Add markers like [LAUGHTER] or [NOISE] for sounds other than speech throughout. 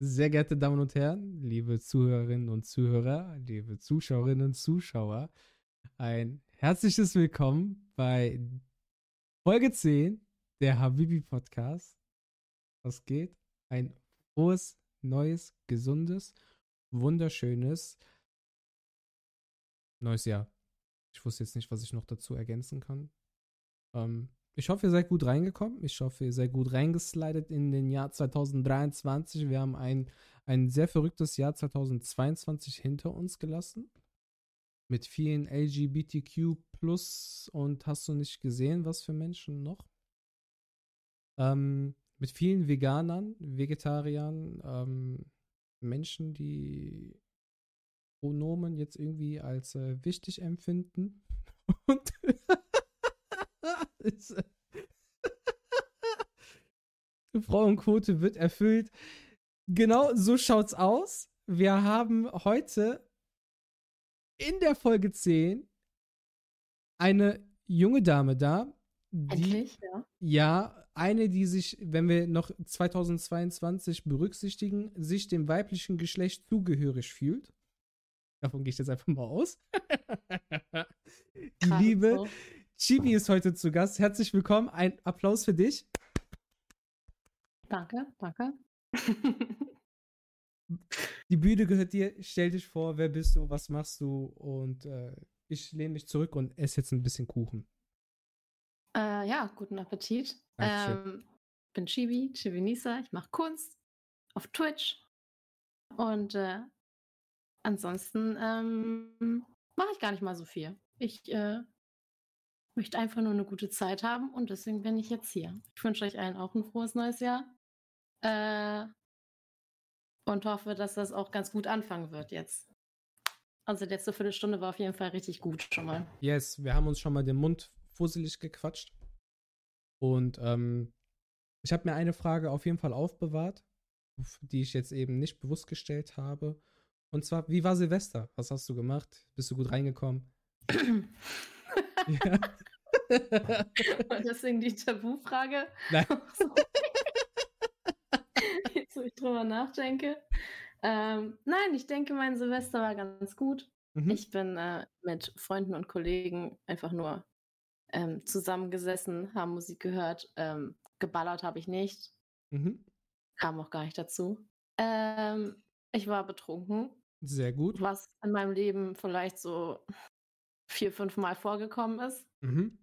Sehr geehrte Damen und Herren, liebe Zuhörerinnen und Zuhörer, liebe Zuschauerinnen und Zuschauer, ein herzliches Willkommen bei Folge 10 der Habibi Podcast. Was geht? Ein frohes, neues, gesundes, wunderschönes neues Jahr. Ich wusste jetzt nicht, was ich noch dazu ergänzen kann. Ähm, ich hoffe, ihr seid gut reingekommen. Ich hoffe, ihr seid gut reingeslidet in den Jahr 2023. Wir haben ein, ein sehr verrücktes Jahr 2022 hinter uns gelassen. Mit vielen LGBTQ plus und hast du nicht gesehen, was für Menschen noch? Ähm, mit vielen Veganern, Vegetariern, ähm, Menschen, die Pronomen jetzt irgendwie als äh, wichtig empfinden. [LAUGHS] Und ist, [LAUGHS] Frauenquote wird erfüllt. Genau so schaut's aus. Wir haben heute in der Folge 10 eine junge Dame da. Die, Endlich, ja. Ja, eine, die sich, wenn wir noch 2022 berücksichtigen, sich dem weiblichen Geschlecht zugehörig fühlt. Davon gehe ich jetzt einfach mal aus. [LAUGHS] die liebe. Chibi ist heute zu Gast. Herzlich willkommen. Ein Applaus für dich. Danke, danke. Die Bühne gehört dir. Stell dich vor, wer bist du, was machst du? Und äh, ich lehne mich zurück und esse jetzt ein bisschen Kuchen. Äh, ja, guten Appetit. Ähm, bin Chibi, Chibi Nisa. Ich mache Kunst auf Twitch. Und äh, ansonsten ähm, mache ich gar nicht mal so viel. Ich äh, möchte einfach nur eine gute Zeit haben und deswegen bin ich jetzt hier. Ich wünsche euch allen auch ein frohes neues Jahr. Äh, und hoffe, dass das auch ganz gut anfangen wird jetzt. Also die letzte Viertelstunde war auf jeden Fall richtig gut schon mal. Yes, wir haben uns schon mal den Mund fusselig gequatscht. Und ähm, ich habe mir eine Frage auf jeden Fall aufbewahrt, die ich jetzt eben nicht bewusst gestellt habe. Und zwar, wie war Silvester? Was hast du gemacht? Bist du gut reingekommen? [CLEARS THROAT] ja. Und deswegen die Tabufrage. Nein. [LAUGHS] Jetzt, wo ich drüber nachdenke. Ähm, nein, ich denke, mein Silvester war ganz gut. Mhm. Ich bin äh, mit Freunden und Kollegen einfach nur ähm, zusammengesessen, haben Musik gehört. Ähm, geballert habe ich nicht. Mhm. Kam auch gar nicht dazu. Ähm, ich war betrunken. Sehr gut. Was in meinem Leben vielleicht so vier, fünf Mal vorgekommen ist. Mhm.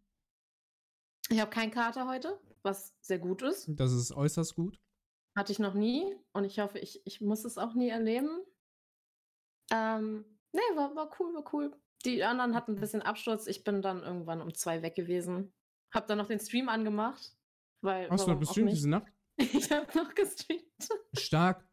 Ich habe keinen Kater heute, was sehr gut ist. Das ist äußerst gut. Hatte ich noch nie und ich hoffe, ich, ich muss es auch nie erleben. Ähm, nee, war, war cool, war cool. Die anderen hatten ein bisschen Absturz. Ich bin dann irgendwann um zwei weg gewesen. Hab dann noch den Stream angemacht. Weil, Hast du noch gestreamt diese Nacht? [LAUGHS] ich habe noch gestreamt. Stark.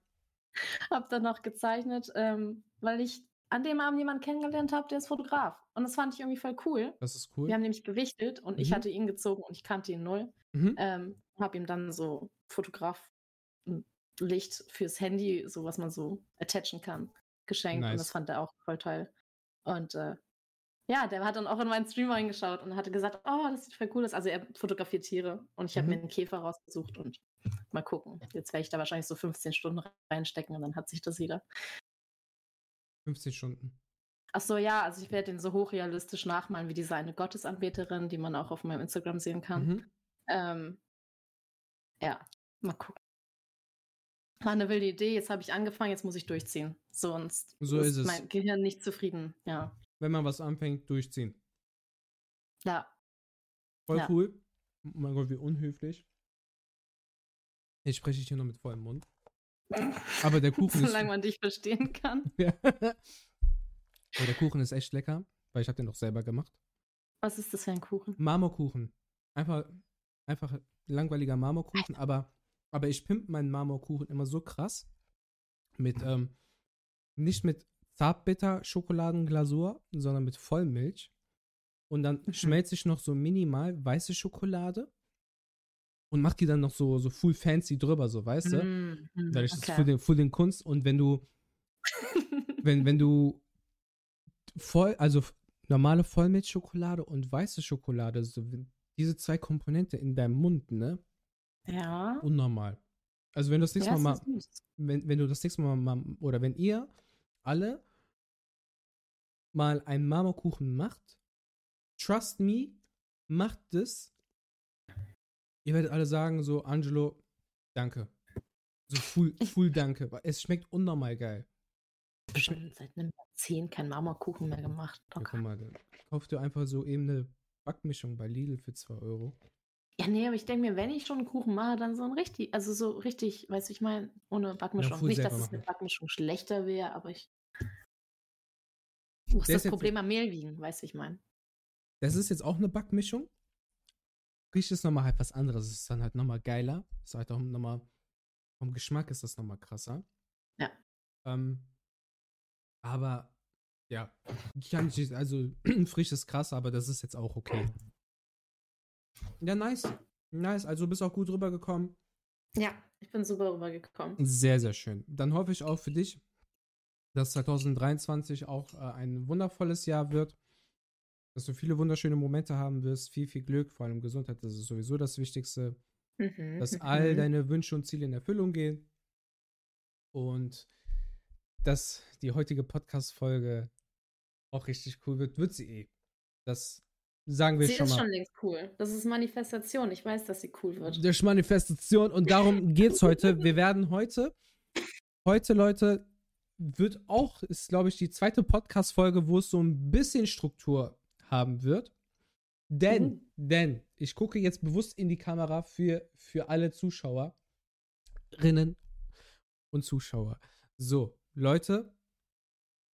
hab dann noch gezeichnet, ähm, weil ich an dem Abend jemanden kennengelernt habe, der ist Fotograf. Und das fand ich irgendwie voll cool. Das ist cool. Wir haben nämlich gewichtet und mhm. ich hatte ihn gezogen und ich kannte ihn null. Mhm. Ähm, habe ihm dann so Fotograf-Licht fürs Handy, so was man so attachen kann, geschenkt. Nice. Und das fand er auch voll toll. Und äh, ja, der hat dann auch in meinen Stream reingeschaut und hatte gesagt, oh, das sieht voll cool aus. Also er fotografiert Tiere und ich habe mhm. mir einen Käfer rausgesucht und mal gucken. Jetzt werde ich da wahrscheinlich so 15 Stunden reinstecken und dann hat sich das wieder. 15 Stunden. Ach so, ja, also ich werde den so hochrealistisch nachmalen wie diese eine Gottesanbeterin, die man auch auf meinem Instagram sehen kann. Mhm. Ähm, ja, mal gucken. War eine wilde Idee, jetzt habe ich angefangen, jetzt muss ich durchziehen. Sonst so ist, ist mein Gehirn nicht zufrieden, ja. Wenn man was anfängt, durchziehen. Ja. Voll ja. cool. Oh mein Gott, wie unhöflich. Jetzt spreche ich hier noch mit vollem Mund. Aber der Kuchen [LAUGHS] ist. Solange man dich verstehen kann. [LAUGHS] Aber der Kuchen ist echt lecker, weil ich habe den doch selber gemacht. Was ist das für ein Kuchen? Marmorkuchen. Einfach, einfach langweiliger Marmorkuchen, aber, aber ich pimpe meinen Marmorkuchen immer so krass. Mit, ähm, nicht mit Zartbitter-Schokoladenglasur, sondern mit Vollmilch. Und dann mhm. schmelze ich noch so minimal weiße Schokolade und mach die dann noch so, so full fancy drüber, so, weißt du? Mm, mm, Dadurch okay. ist full den, full den Kunst. Und wenn du, [LAUGHS] wenn, wenn du voll, also normale Vollmilchschokolade und weiße Schokolade, so diese zwei Komponente in deinem Mund, ne? Ja. Unnormal. Also wenn du das nächste ja, Mal, mal wenn, wenn du das nächste Mal mal, oder wenn ihr alle mal einen Marmorkuchen macht, trust me, macht es. Ihr werdet alle sagen so, Angelo, danke. So full, [LAUGHS] full danke. Es schmeckt unnormal geil. Ich habe schon seit einem Jahrzehnt keinen Marmorkuchen mehr gemacht. Ja, guck mal, dann kauf dir einfach so eben eine Backmischung bei Lidl für 2 Euro. Ja, nee, aber ich denke mir, wenn ich schon einen Kuchen mache, dann so ein richtig, also so richtig, weißt du, ich meine, ohne Backmischung. Ja, Nicht, dass es mit Backmischung schlechter wäre, aber ich muss das, das Problem am Mehl wiegen, weißt du, ich meine. Das ist jetzt auch eine Backmischung. Riecht es nochmal halt was anderes. Es ist dann halt nochmal geiler. Ist halt auch nochmal, vom Geschmack ist das nochmal krasser. Ja. Ähm, aber, ja, kann ich, also [CLEARS THROAT] frisch ist krass, aber das ist jetzt auch okay. Ja, nice. Nice. Also bist auch gut rübergekommen. Ja, ich bin super rübergekommen. Sehr, sehr schön. Dann hoffe ich auch für dich, dass 2023 auch äh, ein wundervolles Jahr wird. Dass du viele wunderschöne Momente haben wirst, viel, viel Glück, vor allem Gesundheit, das ist sowieso das Wichtigste. Mhm, dass [LAUGHS] all deine Wünsche und Ziele in Erfüllung gehen. Und dass die heutige Podcast-Folge auch richtig cool wird, wird sie eh. Das Sagen wir sie schon mal. Sie ist schon längst cool. Das ist Manifestation. Ich weiß, dass sie cool wird. Das ist Manifestation und darum [LAUGHS] geht es heute. Wir werden heute, heute, Leute, wird auch, ist glaube ich die zweite Podcast-Folge, wo es so ein bisschen Struktur haben wird. Denn, mhm. denn, ich gucke jetzt bewusst in die Kamera für, für alle Zuschauerinnen und Zuschauer. So, Leute,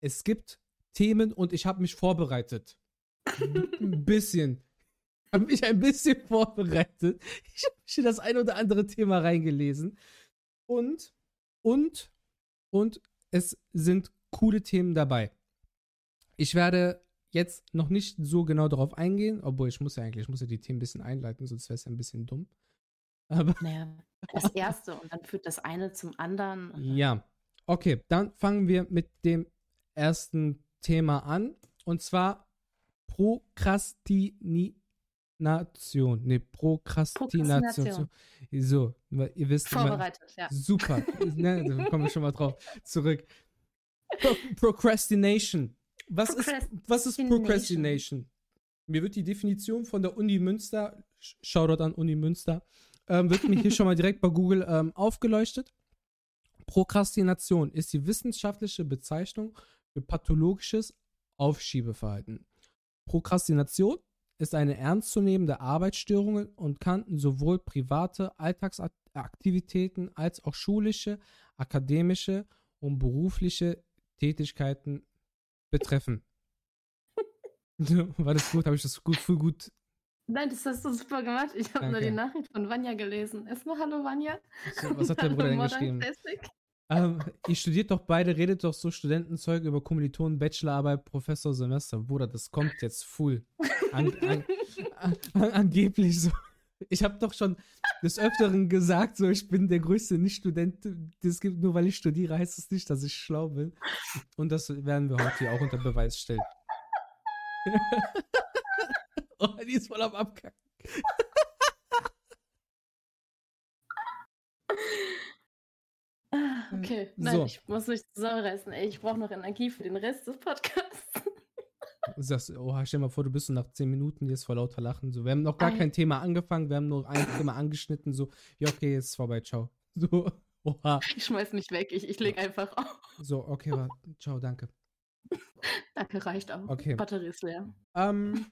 es gibt Themen und ich habe mich vorbereitet ein [LAUGHS] bisschen. Habe mich ein bisschen vorbereitet. Ich habe mich in das ein oder andere Thema reingelesen. Und, und, und es sind coole Themen dabei. Ich werde jetzt noch nicht so genau darauf eingehen, obwohl ich muss ja eigentlich, ich muss ja die Themen ein bisschen einleiten, sonst wäre es ja ein bisschen dumm. Aber naja, das erste und dann führt das eine zum anderen. Ja. Okay, dann fangen wir mit dem ersten Thema an. Und zwar Prokrastination. Ne, Prokrastination. So, ihr wisst. Vorbereitet, immer, ja. Super. ne, da kommen wir schon mal drauf zurück. Pro Procrastination. Was ist, was ist Procrastination? Mir wird die Definition von der Uni Münster, Shoutout an Uni Münster, ähm, wird mir hier [LAUGHS] schon mal direkt bei Google ähm, aufgeleuchtet. Prokrastination ist die wissenschaftliche Bezeichnung für pathologisches Aufschiebeverhalten. Prokrastination ist eine ernstzunehmende Arbeitsstörung und kann sowohl private Alltagsaktivitäten als auch schulische, akademische und berufliche Tätigkeiten betreffen. [LAUGHS] War das gut? Habe ich das gut, gut? Nein, das hast du super gemacht. Ich habe nur die Nachricht von Vanya gelesen. Erstmal Hallo Vanya. So, was hat der Bruder denn [LAUGHS] geschrieben? Ähm, ihr studiert doch beide, redet doch so Studentenzeug über Kommilitonen, Bachelorarbeit, Professor, Semester. Bruder, das kommt jetzt full. An, an, an, angeblich so. Ich habe doch schon des Öfteren gesagt, so ich bin der größte Nicht-Student. Das gibt nur, weil ich studiere, heißt es das nicht, dass ich schlau bin. Und das werden wir heute hier auch unter Beweis stellen. [LAUGHS] oh, [LAUGHS] die ist voll am Abkacken. Ah, okay, nein, so. ich muss mich zusammenreißen. Ey, ich brauche noch Energie für den Rest des Podcasts. Sagst, oh, stell dir mal vor, du bist so nach zehn Minuten jetzt vor lauter Lachen. So, wir haben noch gar Ein. kein Thema angefangen, wir haben nur ein Thema angeschnitten. So, ja, okay, jetzt ist vorbei, ciao. [LAUGHS] So, oha. Ich schmeiß mich weg, ich, ich leg einfach auf. So, okay, war, ciao, danke. danke, reicht auch. Okay. Batterie ist leer. Ähm,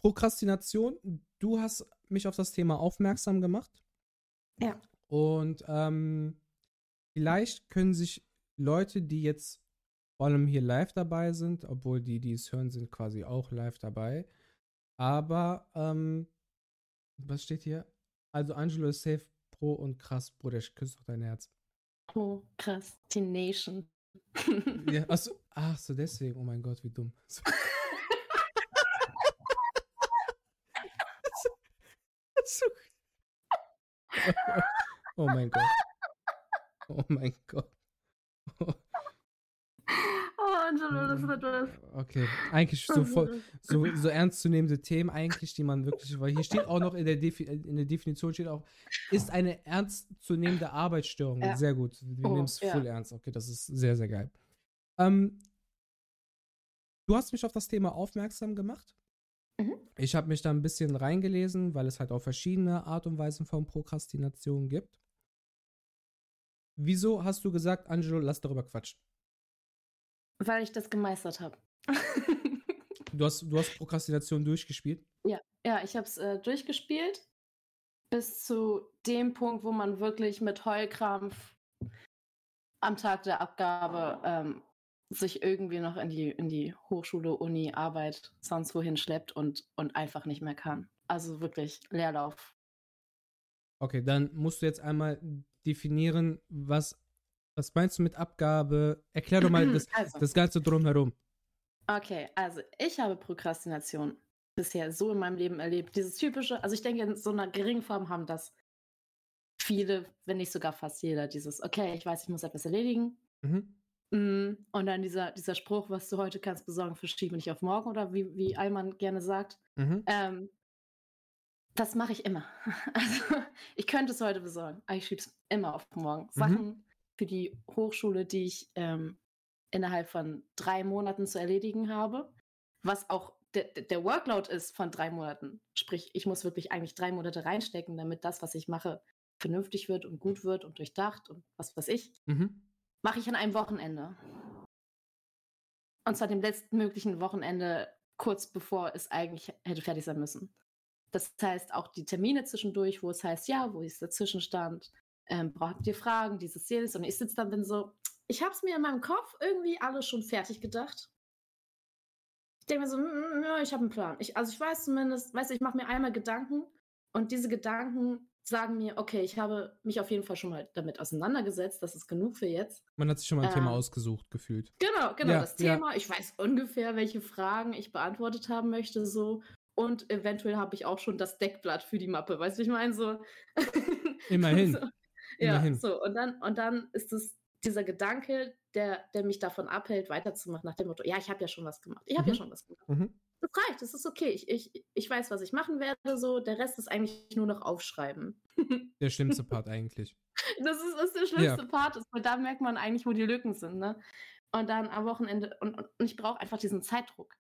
Prokrastination, du hast mich auf das Thema aufmerksam gemacht. Ja. Und ähm, vielleicht können sich Leute, die jetzt vor allem hier live dabei sind, obwohl die, die es hören, sind quasi auch live dabei. Aber, ähm, was steht hier? Also Angelo ist safe pro und krass, Bruder, ich küsse doch dein Herz. Procrastination. ja, [LAUGHS] achso, ach so, deswegen, oh mein Gott, wie dumm. So. [LAUGHS] Oh mein Gott. Oh mein Gott. [LAUGHS] Oh, Angelo, das wird was. Okay, eigentlich so, voll, so, so ernstzunehmende Themen eigentlich, die man wirklich, weil hier steht auch noch in der, Defi in der Definition steht auch, ist eine ernstzunehmende Arbeitsstörung. Ja. Sehr gut. Wir oh, nehmen es ja. voll ernst. Okay, das ist sehr, sehr geil. Ähm, du hast mich auf das Thema aufmerksam gemacht. Mhm. Ich habe mich da ein bisschen reingelesen, weil es halt auch verschiedene Art und Weisen von Prokrastination gibt. Wieso hast du gesagt, Angelo, lass darüber quatschen? Weil ich das gemeistert habe. [LAUGHS] du, hast, du hast Prokrastination durchgespielt? Ja, ja ich habe es äh, durchgespielt bis zu dem Punkt, wo man wirklich mit Heulkrampf am Tag der Abgabe ähm, sich irgendwie noch in die, in die Hochschule, Uni, Arbeit, sonst wohin schleppt und, und einfach nicht mehr kann. Also wirklich Leerlauf. Okay, dann musst du jetzt einmal definieren, was, was meinst du mit Abgabe? Erklär doch mal [CLEARS THROAT] das, also, das Ganze drumherum. Okay, also ich habe Prokrastination bisher so in meinem Leben erlebt. Dieses typische, also ich denke, in so einer geringen Form haben das viele, wenn nicht sogar fast jeder, dieses, okay, ich weiß, ich muss etwas erledigen. Mhm. Mm, und dann dieser, dieser Spruch, was du heute kannst besorgen, verschiebe nicht auf morgen oder wie, wie Alman gerne sagt. Mhm. Ähm, das mache ich immer. [LAUGHS] Also ich könnte es heute besorgen, aber ich schiebe es immer auf morgen. Mhm. Sachen für die Hochschule, die ich ähm, innerhalb von drei Monaten zu erledigen habe, was auch der, der Workload ist von drei Monaten. Sprich, ich muss wirklich eigentlich drei Monate reinstecken, damit das, was ich mache, vernünftig wird und gut wird und durchdacht und was weiß ich. Mhm mache ich an einem Wochenende. Und zwar dem letzten möglichen Wochenende, kurz bevor es eigentlich hätte fertig sein müssen. Das heißt, auch die Termine zwischendurch, wo es heißt, ja, wo ist der Zwischenstand? Ähm, braucht ihr Fragen, dieses, jenes? Und ich sitze dann bin so, ich habe es mir in meinem Kopf irgendwie alles schon fertig gedacht. Ich denke mir so, mm, mm, ja, ich habe einen Plan. Ich, also ich weiß zumindest, weißt du, ich mache mir einmal Gedanken und diese Gedanken sagen mir, okay, ich habe mich auf jeden Fall schon mal damit auseinandergesetzt, das ist genug für jetzt. Man hat sich schon mal ein ähm, Thema ausgesucht, gefühlt. Genau, genau, ja, das Thema. Ja. Ich weiß ungefähr, welche Fragen ich beantwortet haben möchte, so. Und eventuell habe ich auch schon das Deckblatt für die Mappe, weißt du, ich meine, so. [LAUGHS] Immerhin. so. Ja, Immerhin. so. Und dann, und dann ist es dieser Gedanke, der, der mich davon abhält, weiterzumachen, nach dem Motto, ja, ich habe ja schon was gemacht. Ich habe mhm. ja schon was gemacht. Mhm das reicht, das ist okay. Ich, ich, ich weiß, was ich machen werde, so. Der Rest ist eigentlich nur noch aufschreiben. [LAUGHS] Der schlimmste Part eigentlich. Das ist, ist der schlimmste ja. Part, weil da merkt man eigentlich, wo die Lücken sind, ne? Und dann am Wochenende, und, und ich brauche einfach diesen Zeitdruck.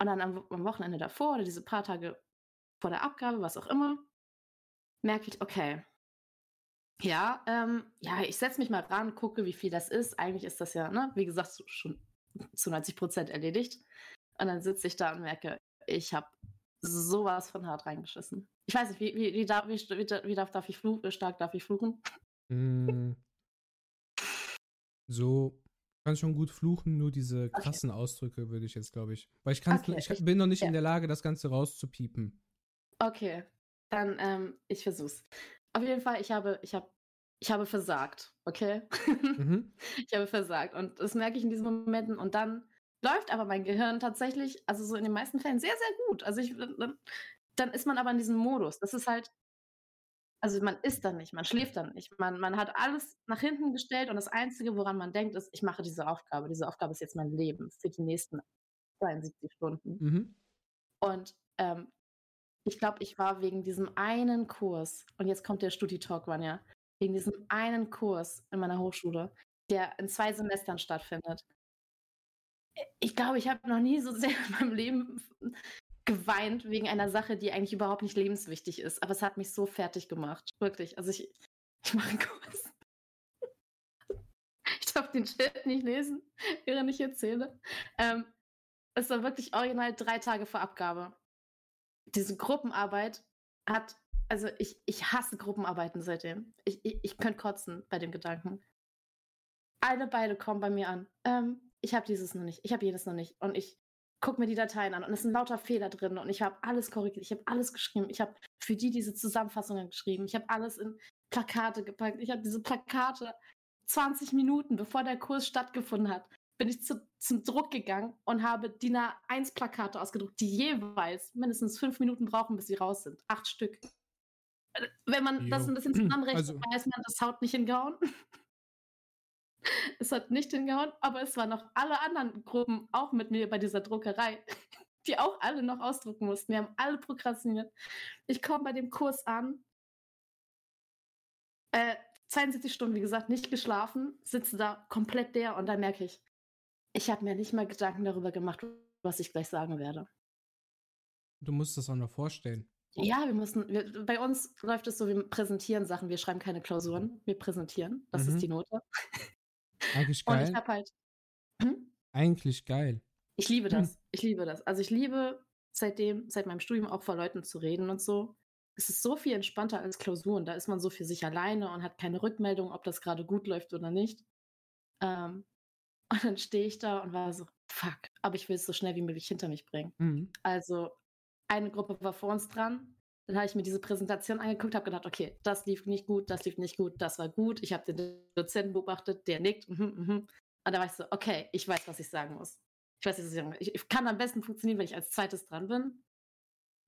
Und dann am, am, Wochenende davor oder diese paar Tage vor der Abgabe, was auch immer, merke ich, okay, ja, ähm, ja, ich setze mich mal ran, gucke, wie viel das ist. Eigentlich ist das ja, ne, wie gesagt, schon zu 90 Prozent erledigt. Und dann sitze ich da und merke, ich habe sowas von hart reingeschissen. Ich weiß nicht, wie, wie, wie, darf, wie, wie darf, darf ich fluchen, stark darf ich fluchen? Mm. So, kann schon gut fluchen, nur diese krassen okay. Ausdrücke würde ich jetzt, glaube ich. Weil ich, okay, ich, ich bin noch nicht ja. in der Lage, das Ganze rauszupiepen. Okay, dann, ähm, ich versuch's. Auf jeden Fall, ich habe, ich habe, ich habe versagt, okay? Mhm. [LAUGHS] ich habe versagt. Und das merke ich in diesen Momenten. Und dann läuft aber mein Gehirn tatsächlich, also so in den meisten Fällen sehr, sehr gut. Also ich, dann ist man aber in diesem Modus. Das ist halt, also man isst dann nicht, man schläft dann nicht. Man, man hat alles nach hinten gestellt und das Einzige, woran man denkt, ist, ich mache diese Aufgabe. Diese Aufgabe ist jetzt mein Leben für die nächsten 72 Stunden. Mhm. Und ähm, ich glaube, ich war wegen diesem einen Kurs, und jetzt kommt der Studi-Talk, ja, wegen diesem einen Kurs in meiner Hochschule, der in zwei Semestern stattfindet, ich glaube, ich habe noch nie so sehr in meinem Leben geweint wegen einer Sache, die eigentlich überhaupt nicht lebenswichtig ist. Aber es hat mich so fertig gemacht. Wirklich. Also ich, ich mache einen Kurs. Ich darf den Chat nicht lesen, während ich erzähle. Ähm, es war wirklich original drei Tage vor Abgabe. Diese Gruppenarbeit hat, also ich, ich hasse Gruppenarbeiten seitdem. Ich, ich, ich könnte kotzen bei dem Gedanken. Alle beide kommen bei mir an. Ähm, ich habe dieses noch nicht, ich habe jedes noch nicht. Und ich gucke mir die Dateien an und es sind lauter Fehler drin und ich habe alles korrigiert, ich habe alles geschrieben, ich habe für die diese Zusammenfassungen geschrieben, ich habe alles in Plakate gepackt, ich habe diese Plakate 20 Minuten bevor der Kurs stattgefunden hat, bin ich zu, zum Druck gegangen und habe DIN A1 Plakate ausgedruckt, die jeweils mindestens fünf Minuten brauchen, bis sie raus sind. Acht Stück. Wenn man jo. das ein bisschen zusammenrechnet, also, weiß man, das haut nicht hingehauen. [LAUGHS] Es hat nicht hingehauen, aber es waren noch alle anderen Gruppen auch mit mir bei dieser Druckerei, [LAUGHS] die auch alle noch ausdrucken mussten. Wir haben alle prokrastiniert. Ich komme bei dem Kurs an. Äh, 72 Stunden, wie gesagt, nicht geschlafen, sitze da komplett der und dann merke ich, ich habe mir nicht mal Gedanken darüber gemacht, was ich gleich sagen werde. Du musst das auch noch vorstellen. Ja, wir müssen, wir, bei uns läuft es so, wir präsentieren Sachen, wir schreiben keine Klausuren, wir präsentieren, das mhm. ist die Note. Eigentlich geil. Und ich habe halt. Hm? Eigentlich geil. Ich liebe das. Hm. Ich liebe das. Also ich liebe seitdem, seit meinem Studium auch vor Leuten zu reden und so. Es ist so viel entspannter als Klausuren. Da ist man so für sich alleine und hat keine Rückmeldung, ob das gerade gut läuft oder nicht. Ähm, [LAUGHS] und dann stehe ich da und war so, fuck, aber ich will es so schnell wie möglich hinter mich bringen. Mhm. Also eine Gruppe war vor uns dran. Dann habe ich mir diese Präsentation angeguckt, habe gedacht, okay, das lief nicht gut, das lief nicht gut, das war gut. Ich habe den Dozenten beobachtet, der nickt. Mhm, mhm. Und da war ich so, okay, ich weiß, was ich sagen muss. Ich weiß, was ich sagen muss. Ich, ich kann am besten funktionieren, wenn ich als zweites dran bin.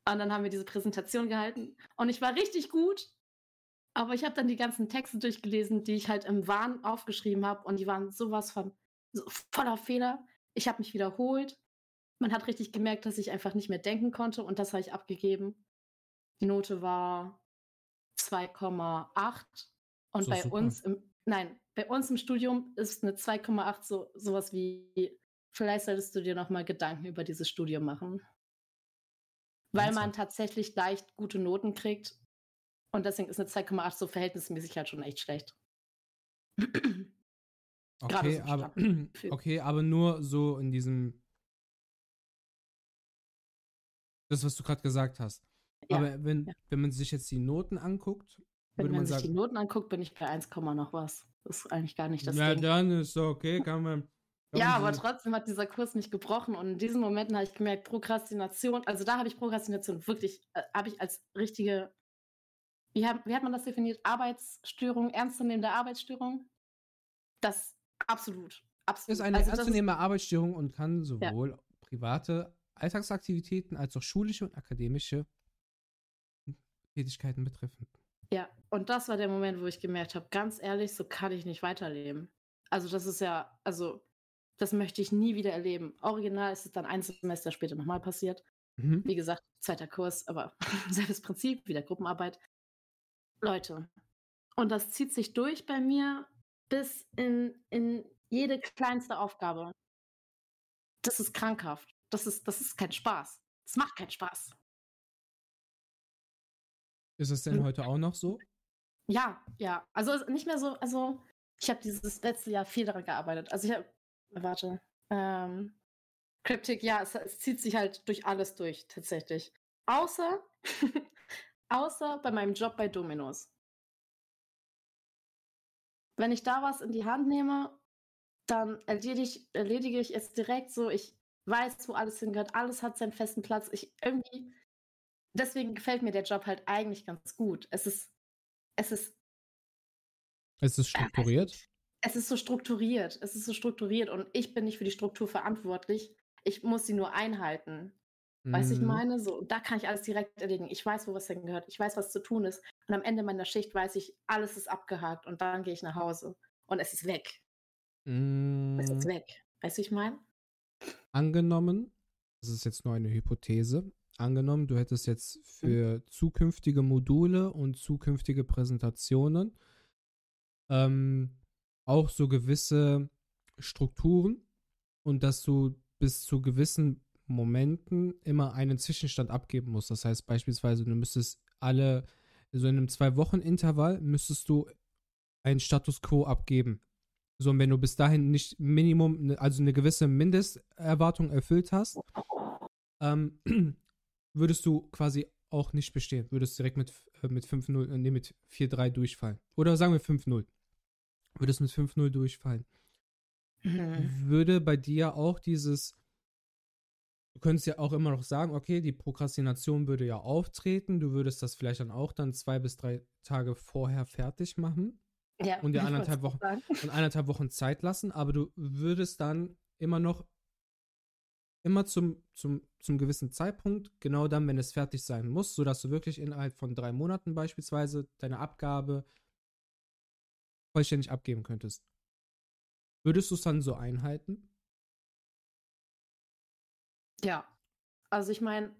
Und dann haben wir diese Präsentation gehalten. Und ich war richtig gut. Aber ich habe dann die ganzen Texte durchgelesen, die ich halt im Wahn aufgeschrieben habe. Und die waren sowas von so voller Fehler. Ich habe mich wiederholt. Man hat richtig gemerkt, dass ich einfach nicht mehr denken konnte. Und das habe ich abgegeben. Die Note war 2,8. Und bei super. uns im, nein, bei uns im Studium ist eine 2,8 so sowas wie, vielleicht solltest du dir nochmal Gedanken über dieses Studium machen. Weil man tatsächlich leicht gute Noten kriegt. Und deswegen ist eine 2,8 so verhältnismäßig halt schon echt schlecht. [CLEARS THROAT] Okay, so aber, [CLEARS THROAT] okay, aber nur so in diesem. Das, was du gerade gesagt hast. Ja, aber wenn, ja. wenn man sich jetzt die Noten anguckt, wenn man, man, sich sagen, die Noten anguckt, bin ich bei 1, noch was. Das ist eigentlich gar nicht das Ja, Ding. dann ist okay, kann man. Ja, aber trotzdem hat dieser Kurs mich gebrochen und in diesen Momenten habe ich gemerkt, Prokrastination, also da habe ich Prokrastination wirklich, äh, habe ich als richtige, wie, hab, wie hat man das definiert? Arbeitsstörung, ernstzunehmende Arbeitsstörung? Das absolut, absolut. Ist eine also ernstzunehmende Arbeitsstörung und kann sowohl ja. private Alltagsaktivitäten als auch schulische und akademische Tätigkeiten betreffen. Ja, und das war der Moment, wo ich gemerkt habe, ganz ehrlich, so kann ich nicht weiterleben. Also das ist ja, also das möchte ich nie wieder erleben. Original ist es dann ein Semester später nochmal passiert. Mhm. Wie gesagt, zweiter Kurs, aber [LAUGHS] selbes Prinzip, wieder Gruppenarbeit. Leute, und das zieht sich durch bei mir bis in, in jede kleinste Aufgabe. Das ist krankhaft. Das ist, das ist kein Spaß. Das macht keinen Spaß. Ist es denn hm. heute auch noch so? Ja, ja. Also nicht mehr so, also ich habe dieses letzte Jahr viel daran gearbeitet. Also ich habe, warte, ähm, Cryptic, ja, es, es, zieht sich halt durch alles durch, tatsächlich. Außer, [LAUGHS] außer bei meinem Job bei Dominos. Wenn ich da was in die Hand nehme, dann erledige, erledige ich es direkt so. Ich weiß, wo alles hingehört. Alles hat seinen festen Platz. Ich irgendwie, deswegen gefällt mir der Job halt eigentlich ganz gut. Es ist, es ist. Es ist strukturiert? Es ist so strukturiert. Es ist so strukturiert und ich bin nicht für die Struktur verantwortlich. Ich muss sie nur einhalten. Mhm. Weißt du, ich meine? So, da kann ich alles direkt erledigen. Ich weiß, wo was hingehört. Ich weiß, was zu tun ist. Und am Ende meiner Schicht weiß ich, alles ist abgehakt und dann gehe ich nach Hause. Und es ist weg. Mhm. Es ist mhm. weg. Weißt du, ich meine? Angenommen, das ist jetzt nur eine Hypothese, angenommen, du hättest jetzt mhm. für zukünftige Module und zukünftige Präsentationen ähm, auch so gewisse Strukturen und dass du bis zu gewissen Momenten immer einen Zwischenstand abgeben musst. Das heißt beispielsweise, du müsstest alle, so in einem Zwei-Wochen-Intervall müsstest du einen Status Quo abgeben. So, und wenn du bis dahin nicht Minimum, ne, also eine gewisse Mindesterwartung erfüllt hast, ähm, würdest du quasi auch nicht bestehen. Würdest direkt mit, äh, mit 5-0, äh, nee, mit 4-3 durchfallen. Oder sagen wir 5-0. Würdest mit 5-0 durchfallen. Mhm. Würde bei dir auch dieses, du könntest ja auch immer noch sagen, okay, die Prokrastination würde ja auftreten, du würdest das vielleicht dann auch dann zwei bis drei Tage vorher fertig machen. Ja, und dir anderthalb Wochen, und anderthalb Wochen Zeit lassen, aber du würdest dann immer noch immer zum, zum, zum gewissen Zeitpunkt, genau dann, wenn es fertig sein muss, sodass du wirklich innerhalb von drei Monaten beispielsweise deine Abgabe vollständig abgeben könntest. Würdest du es dann so einhalten? Ja. Also ich meine,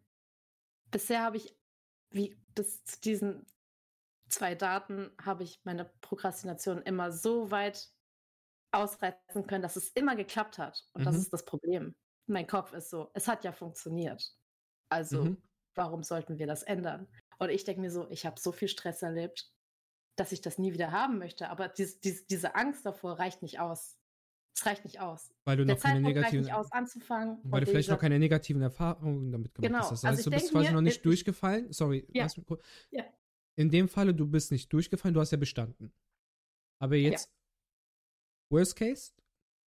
bisher habe ich, wie das zu diesen zwei Daten, habe ich meine Prokrastination immer so weit ausreizen können, dass es immer geklappt hat. Und mhm. das ist das Problem. Mein Kopf ist so, es hat ja funktioniert. Also, mhm. warum sollten wir das ändern? Und ich denke mir so, ich habe so viel Stress erlebt, dass ich das nie wieder haben möchte. Aber dies, dies, diese Angst davor reicht nicht aus. Es reicht nicht aus. Weil du Der noch keine negativen, nicht aus, anzufangen. Weil du vielleicht noch keine negativen Erfahrungen damit gemacht genau. hast. Das heißt, also du bist quasi mir, noch nicht ich, durchgefallen. Sorry, ja. ja. In dem Falle, du bist nicht durchgefallen, du hast ja bestanden. Aber jetzt, ja. Worst Case,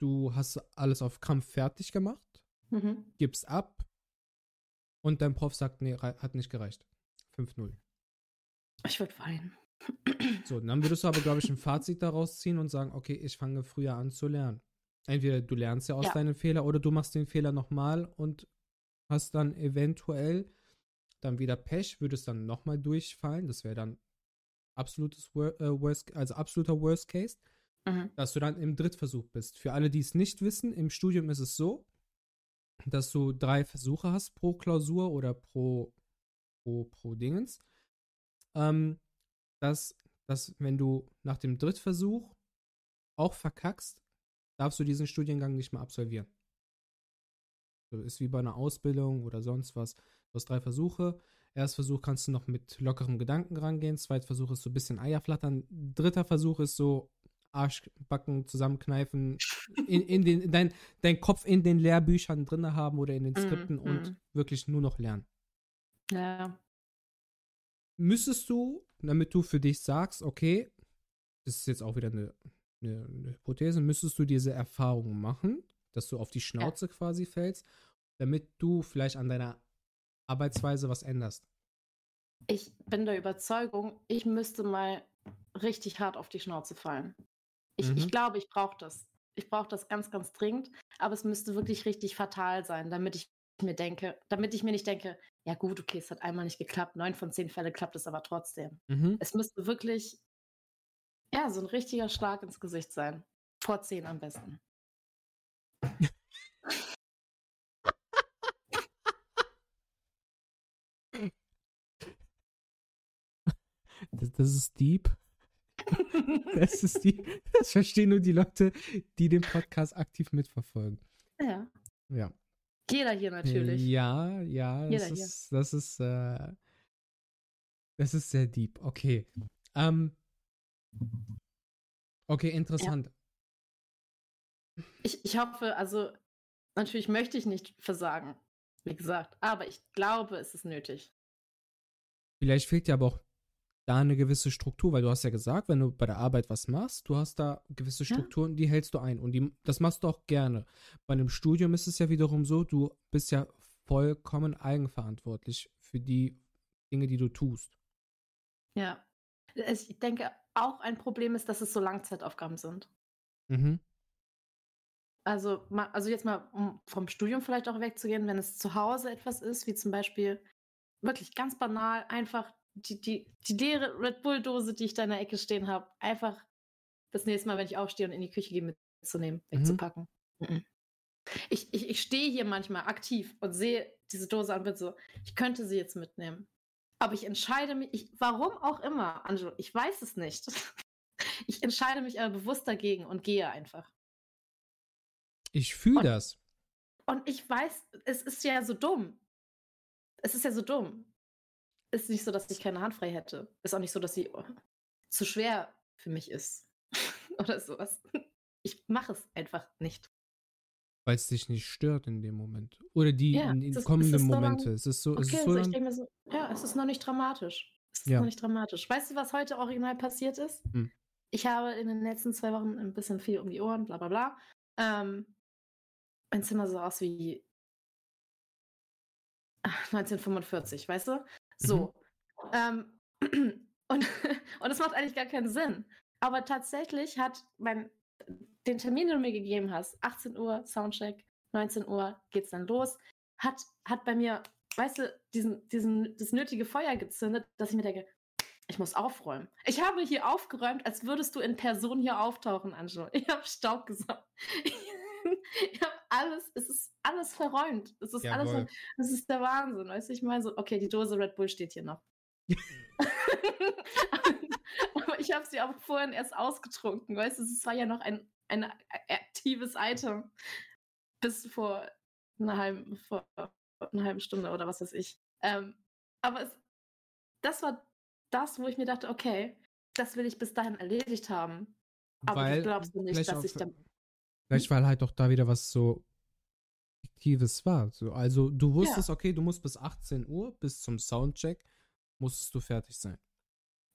du hast alles auf Kampf fertig gemacht, mhm. gibst ab und dein Prof sagt, nee, hat nicht gereicht. 5-0. Ich würde weinen. So, dann würdest du aber, glaube ich, ein Fazit daraus ziehen und sagen, okay, ich fange früher an zu lernen. Entweder du lernst ja aus ja. deinen Fehlern oder du machst den Fehler nochmal und hast dann eventuell dann wieder Pech, würdest dann nochmal durchfallen. Das wäre dann absolutes äh, Worst, also absoluter Worst Case, mhm. dass du dann im Drittversuch bist. Für alle, die es nicht wissen, im Studium ist es so, dass du drei Versuche hast pro Klausur oder pro, pro, pro Dingens. Ähm, dass, dass, wenn du nach dem Drittversuch auch verkackst, darfst du diesen Studiengang nicht mehr absolvieren. Das ist wie bei einer Ausbildung oder sonst was. Du hast drei Versuche. Erstversuch kannst du noch mit lockerem Gedanken rangehen. Zweitversuch ist so ein bisschen Eierflattern. Dritter Versuch ist so Arschbacken zusammenkneifen, in, in den, dein, dein Kopf in den Lehrbüchern drin haben oder in den mhm, Skripten mm, und mm. wirklich nur noch lernen. Ja. Müsstest du, damit du für dich sagst, okay, das ist jetzt auch wieder eine, eine, eine Hypothese, müsstest du diese Erfahrung machen, dass du auf die Schnauze ja. quasi fällst, damit du vielleicht an deiner Arbeitsweise was änderst? Ich bin der Überzeugung, ich müsste mal richtig hart auf die Schnauze fallen. Ich, mhm. ich glaube, ich brauche das. Ich brauche das ganz, ganz dringend. Aber es müsste wirklich richtig fatal sein, damit ich mir denke, damit ich mir nicht denke, ja gut, okay, es hat einmal nicht geklappt, neun von zehn Fälle klappt es aber trotzdem. Mhm. Es müsste wirklich, ja, so ein richtiger Schlag ins Gesicht sein. Vor zehn am besten. [LAUGHS] Das, das ist deep. [LAUGHS] Das ist die, das verstehen nur die Leute, die den Podcast aktiv mitverfolgen. Ja. Ja. Jeder hier natürlich. Ja, ja, das Jeder ist, hier. das ist, äh, das ist sehr deep. Okay. Ähm, okay, interessant. Ja. Ich, ich hoffe, also, natürlich möchte ich nicht versagen, wie gesagt, aber ich glaube, es ist nötig. Vielleicht fehlt dir aber auch da eine gewisse Struktur, weil du hast ja gesagt, wenn du bei der Arbeit was machst, du hast da gewisse Strukturen, ja. die hältst du ein und die, das machst du auch gerne. Bei einem Studium ist es ja wiederum so, du bist ja vollkommen eigenverantwortlich für die Dinge, die du tust. Ja. Ich denke, auch ein Problem ist, dass es so Langzeitaufgaben sind. Mhm. Also, also jetzt mal, um vom Studium vielleicht auch wegzugehen, wenn es zu Hause etwas ist, wie zum Beispiel wirklich ganz banal, einfach die, die, die leere Red Bull-Dose, die ich da in der Ecke stehen habe, einfach das nächste Mal, wenn ich aufstehe und in die Küche gehe, mitzunehmen, mhm. wegzupacken. Mhm. Ich, ich, ich stehe hier manchmal aktiv und sehe diese Dose an und bin so, ich könnte sie jetzt mitnehmen. Aber ich entscheide mich, ich, warum auch immer, Angelo, ich weiß es nicht. [LAUGHS] Ich entscheide mich aber bewusst dagegen und gehe einfach. Ich fühle das. Und ich weiß, es ist ja so dumm. Es ist ja so dumm ist nicht so, dass ich keine Hand frei hätte. Ist auch nicht so, dass sie oh, zu schwer für mich ist. [LAUGHS] Oder sowas. Ich mache es einfach nicht. Weil es dich nicht stört in dem Moment. Oder die ja, in, in kommenden Momente. es ist so. Okay, es ist so, so ich denke mir so, ja, es ist noch nicht dramatisch. Es ist ja. noch nicht dramatisch. Weißt du, was heute original passiert ist? Hm. Ich habe in den letzten zwei Wochen ein bisschen viel um die Ohren, bla bla bla. Ähm, mein Zimmer sah aus wie 1945, weißt du? So. Mhm. Ähm, [CLEARS THROAT] und, [LAUGHS] und es macht eigentlich gar keinen Sinn. Aber tatsächlich hat mein, den Termin, den du mir gegeben hast, 18 Uhr Soundcheck, 19 Uhr geht's dann los, hat, hat bei mir, weißt du, diesen, diesen, das nötige Feuer gezündet, dass ich mir denke, ich muss aufräumen. Ich habe hier aufgeräumt, als würdest du in Person hier auftauchen, Anjo. Ich habe Staub gesaugt. [LAUGHS] [LAUGHS] ich habe alles, es ist alles verräumt. Es ist Jawohl. alles, es ist der Wahnsinn. Weißt du, ich meine so, okay, die Dose Red Bull steht hier noch. [LAUGHS] Aber ich habe sie auch vorhin erst ausgetrunken, weißt du, es war ja noch ein, ein aktives Item bis vor einer halben, vor einer halben Stunde oder was weiß ich. Ähm, aber es, das war das, wo ich mir dachte, okay, das will ich bis dahin erledigt haben. Aber weil, du glaubst du nicht, dass ich dann. Vielleicht, weil halt doch da wieder was so Fiktives war. So, also du wusstest, ja. okay, du musst bis 18 Uhr, bis zum Soundcheck, musstest du fertig sein.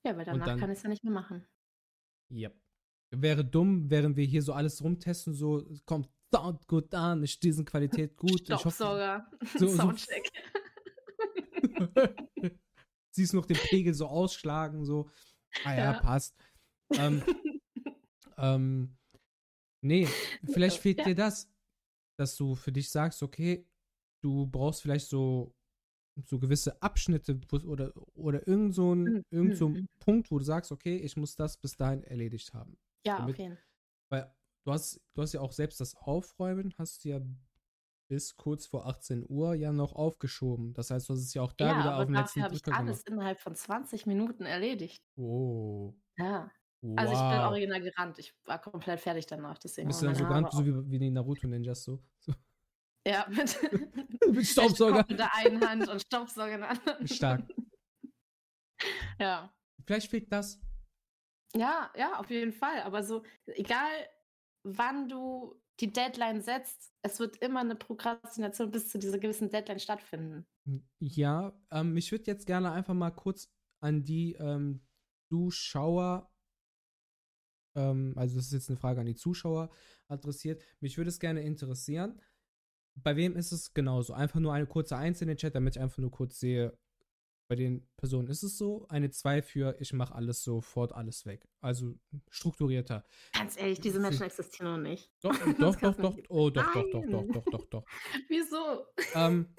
Ja, weil danach dann, kann ich es ja nicht mehr machen. Ja. Wäre dumm, während wir hier so alles rumtesten, so kommt Sound gut an, ist diesen Qualität [LAUGHS] gut. Staubsauger. Ich hoffe, [LAUGHS] so, Soundcheck. So, [LAUGHS] siehst noch den Pegel so ausschlagen, so. Ah ja, ja. passt. Ähm, ähm, nee, [LAUGHS] vielleicht fehlt ja. dir das, dass du für dich sagst, okay, du brauchst vielleicht so, so gewisse Abschnitte oder, oder irgend so ein mhm. irgend so ein mhm. Punkt, wo du sagst, okay, ich muss das bis dahin erledigt haben. Ja, Damit, Fall. Weil du hast, du hast ja auch selbst das Aufräumen, hast du ja bis kurz vor 18 Uhr ja noch aufgeschoben. Das heißt, du hast es ja auch da ja, wieder auf dem letzten Drücker gemacht. alles innerhalb von 20 Minuten erledigt. Oh. Ja. Wow. Also ich bin original gerannt. Ich war komplett fertig danach. Deswegen Bist du dann so gerannt, so wie, wie die Naruto-Ninjas so? so. Ja, [LAUGHS] mit, mit [LAUGHS] Staubsauger. Mit der einen Hand und Staubsauger in der anderen. Stark. [LAUGHS] ja. Vielleicht fehlt das. Ja, ja, auf jeden Fall. Aber so, egal wann du die Deadline setzt, es wird immer eine Prokrastination bis zu dieser gewissen Deadline stattfinden. Ja, ähm, ich würde jetzt gerne einfach mal kurz an die ähm, Zuschauer, ähm, also das ist jetzt eine Frage an die Zuschauer adressiert. Mich würde es gerne interessieren, bei wem ist es genauso? Einfach nur eine kurze Eins in den Chat, damit ich einfach nur kurz sehe, bei den Personen ist es so. Eine 2 für ich mache alles sofort, alles weg. Also strukturierter. Ganz ehrlich, diese Menschen existieren noch nicht. Doch, doch, doch, doch. Oh, doch, doch, doch, doch, doch, doch, doch. [LAUGHS] Wieso? Ähm,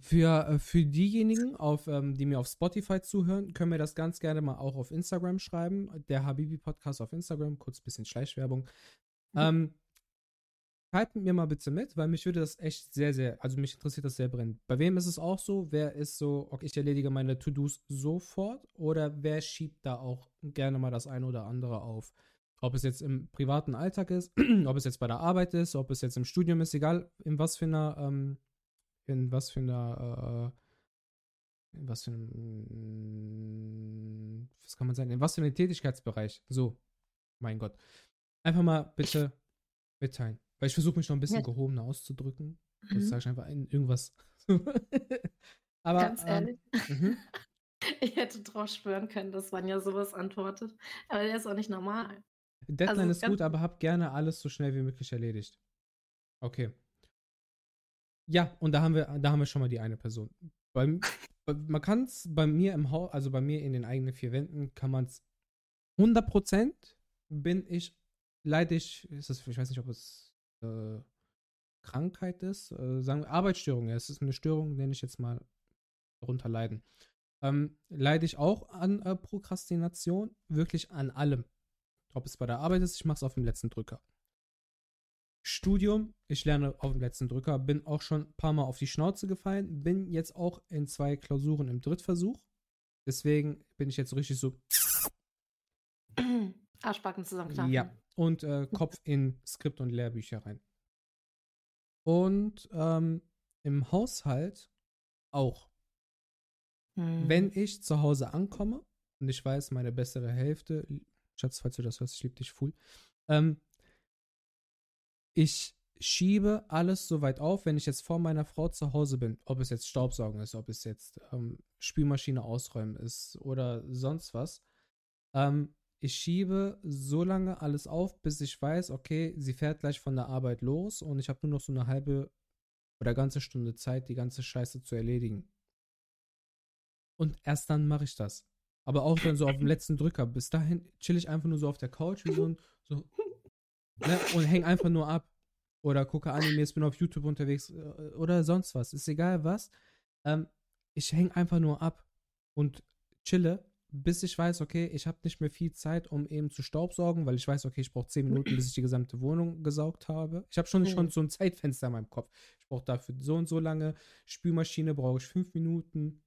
für, äh, für diejenigen, auf, ähm, die mir auf Spotify zuhören, können wir das ganz gerne mal auch auf Instagram schreiben. Der Habibi Podcast auf Instagram, kurz ein bisschen Schleichwerbung. Mhm. Ähm, Schreibt mir mal bitte mit, weil mich würde das echt sehr, sehr, also mich interessiert das sehr brennend. Bei wem ist es auch so? Wer ist so, okay, ich erledige meine To-Dos sofort oder wer schiebt da auch gerne mal das eine oder andere auf? Ob es jetzt im privaten Alltag ist, [CLEARS THROAT] ob es jetzt bei der Arbeit ist, ob es jetzt im Studium ist, egal in was für einer, ähm, in was für einer, äh, in was für einem, was kann man sagen, in was für einem Tätigkeitsbereich. So, mein Gott. Einfach mal bitte mitteilen. Weil ich versuche mich noch ein bisschen ja. gehobener auszudrücken. Mhm. Das sage ich einfach in irgendwas. [LAUGHS] Aber, Ganz ähm, ehrlich. Ähm, [LAUGHS] ich hätte drauf schwören können, dass man ja sowas antwortet. Aber der ist auch nicht normal. Deadline also, ist gut, aber hab gerne alles so schnell wie möglich erledigt. Okay. Ja, und da haben wir, da haben wir schon mal die eine Person. Bei, man kann es bei mir im Haus, also bei mir in den eigenen vier Wänden, kann man es 100% bin ich, leide ich, ist das, ich weiß nicht, ob es äh, Krankheit ist, äh, sagen wir Arbeitsstörung, ja, es ist eine Störung, nenne ich jetzt mal darunter leiden. Ähm, leide ich auch an äh, Prokrastination, wirklich an allem. Ob es bei der Arbeit ist, ich mache es auf dem letzten Drücker. Studium, ich lerne auf dem letzten Drücker, bin auch schon ein paar Mal auf die Schnauze gefallen, bin jetzt auch in zwei Klausuren im Drittversuch. Deswegen bin ich jetzt richtig so. [CLEARS THROAT] Arschbacken zusammenknallen. Ja, und äh, Kopf in Skript und Lehrbücher rein. Und ähm, im Haushalt auch. Hm. Wenn ich zu Hause ankomme und ich weiß, meine bessere Hälfte, Schatz, falls du das hörst, ich liebe dich full, ähm, ich schiebe alles so weit auf, wenn ich jetzt vor meiner Frau zu Hause bin, ob es jetzt Staubsaugen ist, ob es jetzt ähm, Spülmaschine ausräumen ist oder sonst was, ähm, ich schiebe so lange alles auf, bis ich weiß, okay, sie fährt gleich von der Arbeit los und ich habe nur noch so eine halbe oder ganze Stunde Zeit, die ganze Scheiße zu erledigen. Und erst dann mache ich das. Aber auch dann so auf dem letzten Drücker. Bis dahin chill ich einfach nur so auf der Couch wie so ein, so, ne, und häng einfach nur ab. Oder gucke Animes, bin auf YouTube unterwegs äh, oder sonst was. Ist egal was. Ähm, ich häng einfach nur ab und chille bis ich weiß, okay, ich habe nicht mehr viel Zeit, um eben zu staubsaugen, weil ich weiß, okay, ich brauche zehn Minuten, bis ich die gesamte Wohnung gesaugt habe. Ich habe schon, mhm. schon so ein Zeitfenster in meinem Kopf. Ich brauche dafür so und so lange. Spülmaschine brauche ich fünf Minuten.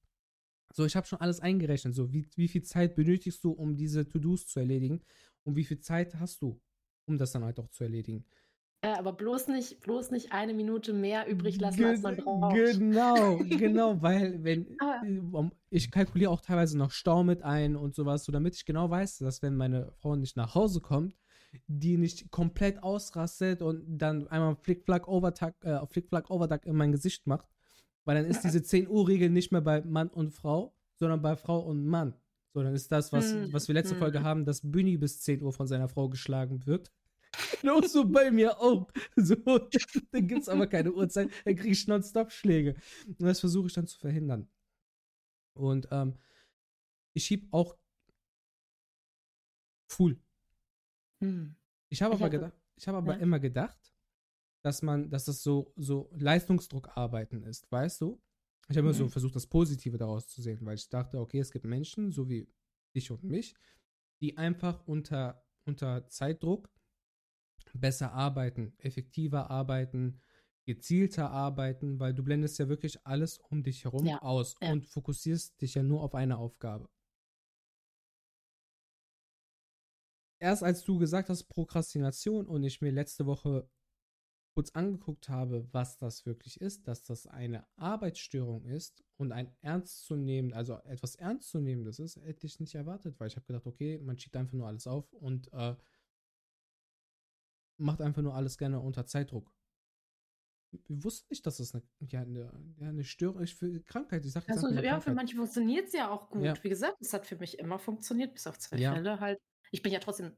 So, ich habe schon alles eingerechnet. So, wie, wie viel Zeit benötigst du, um diese To-Dos zu erledigen? Und wie viel Zeit hast du, um das dann halt auch zu erledigen? Äh, aber bloß nicht, bloß nicht eine Minute mehr übrig lassen, Ge als man braucht. Genau, [LAUGHS] genau, weil wenn ah. Äh, ich kalkuliere auch teilweise noch Stau mit ein und sowas, so damit ich genau weiß, dass wenn meine Frau nicht nach Hause kommt, die nicht komplett ausrastet und dann einmal Flickflack Overtag, äh, Overtag in mein Gesicht macht, weil dann ist diese [LAUGHS] 10 Uhr Regel nicht mehr bei Mann und Frau, sondern bei Frau und Mann. So, dann ist das, was, hm. was wir letzte hm. Folge haben, dass Büni bis 10 Uhr von seiner Frau geschlagen wird. [LAUGHS] Genau so bei mir auch. So, [LAUGHS] dann gibt es aber keine Uhrzeit, dann kriege ich nonstop Schläge. Und das versuche ich dann zu verhindern. Und ähm, ich schieb auch full. Hm. Ich habe aber, gedacht, ich hab aber ja. immer gedacht, dass man, dass das so, so Leistungsdruckarbeiten ist, weißt du? Ich habe immer so mhm. versucht, das Positive daraus zu sehen, weil ich dachte, okay, es gibt Menschen, so wie dich und mich, die einfach unter, unter Zeitdruck besser arbeiten, effektiver arbeiten, gezielter arbeiten, weil du blendest ja wirklich alles um dich herum ja, aus ja. und fokussierst dich ja nur auf eine Aufgabe. Erst als du gesagt hast Prokrastination und ich mir letzte Woche kurz angeguckt habe, was das wirklich ist, dass das eine Arbeitsstörung ist und ein ernstzunehmend, also etwas ernstzunehmendes ist, hätte ich nicht erwartet, weil ich habe gedacht, okay, man schiebt einfach nur alles auf und äh, macht einfach nur alles gerne unter Zeitdruck. Wir wussten nicht, dass das eine, ja, eine, ja, eine Störung ist für Krankheit. Ich sag also, ja, Krankheit. für manche funktioniert es ja auch gut. Ja. Wie gesagt, es hat für mich immer funktioniert, bis auf zwei ja. Fälle halt. Ich bin ja trotzdem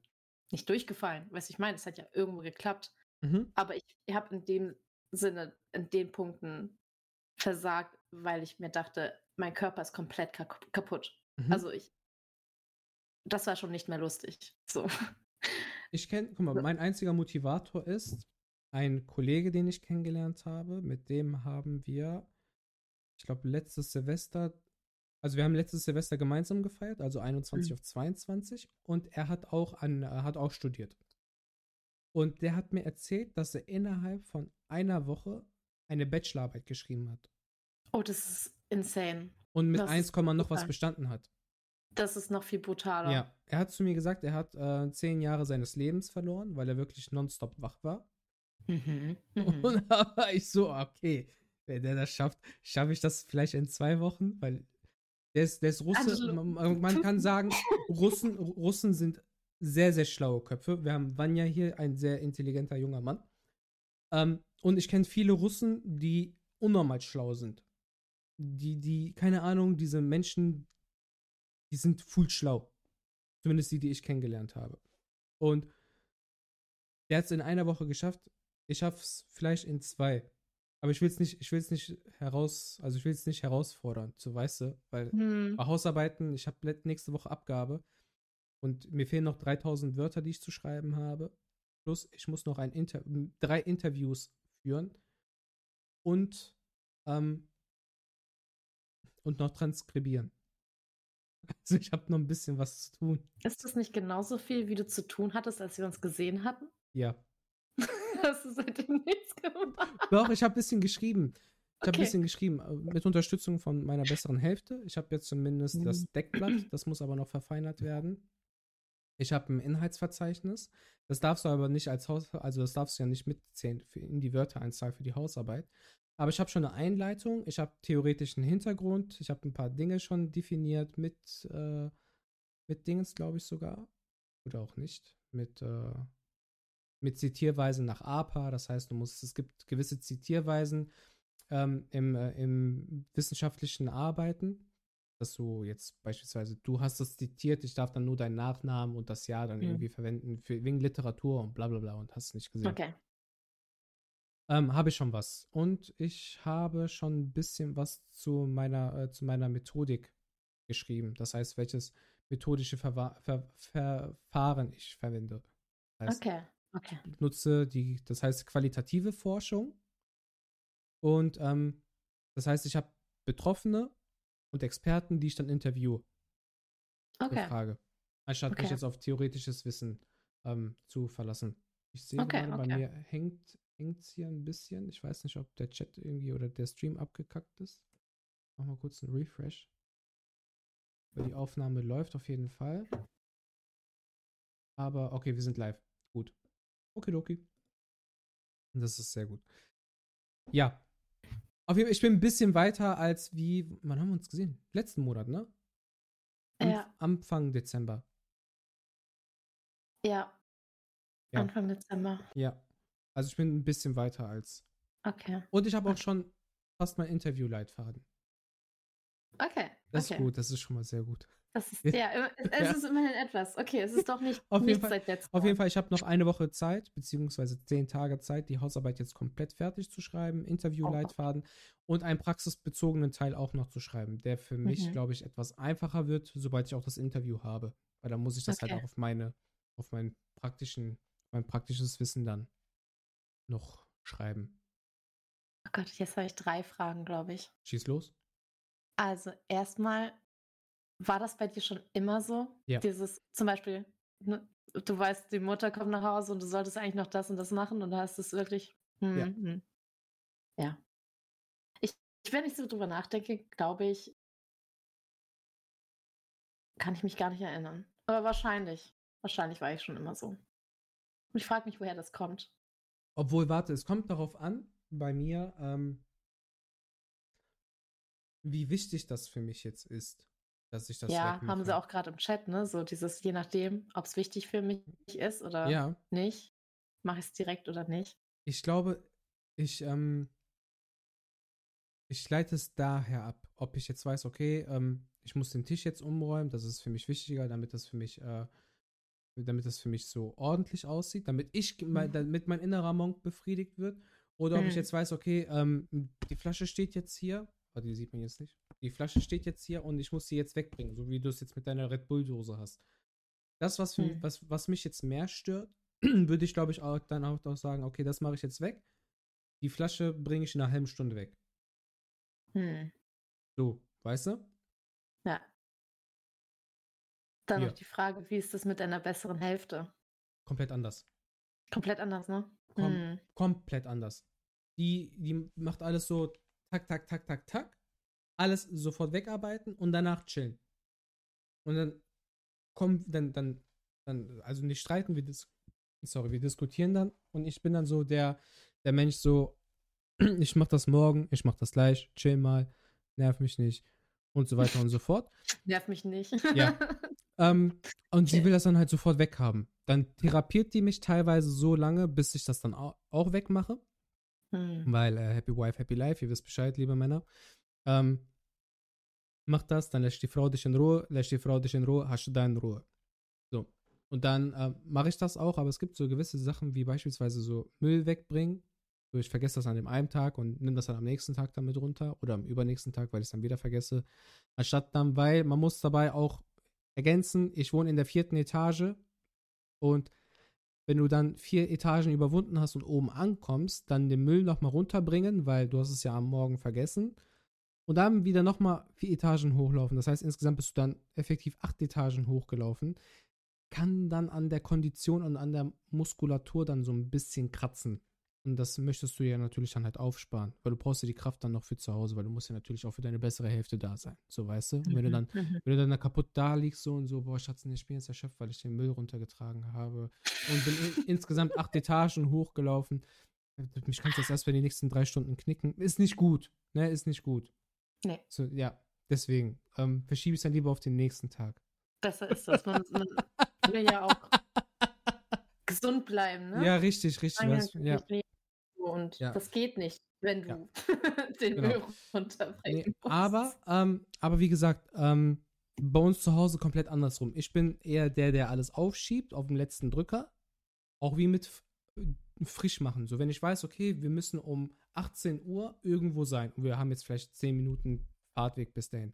nicht durchgefallen. Weißt du, ich meine, es hat ja irgendwo geklappt. Mhm. Aber ich habe in dem Sinne, in den Punkten versagt, weil ich mir dachte, mein Körper ist komplett kaputt. Mhm. Also ich, das war schon nicht mehr lustig. So. Ich kenne, guck mal, mein einziger Motivator ist ein Kollege, den ich kennengelernt habe. Mit dem haben wir, ich glaube, letztes Silvester, also wir haben letztes Silvester gemeinsam gefeiert, also 21 mhm. auf 22. Und er hat auch an, er hat auch studiert. Und der hat mir erzählt, dass er innerhalb von einer Woche eine Bachelorarbeit geschrieben hat. Oh, das ist insane. Und mit 1, noch was bestanden hat. Das ist noch viel brutaler. Ja, er hat zu mir gesagt, er hat äh, zehn Jahre seines Lebens verloren, weil er wirklich nonstop wach war. Mhm, [LAUGHS] mhm. Und da war ich so, okay, wenn der das schafft, schaffe ich das vielleicht in zwei Wochen, weil der ist, der ist Russe. Also, man, man, kann [LAUGHS] sagen, Russen, Russen sind sehr, sehr schlaue Köpfe. Wir haben Vanya hier, ein sehr intelligenter junger Mann. Ähm, und ich kenne viele Russen, die unnormal schlau sind. Die, die, keine Ahnung, diese Menschen, die sind full schlau. Zumindest die, die ich kennengelernt habe. Und der hat es in einer Woche geschafft. Ich schaffe es vielleicht in zwei. Aber ich will es nicht, ich will es nicht heraus, also ich will es nicht herausfordern, so weißt du, weil hm. bei Hausarbeiten, ich habe nächste Woche Abgabe und mir fehlen noch 3000 Wörter, die ich zu schreiben habe. Plus, ich muss noch ein Inter drei Interviews führen und ähm, und noch transkribieren. [LAUGHS] Also ich habe noch ein bisschen was zu tun. Ist das nicht genauso viel, wie du zu tun hattest, als wir uns gesehen hatten? Ja. [LAUGHS] Hast du seitdem nichts gemacht? Doch, ich habe ein bisschen geschrieben. Ich okay. habe ein bisschen geschrieben, äh, mit Unterstützung von meiner besseren Hälfte. Ich habe jetzt zumindest mhm. das Deckblatt, das muss aber noch verfeinert werden. Ich habe ein Inhaltsverzeichnis. Das darfst du aber nicht als Haus, also das darfst du ja nicht mitzählen in die Wörtereinzahl für die Hausarbeit. Aber ich habe schon eine Einleitung, ich habe theoretischen Hintergrund, ich habe ein paar Dinge schon definiert mit, äh, mit Dingens, glaube ich sogar. Oder auch nicht. Mit, äh, mit Zitierweisen nach APA. Das heißt, du musst, es gibt gewisse Zitierweisen ähm, im, äh, im wissenschaftlichen Arbeiten. Dass du jetzt beispielsweise, du hast das zitiert, ich darf dann nur deinen Nachnamen und das Jahr dann mhm. irgendwie verwenden, für, wegen Literatur und bla bla bla und hast nicht gesehen. Okay. Ähm, habe ich schon was. Und ich habe schon ein bisschen was zu meiner, äh, zu meiner Methodik geschrieben. Das heißt, welches methodische Verwa Ver Verfahren ich verwende. Das heißt, okay, okay. Ich nutze die, das heißt qualitative Forschung. Und ähm, das heißt, ich habe Betroffene und Experten, die ich dann interviewe. Okay. Frage. Anstatt Okay. mich jetzt auf theoretisches Wissen ähm, zu verlassen. Ich sehe Okay, gerade, bei okay. mir hängt es hier ein bisschen. Ich weiß nicht, ob der Chat irgendwie oder der Stream abgekackt ist. Mach mal kurz einen Refresh. Weil die Aufnahme läuft auf jeden Fall. Aber okay, wir sind live. Gut. Okidoki. Das ist sehr gut. Ja. Auf jeden Fall, ich bin ein bisschen weiter als wie, wann haben wir uns gesehen? Letzten Monat, ne? Am, Ja. Anfang Dezember. Ja. Ja. Anfang Dezember. Ja. Also ich bin ein bisschen weiter als. Okay. Und ich habe auch schon fast mein Interview-Leitfaden. Okay. Das okay. ist gut, das ist schon mal sehr gut. Das ist, Ja. es, es Ja. ist immerhin etwas. Okay, es ist doch nicht Auf jeden nichts Fall- seit letztem Auf jeden. Fall, ich habe noch eine Woche Zeit, beziehungsweise zehn Tage Zeit, die Hausarbeit jetzt komplett fertig zu schreiben, Interview-Leitfaden und einen praxisbezogenen Teil auch noch zu schreiben, der für mich, Mhm. glaube ich, etwas einfacher wird, sobald ich auch das Interview habe. Weil dann muss ich das halt Okay. auch auf meine, auf meinen praktischen, mein praktisches Wissen dann noch schreiben. Oh Gott, jetzt habe ich drei Fragen, glaube ich. Schieß los. Also erstmal, war das bei dir schon immer so? Ja. Dieses, zum Beispiel, ne, du weißt, die Mutter kommt nach Hause und du solltest eigentlich noch das und das machen und da hast du es wirklich. Hm, Ja. hm. ja. Ich, wenn ich so drüber nachdenke, glaube ich, kann ich mich gar nicht erinnern. Aber wahrscheinlich, wahrscheinlich war ich schon immer so. Und ich frage mich, woher das kommt. Obwohl, warte, es kommt darauf an, bei mir, ähm, wie wichtig das für mich jetzt ist, dass ich das ja, haben sie auch gerade im Chat, ne? So dieses, je nachdem, ob es wichtig für mich ist oder Ja, nicht, mache ich es direkt oder nicht. ich glaube, ich, ähm, ich leite es daher ab, ob ich jetzt weiß, okay, ähm, ich muss den Tisch jetzt umräumen, das ist für mich wichtiger, damit das für mich, äh, damit das für mich so ordentlich aussieht, damit ich, mein, Mhm. damit mein innerer Monk befriedigt wird. Oder ob ich Mhm. jetzt weiß, okay, ähm, die Flasche steht jetzt hier, oh, die sieht man jetzt nicht. Die Flasche steht jetzt hier und ich muss sie jetzt wegbringen, so wie du es jetzt mit deiner Red Bull-Dose hast. Das, was, für, Mhm. was, was mich jetzt mehr stört, [CLEARS THROAT] würde ich, glaube ich, auch dann auch, auch sagen, okay, das mache ich jetzt weg. Die Flasche bringe ich in einer halben Stunde weg. Hm. So, weißt du? Ja. Dann Ja. noch die Frage, wie ist das mit einer besseren Hälfte? Komplett anders. Komplett anders, ne? Kom Hm. Komplett anders. Die, die macht alles so tak, tak, tak, tak, tak. Alles sofort wegarbeiten und danach chillen. Und dann kommen, dann, dann, dann, also nicht streiten, wir sorry, wir diskutieren dann und ich bin dann so der, der Mensch so, [CLEARS THROAT] ich mach das morgen, ich mach das gleich, chill mal, nerv mich nicht und so weiter und so fort. [LAUGHS] Nerv mich nicht. Ja. [LAUGHS] Ähm, und sie will das dann halt sofort weghaben. Dann therapiert die mich teilweise so lange, bis ich das dann auch, auch wegmache. hm. Weil äh, Happy Wife, Happy Life, ihr wisst Bescheid, liebe Männer. Ähm, macht das, dann lässt die Frau dich in Ruhe, lässt die Frau dich in Ruhe, hast du da in Ruhe. So. Und dann äh, mache ich das auch, aber es gibt so gewisse Sachen wie beispielsweise so Müll wegbringen. So, ich vergesse das an dem einen Tag und nehme das dann am nächsten Tag damit runter oder am übernächsten Tag, weil ich es dann wieder vergesse. Anstatt dann, weil man muss dabei auch ergänzen, ich wohne in der vierten Etage und wenn du dann vier Etagen überwunden hast und oben ankommst, dann den Müll nochmal runterbringen, weil du hast es ja am Morgen vergessen. Und dann wieder nochmal vier Etagen hochlaufen. Das heißt, insgesamt bist du dann effektiv acht Etagen hochgelaufen. Kann dann an der Kondition und an der Muskulatur dann so ein bisschen kratzen. Und das möchtest du ja natürlich dann halt aufsparen, weil du brauchst ja die Kraft dann noch für zu Hause, weil du musst ja natürlich auch für deine bessere Hälfte da sein. So, weißt du? Und wenn du dann Mhm. wenn du dann da kaputt da liegst so und so, boah, Schatz, ich bin jetzt erschöpft, weil ich den Müll runtergetragen habe und bin in, insgesamt acht Etagen hochgelaufen. Mich kannst du jetzt erst für die nächsten drei Stunden knicken. Ist nicht gut, ne, ist nicht gut. Nee. So, ja, deswegen ähm, verschiebe ich es dann lieber auf den nächsten Tag. Besser ist das. Man, man will ja auch [LAUGHS] gesund bleiben, ne? Ja, richtig, richtig. Du, ja. Und Ja. das geht nicht, wenn du Ja. [LAUGHS] den Genau. Müll runterbringen Nee, musst. aber, ähm, aber wie gesagt, ähm, bei uns zu Hause komplett andersrum. Ich bin eher der, der alles aufschiebt auf dem letzten Drücker. Auch wie mit f- frisch machen. So, wenn ich weiß, okay, wir müssen um 18 Uhr irgendwo sein und wir haben jetzt vielleicht 10 Minuten Fahrtweg bis dahin.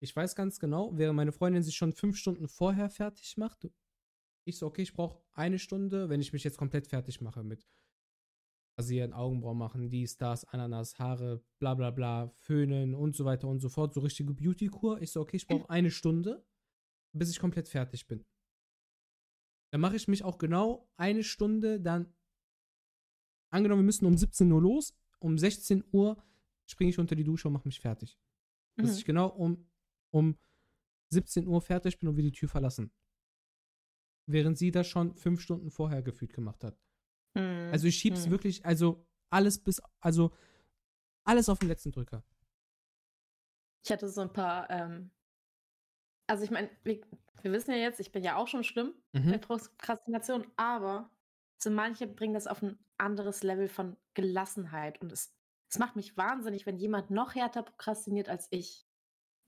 Ich weiß ganz genau, während meine Freundin sich schon fünf Stunden vorher fertig macht, ich so, okay, ich brauche eine Stunde, wenn ich mich jetzt komplett fertig mache mit rasieren, Augenbrauen machen, dies, das, Ananas, Haare, bla bla bla, föhnen und so weiter und so fort, so richtige Beauty-Kur. Ich so, okay, ich brauche eine Stunde, bis ich komplett fertig bin. Dann mache ich mich auch genau eine Stunde dann. Angenommen, wir müssen um 17 Uhr los. Um 16 Uhr springe ich unter die Dusche und mache mich fertig. Mhm. Dass ich genau um, um 17 Uhr fertig bin und wir die Tür verlassen. Während sie das schon fünf Stunden vorher gefühlt gemacht hat. Mhm. Also ich schieb's mhm. wirklich, also alles bis, also alles auf den letzten Drücker. Ich hatte so ein paar, ähm, also ich meine, wir, wir, wissen ja jetzt, ich bin ja auch schon schlimm mhm. mit Prokrastination, aber so manche bringen das auf ein anderes Level von Gelassenheit und es, es macht mich wahnsinnig, wenn jemand noch härter prokrastiniert als ich.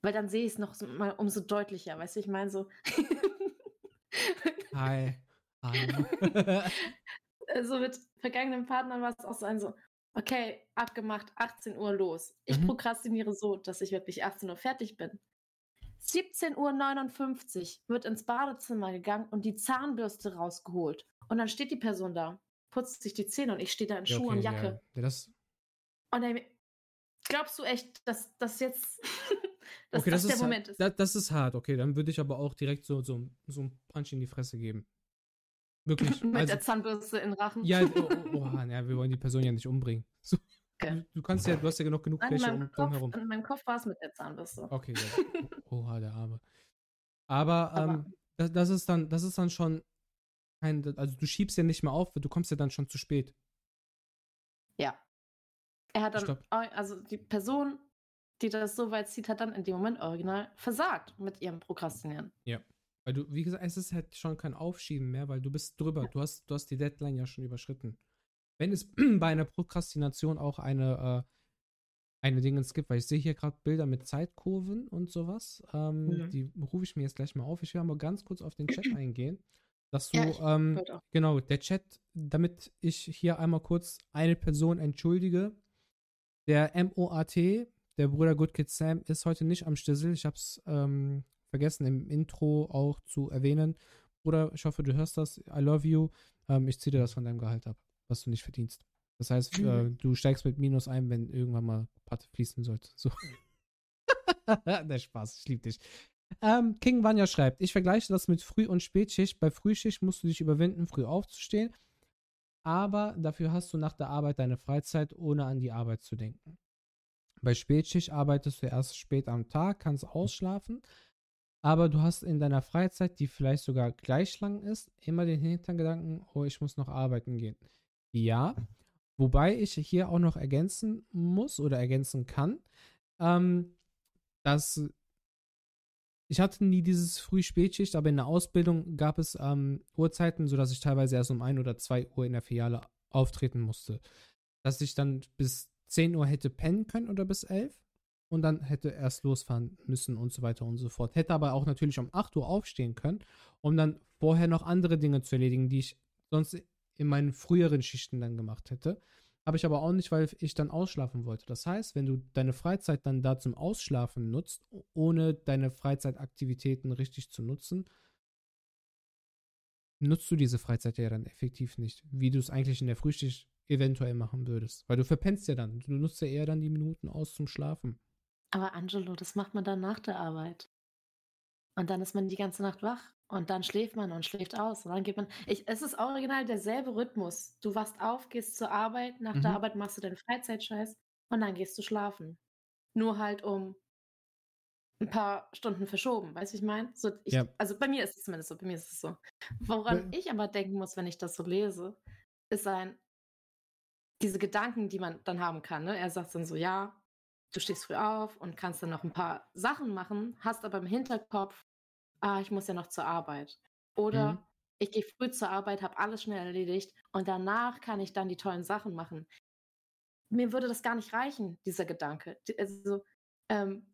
Weil dann sehe ich es noch so, mal umso deutlicher, weißt du, ich meine so. [LAUGHS] Hi. Hi. [LAUGHS] so mit vergangenen Partnern war es auch so ein so, okay, abgemacht, 18 Uhr los. Ich mhm. prokrastiniere so, dass ich wirklich 18 Uhr fertig bin. 17.59 Uhr wird ins Badezimmer gegangen und die Zahnbürste rausgeholt. Und dann steht die Person da, putzt sich die Zähne und ich stehe da in ja, Schuhe okay, und Jacke. Ja. Das und dann glaubst du echt, dass das jetzt [LAUGHS] dass okay, das, das der Moment ist? Das, das, ist hart, okay. Dann würde ich aber auch direkt so, so, so einen Punch in die Fresse geben. Wirklich. [LAUGHS] Mit also, der Zahnbürste in Rachen. Ja, oh, oh, [LAUGHS] oh, ja, wir wollen die Person ja nicht umbringen. So. Okay. Du kannst ja, du hast ja genug genug Fläche um, Kopf, herum. In meinem Kopf war es mit der Zahnbürste. Okay, ja. Oha, der Arme. Aber, Aber ähm, das, das, ist dann, das ist dann schon kein, also du schiebst ja nicht mehr auf, du kommst ja dann schon zu spät. Ja. Er hat dann, Stopp. also die Person, die das so weit zieht, hat dann in dem Moment original versagt mit ihrem Prokrastinieren. Ja. Weil du, wie gesagt, es ist halt schon kein Aufschieben mehr, weil du bist drüber. Du hast, du hast die Deadline ja schon überschritten. Wenn es [CLEARS THROAT] bei einer Prokrastination auch eine, äh, eine Dingens gibt, weil ich sehe hier gerade Bilder mit Zeitkurven und sowas. Ähm, mhm. Die rufe ich mir jetzt gleich mal auf. Ich will aber ganz kurz auf den Chat eingehen. Dass du, ja, ähm, genau, der Chat, damit ich hier einmal kurz eine Person entschuldige. Der MOAT, der Bruder Good Kid Sam, ist heute nicht am Stissel. Ich habe es ähm, vergessen im Intro auch zu erwähnen. Bruder, ich hoffe, du hörst das. I love you. Ähm, ich ziehe dir das von deinem Gehalt ab, was du nicht verdienst. Das heißt, mhm. äh, du steigst mit Minus ein, wenn irgendwann mal Patte fließen sollte. So. [LAUGHS] Der Spaß, ich liebe dich. Ähm, King Vanya schreibt, ich vergleiche das mit Früh- und Spätschicht. Bei Frühschicht musst du dich überwinden, früh aufzustehen. Aber dafür hast du nach der Arbeit deine Freizeit, ohne an die Arbeit zu denken. Bei Spätschicht arbeitest du erst spät am Tag, kannst ausschlafen, aber du hast in deiner Freizeit, die vielleicht sogar gleich lang ist, immer den Hintergedanken, oh, ich muss noch arbeiten gehen. Ja, wobei ich hier auch noch ergänzen muss oder ergänzen kann, ähm, dass ich hatte nie dieses Früh-Spätschicht, aber in der Ausbildung gab es ähm, Uhrzeiten, sodass ich teilweise erst um 1 oder 2 Uhr in der Filiale auftreten musste. Dass ich dann bis 10 Uhr hätte pennen können oder bis 11 und dann hätte erst losfahren müssen und so weiter und so fort. Hätte aber auch natürlich um 8 Uhr aufstehen können, um dann vorher noch andere Dinge zu erledigen, die ich sonst in meinen früheren Schichten dann gemacht hätte. Habe ich aber auch nicht, weil ich dann ausschlafen wollte. Das heißt, wenn du deine Freizeit dann da zum Ausschlafen nutzt, ohne deine Freizeitaktivitäten richtig zu nutzen, nutzt du diese Freizeit ja dann effektiv nicht, wie du es eigentlich in der Frühschicht eventuell machen würdest. Weil du verpennst ja dann. Du nutzt ja eher dann die Minuten aus zum Schlafen. Aber Angelo, das macht man dann nach der Arbeit. Und dann ist man die ganze Nacht wach. Und dann schläft man und schläft aus. Und dann geht man. Ich, es ist original derselbe Rhythmus. Du wachst auf, gehst zur Arbeit, nach mhm. der Arbeit machst du deinen Freizeitscheiß und dann gehst du schlafen. Nur halt um ein paar Stunden verschoben, weißt du, ich meine? So, ja. Also bei mir ist es zumindest so, bei mir ist es so. Woran ja. ich aber denken muss, wenn ich das so lese, ist ein, diese Gedanken, die man dann haben kann. Ne? Er sagt dann so, ja, du stehst früh auf und kannst dann noch ein paar Sachen machen, hast aber im Hinterkopf, ah, ich muss ja noch zur Arbeit. Oder mhm. ich gehe früh zur Arbeit, habe alles schnell erledigt und danach kann ich dann die tollen Sachen machen. Mir würde das gar nicht reichen, dieser Gedanke. Also, ähm,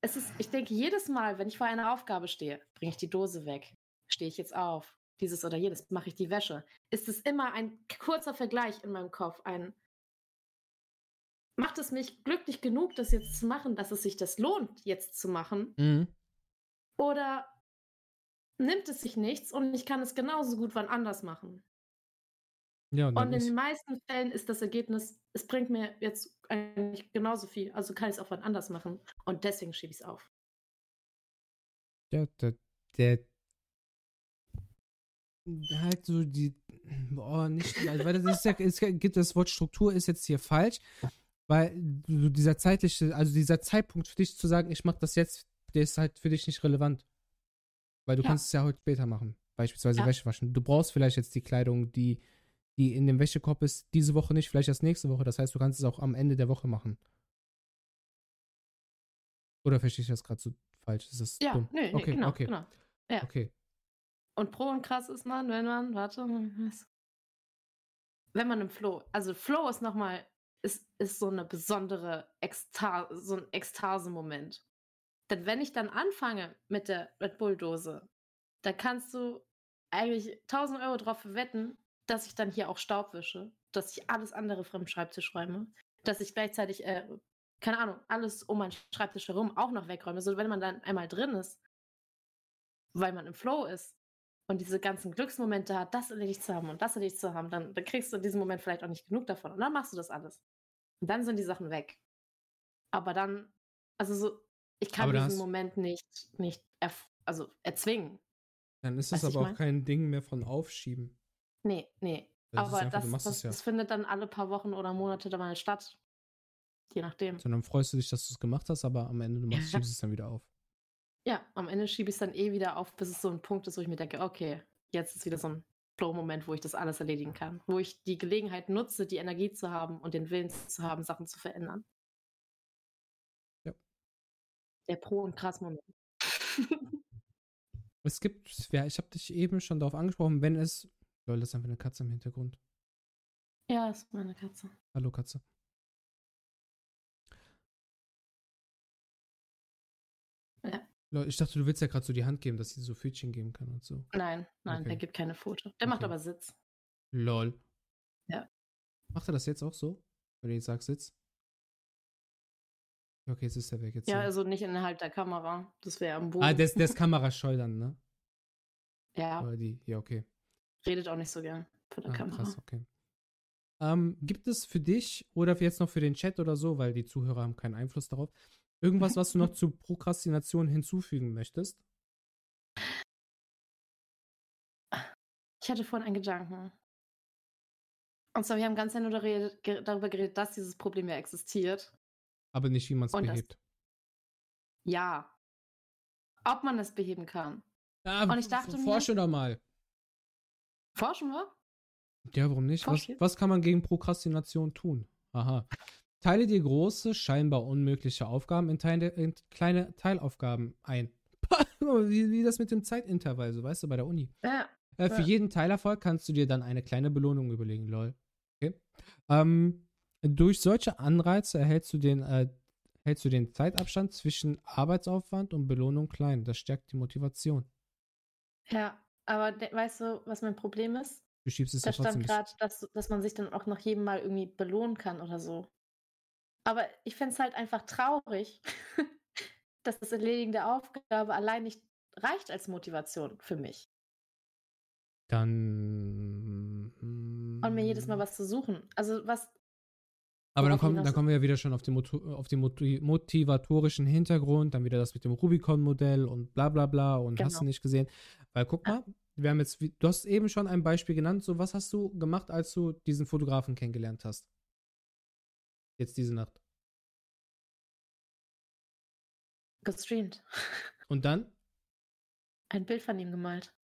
es ist, ich denke, jedes Mal, wenn ich vor einer Aufgabe stehe, bringe ich die Dose weg, stehe ich jetzt auf, dieses oder jedes, mache ich die Wäsche, ist es immer ein kurzer Vergleich in meinem Kopf, ein macht es mich glücklich genug, das jetzt zu machen, dass es sich das lohnt, jetzt zu machen? Mhm. Oder nimmt es sich nichts und ich kann es genauso gut wann anders machen? Ja, und, und in den meisten Fällen ist das Ergebnis, es bringt mir jetzt eigentlich genauso viel, also kann ich es auch wann anders machen. Und deswegen schiebe ich es auf. Ja, der, der halt so die, boah, nicht, also, weil das ist ja, es gibt das Wort Struktur ist jetzt hier falsch, weil dieser zeitliche, also dieser Zeitpunkt für dich zu sagen, ich mach das jetzt, der ist halt für dich nicht relevant. Weil du ja. kannst es ja heute später machen. Beispielsweise ja. Wäsche waschen. Du brauchst vielleicht jetzt die Kleidung, die, die in dem Wäschekorb ist, diese Woche nicht, vielleicht erst nächste Woche. Das heißt, du kannst es auch am Ende der Woche machen. Oder verstehe ich das gerade so falsch? Ist das ja, dumm? Nee, nee, okay, genau, okay. genau. Ja. Okay. Und pro und krass ist man, wenn man, warte, wenn man im Flow, also Flow ist nochmal, ist, ist so eine besondere Ekstase, so ein Ekstase-Moment. Denn wenn ich dann anfange mit der Red Bull-Dose, dann kannst du eigentlich 1000 Euro drauf wetten, dass ich dann hier auch Staub wische, dass ich alles andere vom Schreibtisch räume, dass ich gleichzeitig, äh, keine Ahnung, alles um meinen Schreibtisch herum auch noch wegräume. So, wenn man dann einmal drin ist, weil man im Flow ist, und diese ganzen Glücksmomente hat, das erledigt zu haben und das erledigt zu haben, dann, dann kriegst du in diesem Moment vielleicht auch nicht genug davon. Und dann machst du das alles. Und dann sind die Sachen weg. Aber dann, also so, ich kann diesen Moment nicht, nicht also erzwingen. Dann ist es aber auch mein? kein Ding mehr von Aufschieben. Nee, nee. Das aber einfach, das, das, ja. das, findet dann alle paar Wochen oder Monate dann mal statt. Je nachdem. Sondern freust du dich, dass du es gemacht hast, aber am Ende du machst, schiebst es dann wieder auf. Ja, am Ende schiebe ich es dann eh wieder auf, bis es so ein Punkt ist, wo ich mir denke, okay, jetzt ist wieder so ein Flow-Moment, wo ich das alles erledigen kann. Wo ich die Gelegenheit nutze, die Energie zu haben und den Willen zu haben, Sachen zu verändern. Der Pro- und Krass-Moment. es gibt, ja, ich habe dich eben schon darauf angesprochen, wenn es. Lol, das ist einfach eine Katze im Hintergrund. Ja, das ist meine Katze. Hallo Katze. Ja. Ich dachte, du willst ja gerade so die Hand geben, dass sie so Pfötchen geben kann und so. Nein, nein, okay. der gibt keine Foto. Der okay. macht aber Sitz. Lol. Ja. Macht er das jetzt auch so? Wenn du jetzt sagst Sitz? Okay, jetzt ist er weg. Jetzt ja, also nicht innerhalb der Kamera. Das wäre am Boden. Ah, der ist [LAUGHS] kamerascheu dann, ne? Ja. Oder die, ja, okay. Redet auch nicht so gern vor der ah, Kamera. Krass, okay. Ähm, gibt es für dich oder jetzt noch für den Chat oder so, weil die Zuhörer haben keinen Einfluss darauf, Irgendwas, was du noch [LAUGHS] zu Prokrastination hinzufügen möchtest? Ich hatte vorhin einen Gedanken. Und zwar, wir haben ganz nur darüber geredet, dass dieses Problem ja existiert. Aber nicht, wie man es behebt. Das, ja. Ob man es beheben kann. Ja, Und ich dachte forschen mir, doch mal. Forschen wir? Ja, warum nicht? Was, was, kann man gegen Prokrastination tun? Aha. Teile dir große, scheinbar unmögliche Aufgaben in, Teile, in kleine Teilaufgaben ein. [LAUGHS] wie, wie, das mit dem Zeitintervall, so weißt du, bei der Uni. Ja. Äh, für ja. jeden Teilerfolg kannst du dir dann eine kleine Belohnung überlegen, lol. Okay. Ähm, durch solche Anreize erhältst du den, äh, hältst du den Zeitabstand zwischen Arbeitsaufwand und Belohnung klein. Das stärkt die Motivation. Ja, aber weißt du, was mein Problem ist? Du schiebst es da stand gerade, dass, dass man sich dann auch nach jedem Mal irgendwie belohnen kann oder so. Aber ich finde es halt einfach traurig, [LAUGHS] dass das Erledigen der Aufgabe allein nicht reicht als Motivation für mich. Dann. Und mir jedes Mal hm. was zu suchen. Also was. Aber dann kommen, dann kommen wir ja wieder schon auf den, auf den motivatorischen Hintergrund, dann wieder das mit dem Rubicon-Modell und bla bla bla und genau. hast du genau. nicht gesehen. Weil guck mal, wir haben jetzt, du hast eben schon ein Beispiel genannt, so was hast du gemacht, als du diesen Fotografen kennengelernt hast? Jetzt diese Nacht. Gestreamt. [LAUGHS] Und dann? Ein Bild von ihm gemalt.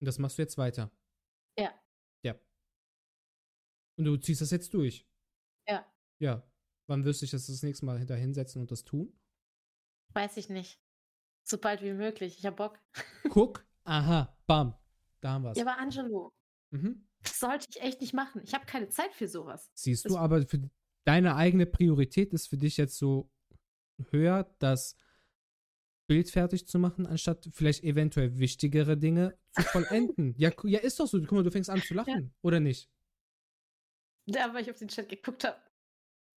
Und das machst du jetzt weiter? Ja. Ja. Und du ziehst das jetzt durch? Ja. Ja. Wann wirst du dich das, das nächste Mal hinter hinsetzen und das tun? Weiß ich nicht. So bald wie möglich. Ich hab Bock. [LAUGHS] Guck. Aha. Bam. Da haben wir es. Ja, aber Angelo. Mhm. Das sollte ich echt nicht machen. Ich habe keine Zeit für sowas. Siehst das du, aber für deine eigene Priorität ist für dich jetzt so höher, das Bild fertig zu machen, anstatt vielleicht eventuell wichtigere Dinge zu vollenden. [LAUGHS] ja, ja, ist doch so. Guck mal, du fängst an zu lachen, ja. oder nicht? Ja, weil ich auf den Chat geguckt habe.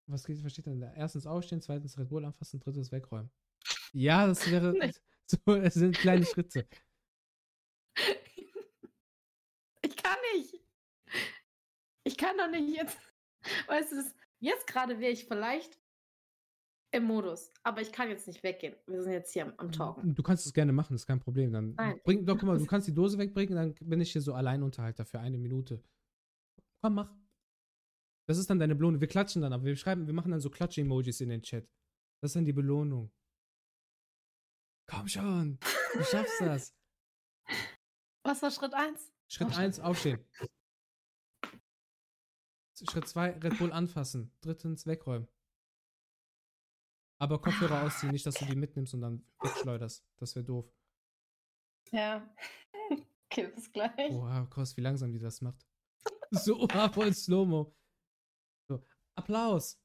Was, was steht denn da? Erstens aufstehen, zweitens Red Bull anfassen, drittens wegräumen. Ja, das wäre [LAUGHS] [LAUGHS] so, es sind kleine Schritte. [LAUGHS] Ich kann nicht. Ich kann doch nicht jetzt. Weißt du, jetzt gerade wäre ich vielleicht im Modus. Aber ich kann jetzt nicht weggehen. Wir sind jetzt hier am, am Talken. Du kannst es gerne machen, ist kein Problem. Dann Nein. bring, doch, guck mal, du kannst die Dose wegbringen, dann bin ich hier so Alleinunterhalter für eine Minute. Komm, mach. Das ist dann deine Belohnung. Wir klatschen dann, aber wir schreiben, wir machen dann so Klatsch-Emojis in den Chat. Das ist dann die Belohnung. Komm schon, du schaffst das. [LAUGHS] Was war Schritt 1? Schritt Aufstehen. 1, aufstehen. Schritt 2, Red Bull anfassen. Drittens, wegräumen. Aber Kopfhörer [LAUGHS] ausziehen, nicht, dass du die mitnimmst und dann wegschleuderst. Das wäre doof. Ja. [LAUGHS] Okay, bis gleich. Boah, krass, wie langsam die das macht. So, voll Slow-Mo. Applaus.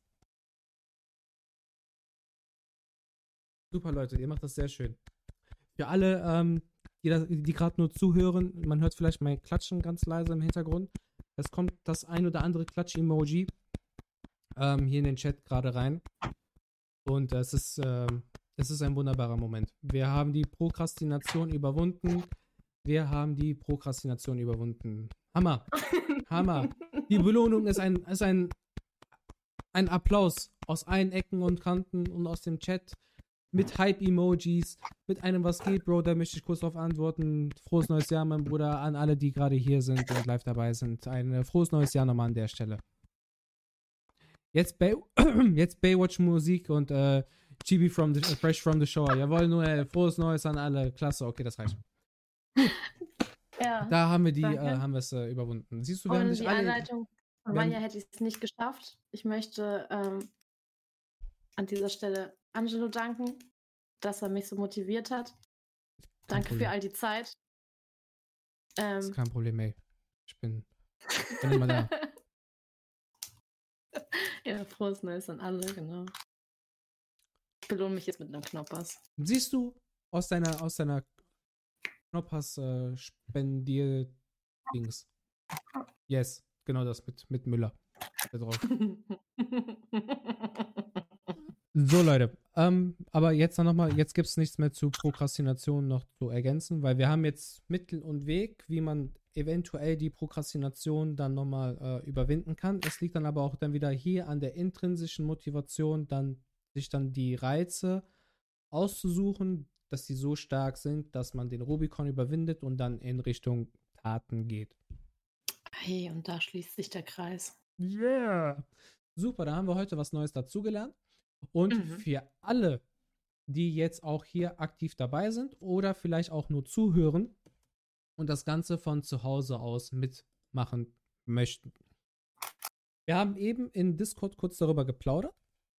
Super, Leute, ihr macht das sehr schön. Für alle, ähm, die, die gerade nur zuhören, man hört vielleicht mein Klatschen ganz leise im Hintergrund. Es kommt das ein oder andere Klatsch-Emoji ähm, hier in den Chat gerade rein. Und es ist, ähm, es ist ein wunderbarer Moment. Wir haben die Prokrastination überwunden. Wir haben die Prokrastination überwunden. Hammer. Hammer. Die Belohnung ist ein, ist ein, ein Applaus aus allen Ecken und Kanten und aus dem Chat mit Hype-Emojis, mit einem Was geht, Bro, da möchte ich kurz drauf antworten. Frohes neues Jahr, mein Bruder, an alle, die gerade hier sind und live dabei sind. Ein äh, frohes neues Jahr nochmal an der Stelle. Jetzt, Bay [CLEARS THROAT] jetzt Baywatch-Musik und äh, Chibi from the, Fresh from the Shore. Jawohl, nur äh, frohes Neues an alle. Klasse, okay, das reicht. [LAUGHS] Ja. Da haben wir die, äh, haben wir es äh, überwunden. Siehst du, wir haben Und dich die alle. Anleitung Manja hätte ich es nicht geschafft. Ich möchte ähm, an dieser Stelle Angelo danken, dass er mich so motiviert hat. Danke für all die Zeit. Das ist Ähm, kein Problem, ey. Ich bin, [LAUGHS] bin immer da. ja, frohes Neues an alle, genau. Ich belohne mich jetzt mit einem Knoppers. Siehst du aus deiner, aus deiner Knoppers äh, Spendier-Dings? Yes, genau das mit, mit Müller. Da drauf. [LAUGHS] So, Leute. Ähm, aber jetzt dann nochmal, jetzt gibt es nichts mehr zu Prokrastination noch zu ergänzen, weil wir haben jetzt Mittel und Weg, wie man eventuell die Prokrastination dann nochmal äh, überwinden kann. Es liegt dann aber auch dann wieder hier an der intrinsischen Motivation, dann sich dann die Reize auszusuchen, dass die so stark sind, dass man den Rubikon überwindet und dann in Richtung Taten geht. Hey, und da schließt sich der Kreis. Yeah. Super, da haben wir heute was Neues dazugelernt. Und Mhm. für alle, die jetzt auch hier aktiv dabei sind oder vielleicht auch nur zuhören und das Ganze von zu Hause aus mitmachen möchten. Wir haben eben in Discord kurz darüber geplaudert,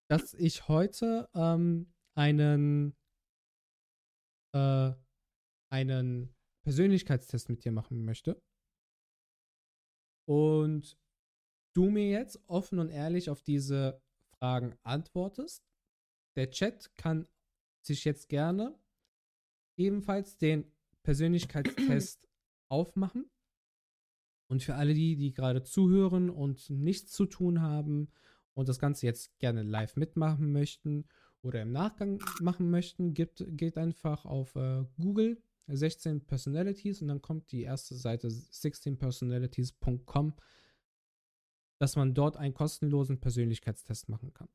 dass ich heute ähm, einen, äh, einen Persönlichkeitstest mit dir machen möchte. Und du mir jetzt offen und ehrlich auf diese Fragen antwortest. Der Chat kann sich jetzt gerne ebenfalls den Persönlichkeitstest [CLEARS THROAT] aufmachen. Und für alle die, die gerade zuhören und nichts zu tun haben und das Ganze jetzt gerne live mitmachen möchten oder im Nachgang machen möchten, gibt, geht einfach auf äh, Google 16 Personalities und dann kommt die erste Seite 16personalities.com dass man dort einen kostenlosen Persönlichkeitstest machen kann.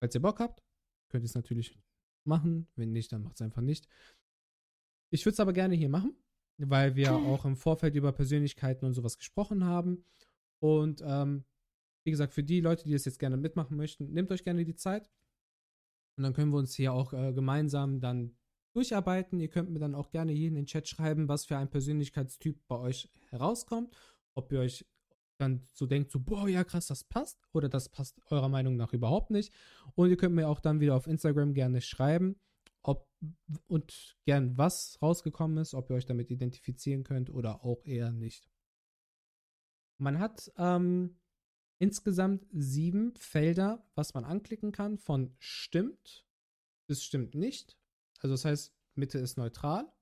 Falls ihr Bock habt, könnt ihr es natürlich machen. Wenn nicht, dann macht es einfach nicht. Ich würde es aber gerne hier machen, weil wir auch im Vorfeld über Persönlichkeiten und sowas gesprochen haben. Und ähm, wie gesagt, für die Leute, die das jetzt gerne mitmachen möchten, nehmt euch gerne die Zeit. Und dann können wir uns hier auch äh, gemeinsam dann durcharbeiten. Ihr könnt mir dann auch gerne hier in den Chat schreiben, was für ein Persönlichkeitstyp bei euch herauskommt. Ob ihr euch dann so denkt, so, boah, ja krass, das passt. Oder das passt eurer Meinung nach überhaupt nicht. Und ihr könnt mir auch dann wieder auf Instagram gerne schreiben, ob und gern was rausgekommen ist, ob ihr euch damit identifizieren könnt oder auch eher nicht. Man hat ähm, insgesamt sieben Felder, was man anklicken kann, von stimmt bis stimmt nicht. Also das heißt, Mitte ist neutral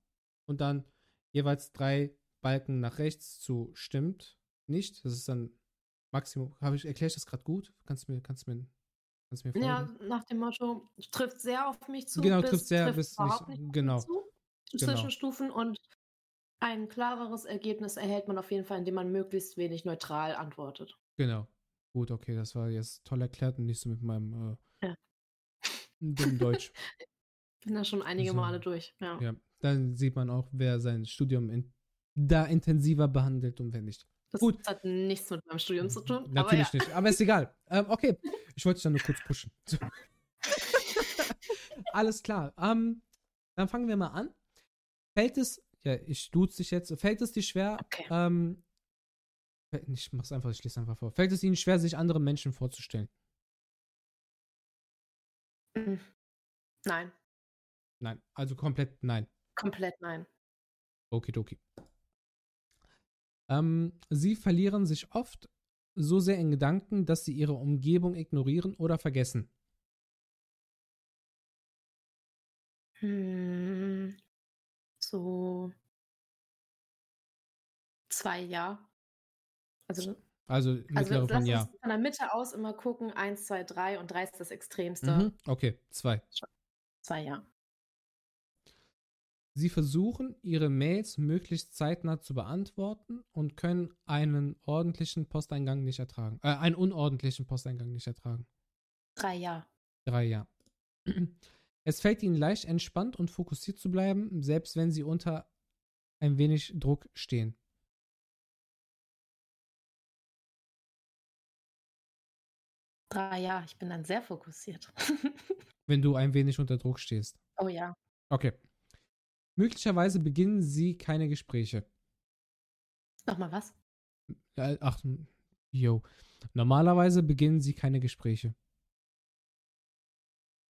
und dann jeweils drei Balken nach rechts zu stimmt nicht. Das ist dann Maximum. Habe ich erkläre ich das gerade gut? Kannst du mir kannst du mir kannst du mir folgen? Ja, nach dem Motto, trifft sehr auf mich zu. Genau, bis trifft sehr, bis überhaupt nicht- nicht auf genau, mich zu. genau. Zwischenstufen und ein klareres Ergebnis erhält man auf jeden Fall, indem man möglichst wenig neutral antwortet. Genau. Gut, okay, das war jetzt toll erklärt und nicht so mit meinem äh, Ja. [LAUGHS] Dumm Deutsch. [LAUGHS] Bin da schon einige So. Male durch, ja. ja, dann sieht man auch, wer sein Studium in, da intensiver behandelt und wer nicht. Das Gut. hat nichts mit meinem Studium zu tun. Natürlich aber ja. nicht, aber ist egal. Ähm, okay, ich wollte dich dann nur kurz pushen. So. [LAUGHS] Alles klar. Ähm, dann fangen wir mal an. Fällt es, ja, ich duze dich jetzt, fällt es dir schwer, Okay. ähm, ich mach's einfach, ich lese einfach vor. Fällt es Ihnen schwer, sich andere Menschen vorzustellen? Mhm. Nein, Nein, also komplett nein. komplett nein. Okidoki. Ähm, sie verlieren sich oft so sehr in Gedanken, dass sie ihre Umgebung ignorieren oder vergessen. Hm, so zwei Jahre. Also, Also also mittlere lass von uns ja. von der Mitte aus immer gucken, eins, zwei, drei und drei ist das Extremste. Mhm. Okay, zwei. Zwei Jahre. Sie versuchen, ihre Mails möglichst zeitnah zu beantworten und können einen ordentlichen Posteingang nicht ertragen. Äh, einen unordentlichen Posteingang nicht ertragen. Drei Jahre. Drei Jahre. [CLEARS THROAT] Es fällt ihnen leicht, entspannt und fokussiert zu bleiben, selbst wenn sie unter ein wenig Druck stehen. Drei Jahre. Ich bin dann sehr fokussiert. [LAUGHS] Wenn du ein wenig unter Druck stehst. oh ja. Okay. Möglicherweise beginnen sie keine Gespräche. Nochmal was? Ach, yo. Normalerweise beginnen sie keine Gespräche.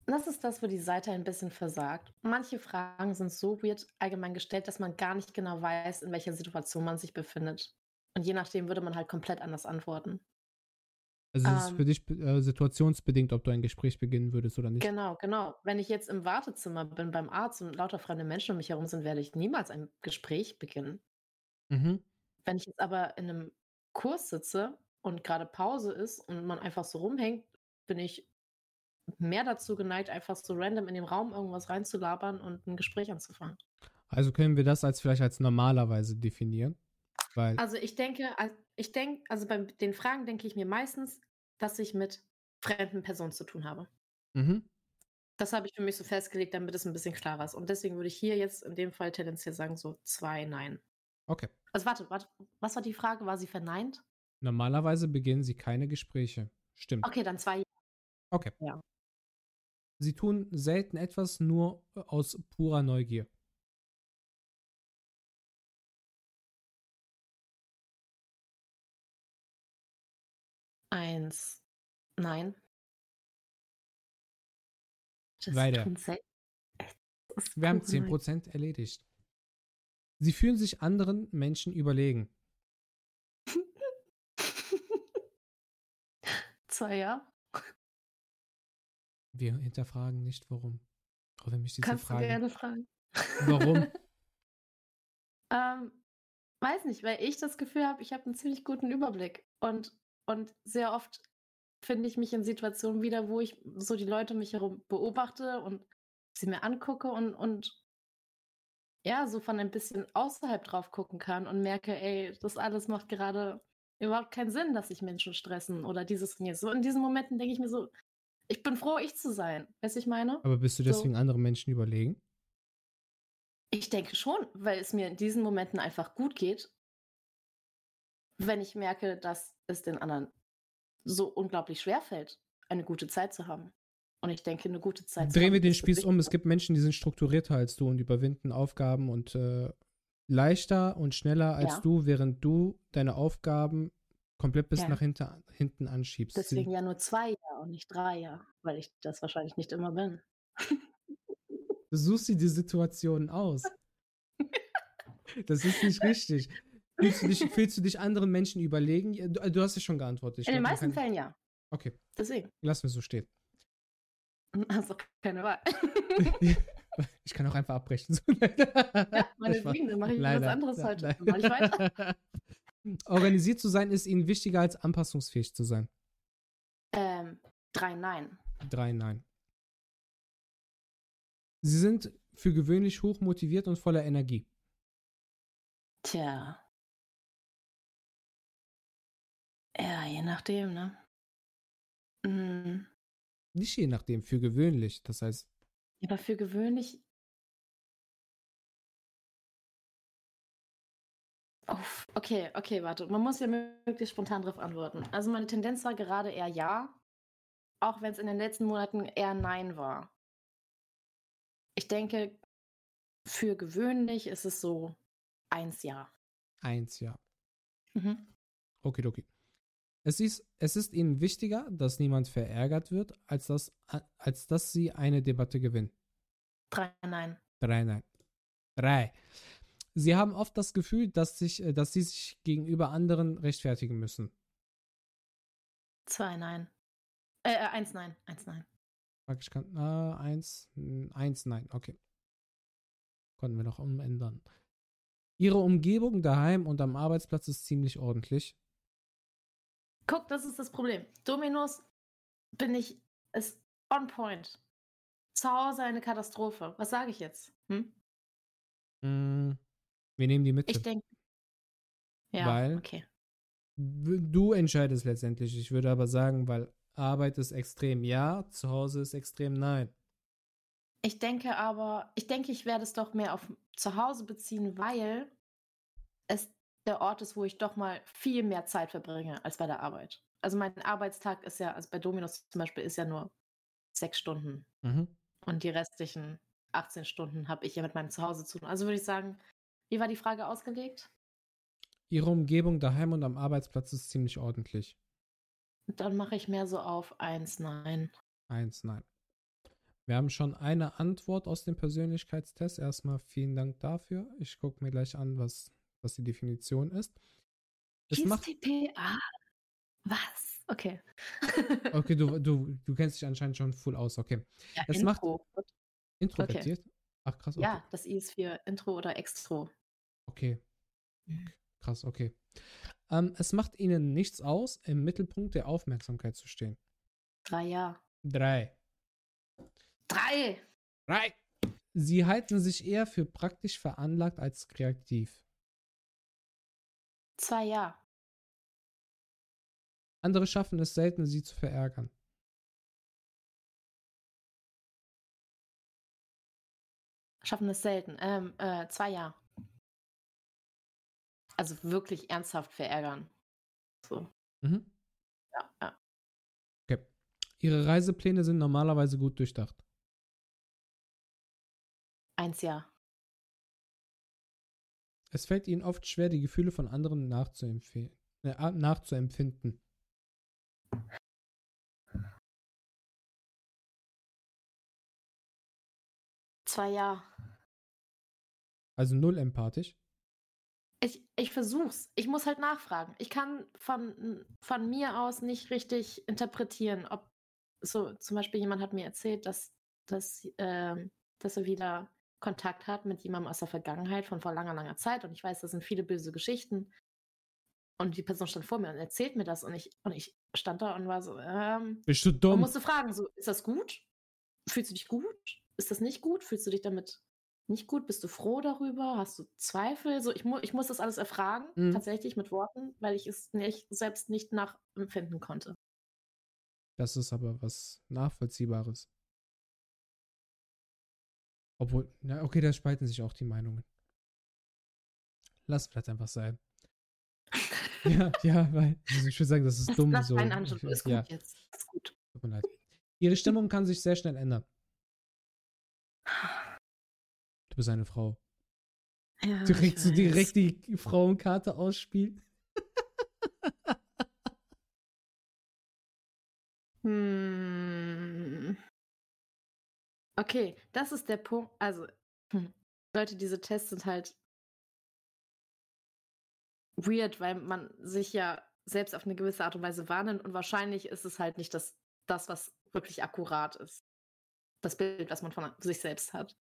Das ist das, wo die Seite ein bisschen versagt. Manche Fragen sind so weird allgemein gestellt, dass man gar nicht genau weiß, in welcher Situation man sich befindet. Und je nachdem würde man halt komplett anders antworten. Also es ist Ähm. für dich äh, situationsbedingt, ob du ein Gespräch beginnen würdest oder nicht. Genau, genau. Wenn ich jetzt im Wartezimmer bin beim Arzt und lauter fremde Menschen um mich herum sind, werde ich niemals ein Gespräch beginnen. Mhm. Wenn ich jetzt aber in einem Kurs sitze und gerade Pause ist und man einfach so rumhängt, bin ich mehr dazu geneigt, einfach so random in dem Raum irgendwas reinzulabern und ein Gespräch anzufangen. Also können wir das als vielleicht als normalerweise definieren. Weil, Also ich denke, ich denke, also bei den Fragen denke ich mir meistens, dass ich mit fremden Personen zu tun habe. mhm. Das habe ich für mich so festgelegt, damit es ein bisschen klarer ist. Und deswegen würde ich hier jetzt in dem Fall tendenziell sagen, so zwei Nein. okay. Also warte, warte, was war die Frage? War sie verneint? Normalerweise beginnen sie keine Gespräche. Stimmt. Okay, dann zwei. Okay. Ja. Sie tun selten etwas nur äh, aus purer Neugier. Eins. Nein. Das Weiter. ist Wir haben Neugier. 10% erledigt. Sie fühlen sich anderen Menschen überlegen. [LAUGHS] Zwei, ja. Wir hinterfragen nicht, warum. Auch wenn mich diese Kannst du Frage. gerne fragen. Warum? [LAUGHS] Ähm, weiß nicht, weil ich das Gefühl habe, ich habe einen ziemlich guten Überblick. Und, und sehr oft finde ich mich in Situationen wieder, wo ich so die Leute mich herum beobachte und sie mir angucke und, und ja, so von ein bisschen außerhalb drauf gucken kann und merke, ey, das alles macht gerade überhaupt keinen Sinn, dass sich Menschen stressen oder dieses und jenes. So in diesen Momenten denke ich mir so, ich bin froh, ich zu sein. Weißt du, ich meine? Aber bist du So. deswegen anderen Menschen überlegen? Ich denke schon, weil es mir in diesen Momenten einfach gut geht, wenn ich merke, dass es den anderen so unglaublich schwer fällt, eine gute Zeit zu haben. Und ich denke, eine gute Zeit zu Drehen wir den Spieß um. Es gibt Menschen, die sind strukturierter als du und überwinden Aufgaben und äh, leichter und schneller als Ja. du, während du deine Aufgaben komplett bis Ja. nach hinter, hinten anschiebst. Deswegen ja nur zwei Jahre und nicht drei Jahre, weil ich das wahrscheinlich nicht immer bin. Du suchst dir die Situationen aus. [LAUGHS] Das ist nicht richtig. Fühlst du dich, fühlst du dich anderen Menschen überlegen? Du, du hast ja schon geantwortet. In den meisten kann- Fällen ja. Okay, Deswegen. lass mir so stehen. [LAUGHS] Also keine Wahl. [LAUGHS] Ich kann auch einfach abbrechen. [LAUGHS] ja, meine Ich war- Deswegen, dann mache ich was Leider. anderes Ja, heute. ich weiter. Organisiert zu sein ist ihnen wichtiger als anpassungsfähig zu sein. Ähm, drei Nein. Drei Nein. Sie sind für gewöhnlich hoch motiviert und voller Energie. Tja. Ja, je nachdem, ne? Mm. Nicht je nachdem, für gewöhnlich. Das heißt. Aber für gewöhnlich. Oh, okay, okay, warte. Man muss ja möglichst spontan darauf antworten. Also meine Tendenz war gerade eher ja, auch wenn es in den letzten Monaten eher nein war. Ich denke, für gewöhnlich ist es so eins Jahr. Eins Jahr. Mhm. Okay, okay. Es ist, es ist ihnen wichtiger, dass niemand verärgert wird, als dass, als dass sie eine Debatte gewinnen. Drei Nein. Drei Nein. Drei. Sie haben oft das Gefühl, dass, sich, äh, dass sie sich gegenüber anderen rechtfertigen müssen. Zwei Nein. Äh, äh eins Nein. Eins Nein. Ich kann, äh, eins, eins Nein. Okay. Konnten wir noch umändern. Ihre Umgebung daheim und am Arbeitsplatz ist ziemlich ordentlich. Guck, das ist das Problem. Dominos bin ich, ist on point. Zu Hause eine Katastrophe. Was sage ich jetzt? Hm? Mm, wir nehmen die Mitte. Ich denke. Ja, weil okay. Du entscheidest letztendlich. Ich würde aber sagen, weil Arbeit ist extrem ja, zu Hause ist extrem nein. Ich denke aber, ich denke, ich werde es doch mehr auf zu Hause beziehen, weil es der Ort ist, wo ich doch mal viel mehr Zeit verbringe als bei der Arbeit. Also mein Arbeitstag ist ja, also bei Dominos zum Beispiel, ist ja nur sechs Stunden. Mhm. Und die restlichen 18 Stunden habe ich ja mit meinem Zuhause zu tun. Also würde ich sagen, wie war die Frage ausgelegt? Ihre Umgebung daheim und am Arbeitsplatz ist ziemlich ordentlich. Dann mache ich mehr so auf eins, nein. Eins, nein. Wir haben schon eine Antwort aus dem Persönlichkeitstest. Erstmal vielen Dank dafür. Ich gucke mir gleich an, was, was die Definition ist. Es macht PA. Was? Okay. [LAUGHS] okay, du, du, du kennst dich anscheinend schon full aus. Okay. Ja, es Intro. macht introvertiert. Okay. Ach krass. Okay. Ja, das I ist für Intro oder Extro. Okay. Krass, okay. Ähm, es macht ihnen nichts aus, im Mittelpunkt der Aufmerksamkeit zu stehen. Drei ja. Drei. Drei. Drei. Sie halten sich eher für praktisch veranlagt als kreativ. Zwei ja. Andere schaffen es selten, sie zu verärgern. Schaffen es selten. Ähm, äh, zwei ja. Also wirklich ernsthaft verärgern. So. Mhm. Ja, ja. Okay. Ihre Reisepläne sind normalerweise gut durchdacht. Eins ja. Es fällt ihnen oft schwer, die Gefühle von anderen nachzuempfehlen, äh, nachzuempfinden. Zwei ja. Also null empathisch? Ich, ich versuch's. Ich muss halt nachfragen. Ich kann von, von mir aus nicht richtig interpretieren, ob so zum Beispiel jemand hat mir erzählt, dass, dass, äh, dass er wieder Kontakt hat mit jemandem aus der Vergangenheit von vor langer, langer Zeit und ich weiß, das sind viele böse Geschichten. Und die Person stand vor mir und erzählt mir das und ich, und ich stand da und war so, ähm, Bist du dumm? Und musste fragen, so, ist das gut? Fühlst du dich gut? Ist das nicht gut? Fühlst du dich damit nicht gut? Bist du froh darüber? Hast du Zweifel? So, ich, mu ich muss das alles erfragen, mhm. tatsächlich mit Worten, weil ich es nicht, selbst nicht nachempfinden konnte. Das ist aber was Nachvollziehbares. Obwohl, na, okay, da spalten sich auch die Meinungen. Lass vielleicht einfach sein. [LAUGHS] ja, ja, weil also ich würde sagen, das ist das dumm. so. Ein Anschluss. Ist gut ja. jetzt. Ist gut. Tut mir leid. Ihre Stimmung kann sich sehr schnell ändern. Du bist eine Frau. Ja, direkt so direkt die Frauenkarte ausspielen. hm. Okay, das ist der Punkt. Also, hm, Leute, diese Tests sind halt weird, weil man sich ja selbst auf eine gewisse Art und Weise wahrnimmt und wahrscheinlich ist es halt nicht das, das was wirklich akkurat ist. Das Bild, was man von sich selbst hat.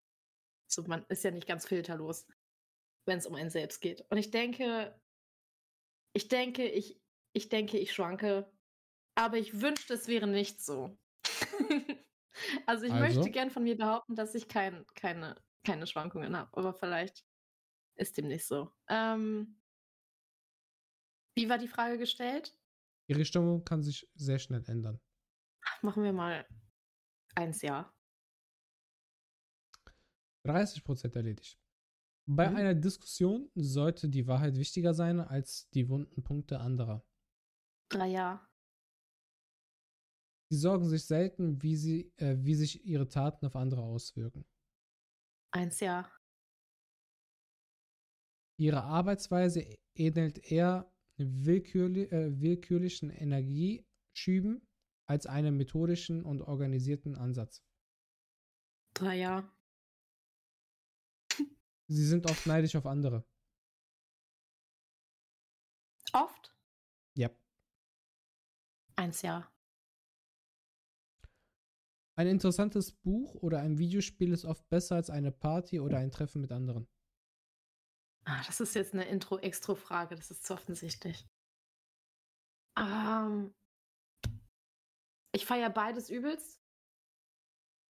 So, man ist ja nicht ganz filterlos, wenn es um einen selbst geht. Und ich denke, ich denke, ich, ich denke, ich schwanke, aber ich wünschte, es wäre nicht so. [LAUGHS] Also ich also? möchte gern von mir behaupten, dass ich kein, keine, keine Schwankungen habe, aber vielleicht ist dem nicht so. Ähm, wie war die Frage gestellt? Ihre Stimmung kann sich sehr schnell ändern. Machen wir mal Eins ja. 30% erledigt. Bei Mhm. einer Diskussion sollte die Wahrheit wichtiger sein als die wunden Punkte anderer. Drei ja. Sie sorgen sich selten, wie, sie, äh, wie sich ihre Taten auf andere auswirken. Eins ja. Ihre Arbeitsweise ähnelt eher willkürli äh, willkürlichen Energieschüben als einem methodischen und organisierten Ansatz. Drei ja. Sie sind oft neidisch auf andere. Oft? Ja. Eins ja. Ein interessantes Buch oder ein Videospiel ist oft besser als eine Party oder ein Treffen mit anderen. Ah, das ist jetzt eine Intro-Extro-Frage, das ist zu offensichtlich. Ähm, ich feiere beides übelst.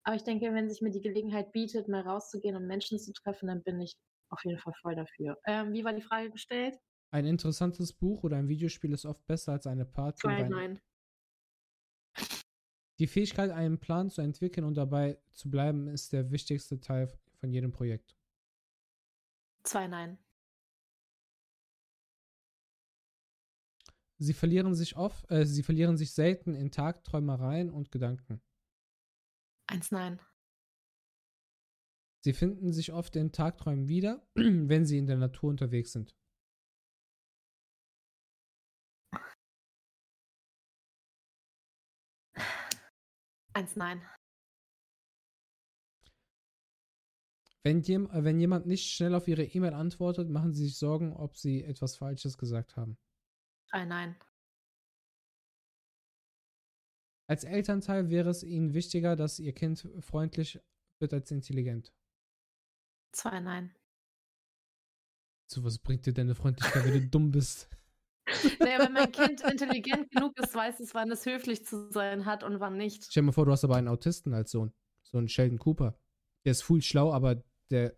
Aber ich denke, wenn sich mir die Gelegenheit bietet, mal rauszugehen und Menschen zu treffen, dann bin ich auf jeden Fall voll dafür. Ähm, wie war die Frage gestellt? Ein interessantes Buch oder ein Videospiel ist oft besser als eine Party Zwei, ein nein. Die Fähigkeit, einen Plan zu entwickeln und dabei zu bleiben, ist der wichtigste Teil von jedem Projekt. Zwei, nein. Sie verlieren sich oft, äh, sie verlieren sich selten in Tagträumereien und Gedanken. Eins, nein. Sie finden sich oft in Tagträumen wieder, [CLEARS THROAT] wenn sie in der Natur unterwegs sind. Eins, nein. Wenn, jem, äh, wenn jemand nicht schnell auf ihre E-Mail antwortet, machen sie sich Sorgen, ob sie etwas Falsches gesagt haben. Drei, nein. Als Elternteil wäre es ihnen wichtiger, dass ihr Kind freundlich wird als intelligent. Zwei, nein. So, was bringt dir deine Freundlichkeit, wenn du dumm bist? [LAUGHS] Naja, wenn mein Kind intelligent genug ist, weiß es, wann es höflich zu sein hat und wann nicht. Stell dir mal vor, du hast aber einen Autisten als Sohn. So einen Sheldon Cooper. Der ist full schlau, aber der.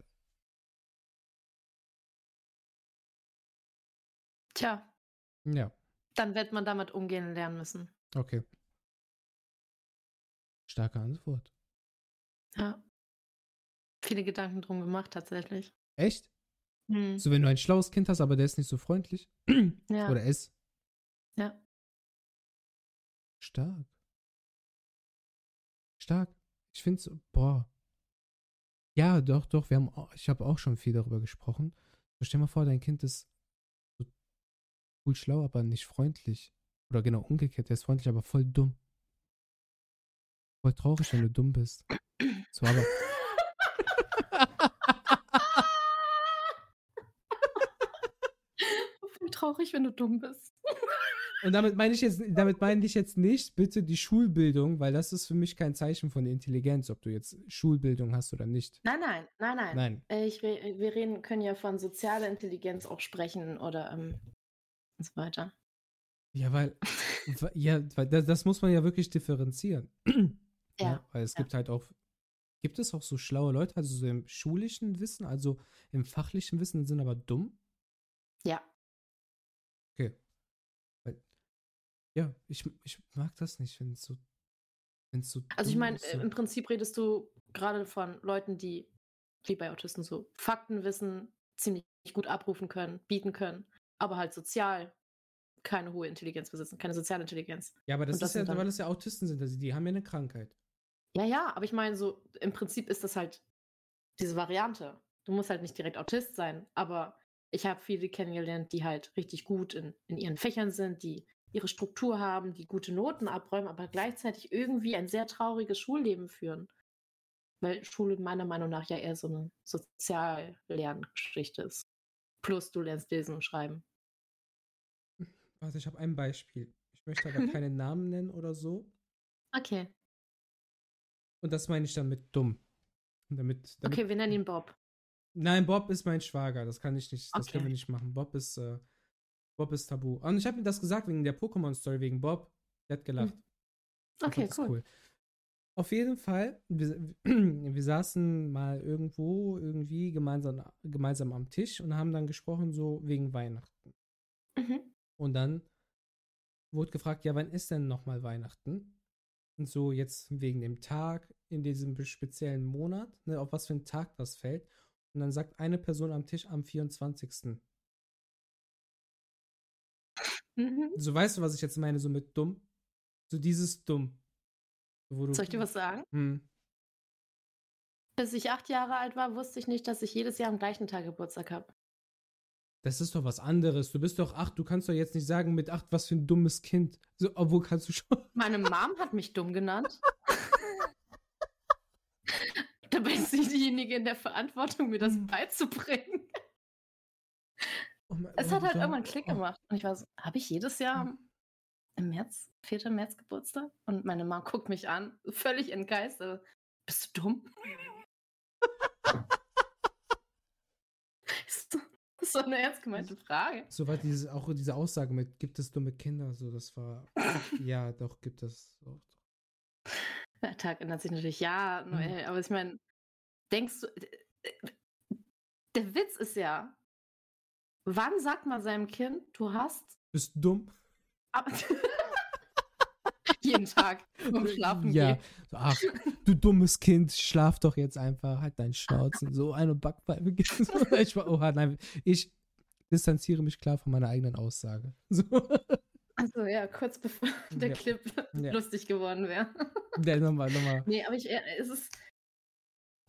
Tja, Ja, dann wird man damit umgehen lernen müssen. okay. Starke Antwort. Ja. Viele Gedanken drum gemacht, tatsächlich. Echt? Hm. So, wenn du ein schlaues Kind hast, aber der ist nicht so freundlich. [CLEARS THROAT] Ja. Oder ist. Ja. Stark. Stark. Ich finde so, boah. Ja, doch, doch, wir haben, ich habe auch schon viel darüber gesprochen. So, stell mal vor, dein Kind ist so cool schlau, aber nicht freundlich. Oder genau umgekehrt, der ist freundlich, aber voll dumm. Voll traurig, wenn du dumm bist. So, aber. [LAUGHS] [LAUGHS] Voll traurig, wenn du dumm bist. Und damit meine ich jetzt, [LAUGHS] damit meine ich jetzt nicht bitte die Schulbildung, weil das ist für mich kein Zeichen von Intelligenz, ob du jetzt Schulbildung hast oder nicht. Nein, nein, nein, nein. Nein. Äh, Ich, re- wir reden, können ja von sozialer Intelligenz auch sprechen oder ähm, und so weiter. Ja, weil, [LAUGHS] ja, weil das, das muss man ja wirklich differenzieren. [CLEARS THROAT] Ja. Weil es ja. gibt halt auch, gibt es auch so schlaue Leute, also so im schulischen Wissen, also im fachlichen Wissen sind aber dumm? Ja. Okay. Weil, ja, ich, ich mag das nicht, wenn es so, so Also ich meine, so. im Prinzip redest du gerade von Leuten, die, wie bei Autisten so, Faktenwissen ziemlich gut abrufen können, bieten können, aber halt sozial keine hohe Intelligenz besitzen, keine soziale Intelligenz. Ja, aber das das ist ja, dann- weil das ja Autisten sind, also die haben ja eine Krankheit. Ja, ja, aber ich meine, so im Prinzip ist das halt diese Variante. Du musst halt nicht direkt Autist sein, aber ich habe viele kennengelernt, die halt richtig gut in, in ihren Fächern sind, die ihre Struktur haben, die gute Noten abräumen, aber gleichzeitig irgendwie ein sehr trauriges Schulleben führen. Weil Schule meiner Meinung nach ja eher so eine Soziallerngeschichte ist. Plus du lernst lesen und schreiben. Warte, ich habe ein Beispiel. Ich möchte aber Mhm. [LAUGHS] keine Namen nennen oder so. Okay. Und das meine ich dann mit dumm. Damit, damit Okay, wir nennen ihn Bob. Nein, Bob ist mein Schwager. Das kann ich nicht, das können wir nicht machen. Bob ist, äh, Bob ist tabu. Und ich habe ihm das gesagt wegen der Pokémon-Story, wegen Bob. Der hat gelacht. Er Okay, das cool. Auf jeden Fall, wir, [CLEARS THROAT] wir saßen mal irgendwo, irgendwie gemeinsam, gemeinsam am Tisch und haben dann gesprochen, so wegen Weihnachten. Mhm. Und dann wurde gefragt, ja, wann ist denn nochmal Weihnachten? Und so jetzt wegen dem Tag in diesem speziellen Monat, ne, auf was für einen Tag das fällt. Und dann sagt eine Person am Tisch am 24. Mhm. So weißt du, was ich jetzt meine, so mit dumm? So dieses dumm. Soll ich dir was sagen? Hm. Bis ich acht Jahre alt war, wusste ich nicht, dass ich jedes Jahr am gleichen Tag Geburtstag habe. Das ist doch was anderes. Du bist doch acht. Du kannst doch jetzt nicht sagen mit acht, was für ein dummes Kind. So, obwohl kannst du schon. Meine Mom hat mich dumm genannt. [LAUGHS] Dabei ist sie diejenige in der Verantwortung, mir das hm. beizubringen. Oh es hat halt irgendwann einen Klick oh. gemacht. Und ich war so, habe ich jedes Jahr hm. im März, 4. März Geburtstag? Und meine Mom guckt mich an, völlig entgeistert. Bist du dumm? [LAUGHS] Das ist so eine ernst gemeinte Frage. So war diese, auch diese Aussage mit, gibt es dumme Kinder? So, das war, [LAUGHS] ja, doch, gibt es auch. Der [LAUGHS] Tag ändert sich natürlich, ja, Noel, mhm. aber ich meine, denkst du, der Witz ist ja, wann sagt man seinem Kind, du hast. Bist dumm? [LAUGHS] Jeden Tag beim [LAUGHS] Schlafen ja. gehen. Ach, du dummes Kind, schlaf doch jetzt einfach, halt deinen Schnauzen. So eine Backpfeife. ich war, oha, nein, ich distanziere mich klar von meiner eigenen Aussage. So. Also ja, kurz bevor [LAUGHS] der ja. Clip ja. lustig geworden wäre. [LAUGHS] Ja, nochmal, nochmal. Nee, aber ich, äh, es ist,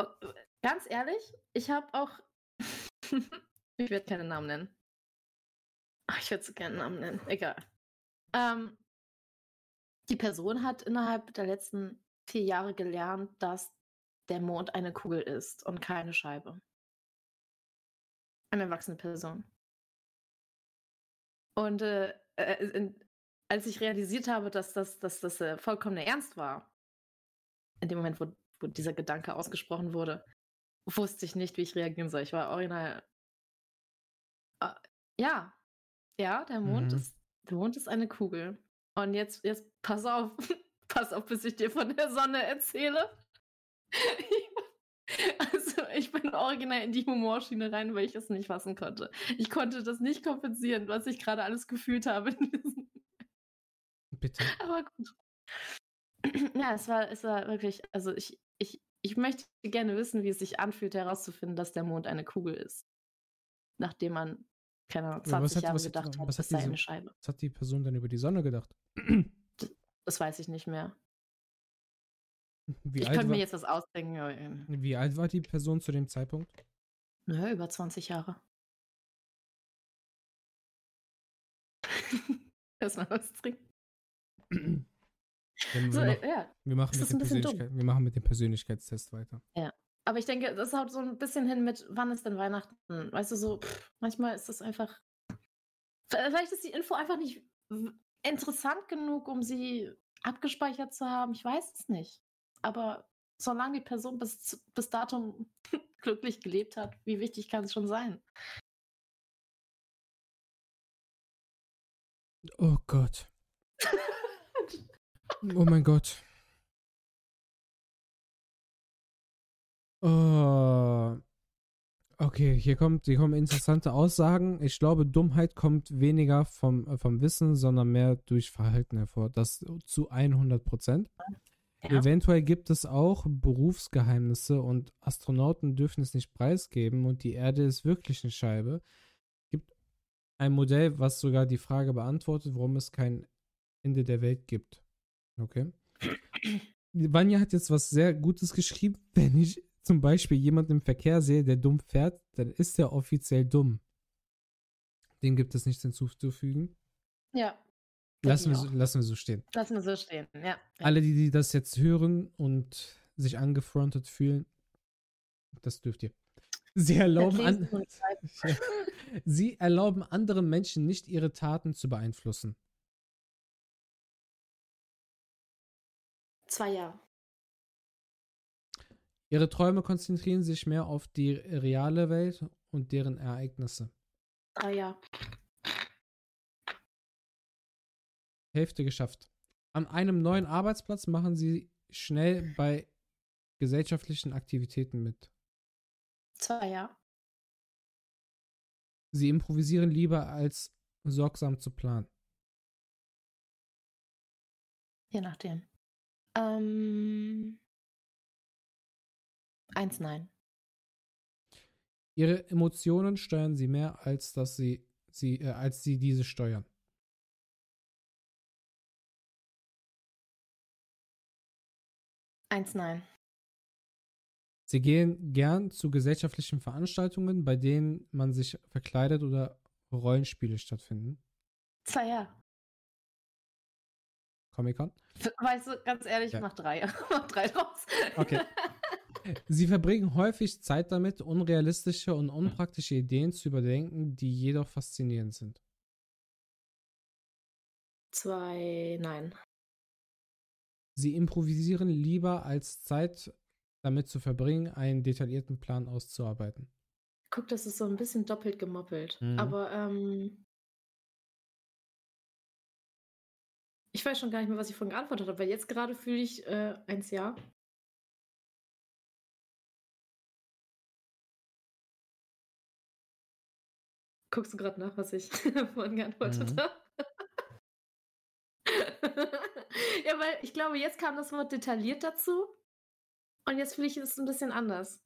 oh, ganz ehrlich, ich habe auch, [LAUGHS] ich werde keine Namen nennen. Ach, ich würde so gerne Namen nennen, egal. Ähm, die Person hat innerhalb der letzten vier Jahre gelernt, dass der Mond eine Kugel ist und keine Scheibe. Eine erwachsene Person. Und äh, äh, in, als ich realisiert habe, dass das, dass das äh, vollkommener Ernst war, in dem Moment, wo, wo dieser Gedanke ausgesprochen wurde, wusste ich nicht, wie ich reagieren soll. Ich war original. Äh, ja, ja, der Mond mhm. ist der Mond ist eine Kugel. Und jetzt, jetzt pass auf, [LAUGHS] pass auf, bis ich dir von der Sonne erzähle. [LAUGHS] also ich bin original in die Humorschiene rein, weil ich es nicht fassen konnte. Ich konnte das nicht kompensieren, was ich gerade alles gefühlt habe. Bitte. [LAUGHS] Aber gut. Ja, es war, es war wirklich, also ich, ich, ich möchte gerne wissen, wie es sich anfühlt, herauszufinden, dass der Mond eine Kugel ist. Nachdem man keine Ahnung, 20 hat, Jahre was gedacht hat, was hat, sei eine Scheibe. Was hat die Person dann über die Sonne gedacht? Das weiß ich nicht mehr. Wie ich könnte mir jetzt was ausdenken. Ähm, Wie alt war die Person zu dem Zeitpunkt? Naja, über 20 Jahre. [LAUGHS] Erstmal was trinken. wir, so, wir, ja. wir, machen mit dem Persönlichkeit, wir machen mit dem Persönlichkeitstest weiter. Ja. Aber ich denke, das haut so ein bisschen hin mit, wann ist denn Weihnachten? Weißt du, so, pff, manchmal ist das einfach. Vielleicht ist die Info einfach nicht interessant genug, um sie abgespeichert zu haben. Ich weiß es nicht. Aber solange die Person bis, bis datum [LAUGHS] glücklich gelebt hat, wie wichtig kann es schon sein? Oh Gott. oh mein Gott. Oh. Okay, hier kommt, hier kommen interessante Aussagen. Ich glaube, Dummheit kommt weniger vom, äh, vom Wissen, sondern mehr durch Verhalten hervor. Das zu 100 Prozent. Ja. Eventuell gibt es auch Berufsgeheimnisse und Astronauten dürfen es nicht preisgeben und die Erde ist wirklich eine Scheibe. Es gibt ein Modell, was sogar die Frage beantwortet, warum es kein Ende der Welt gibt. Okay. Vanya hat jetzt was sehr Gutes geschrieben. [LAUGHS] Wenn ich zum Beispiel jemanden im Verkehr sehe, der dumm fährt, dann ist er offiziell dumm. Dem gibt es nichts hinzuzufügen. Ja. Lassen wir, so, lassen wir so stehen. Lassen wir so stehen, ja. Alle, die, die das jetzt hören und sich angefrontet fühlen, das dürft ihr. Sie erlauben, an, [LAUGHS] ja. Sie erlauben anderen Menschen nicht ihre Taten zu beeinflussen. Zwei Jahre. Ihre Träume konzentrieren sich mehr auf die reale Welt und deren Ereignisse. Ah ja. Hälfte geschafft. An einem neuen Arbeitsplatz machen Sie schnell bei gesellschaftlichen Aktivitäten mit. Zwei Jahre. Sie improvisieren lieber als sorgsam zu planen. Je nachdem. Ähm, eins nein. Ihre Emotionen steuern sie mehr, als dass sie, sie äh, als sie diese steuern. Eins nein. Sie gehen gern zu gesellschaftlichen Veranstaltungen, bei denen man sich verkleidet oder Rollenspiele stattfinden. Zwei ja. Comic-Con? Weißt du, ganz ehrlich, ja. mach drei. [LAUGHS] mach drei draus. Okay. [LAUGHS] Sie verbringen häufig Zeit damit, unrealistische und unpraktische Ideen zu überdenken, die jedoch faszinierend sind. Zwei, nein. Sie improvisieren lieber, als Zeit damit zu verbringen, einen detaillierten Plan auszuarbeiten. Guck, das ist so ein bisschen doppelt gemoppelt. Mhm. Aber ähm, ich weiß schon gar nicht mehr, was ich vorhin geantwortet habe, weil jetzt gerade fühle ich äh, eins Ja. Guckst du gerade nach, was ich [LAUGHS] vorhin geantwortet mhm. habe? [LAUGHS] [LAUGHS] ja, weil ich glaube, jetzt kam das Wort detailliert dazu und jetzt fühle ich es ein bisschen anders.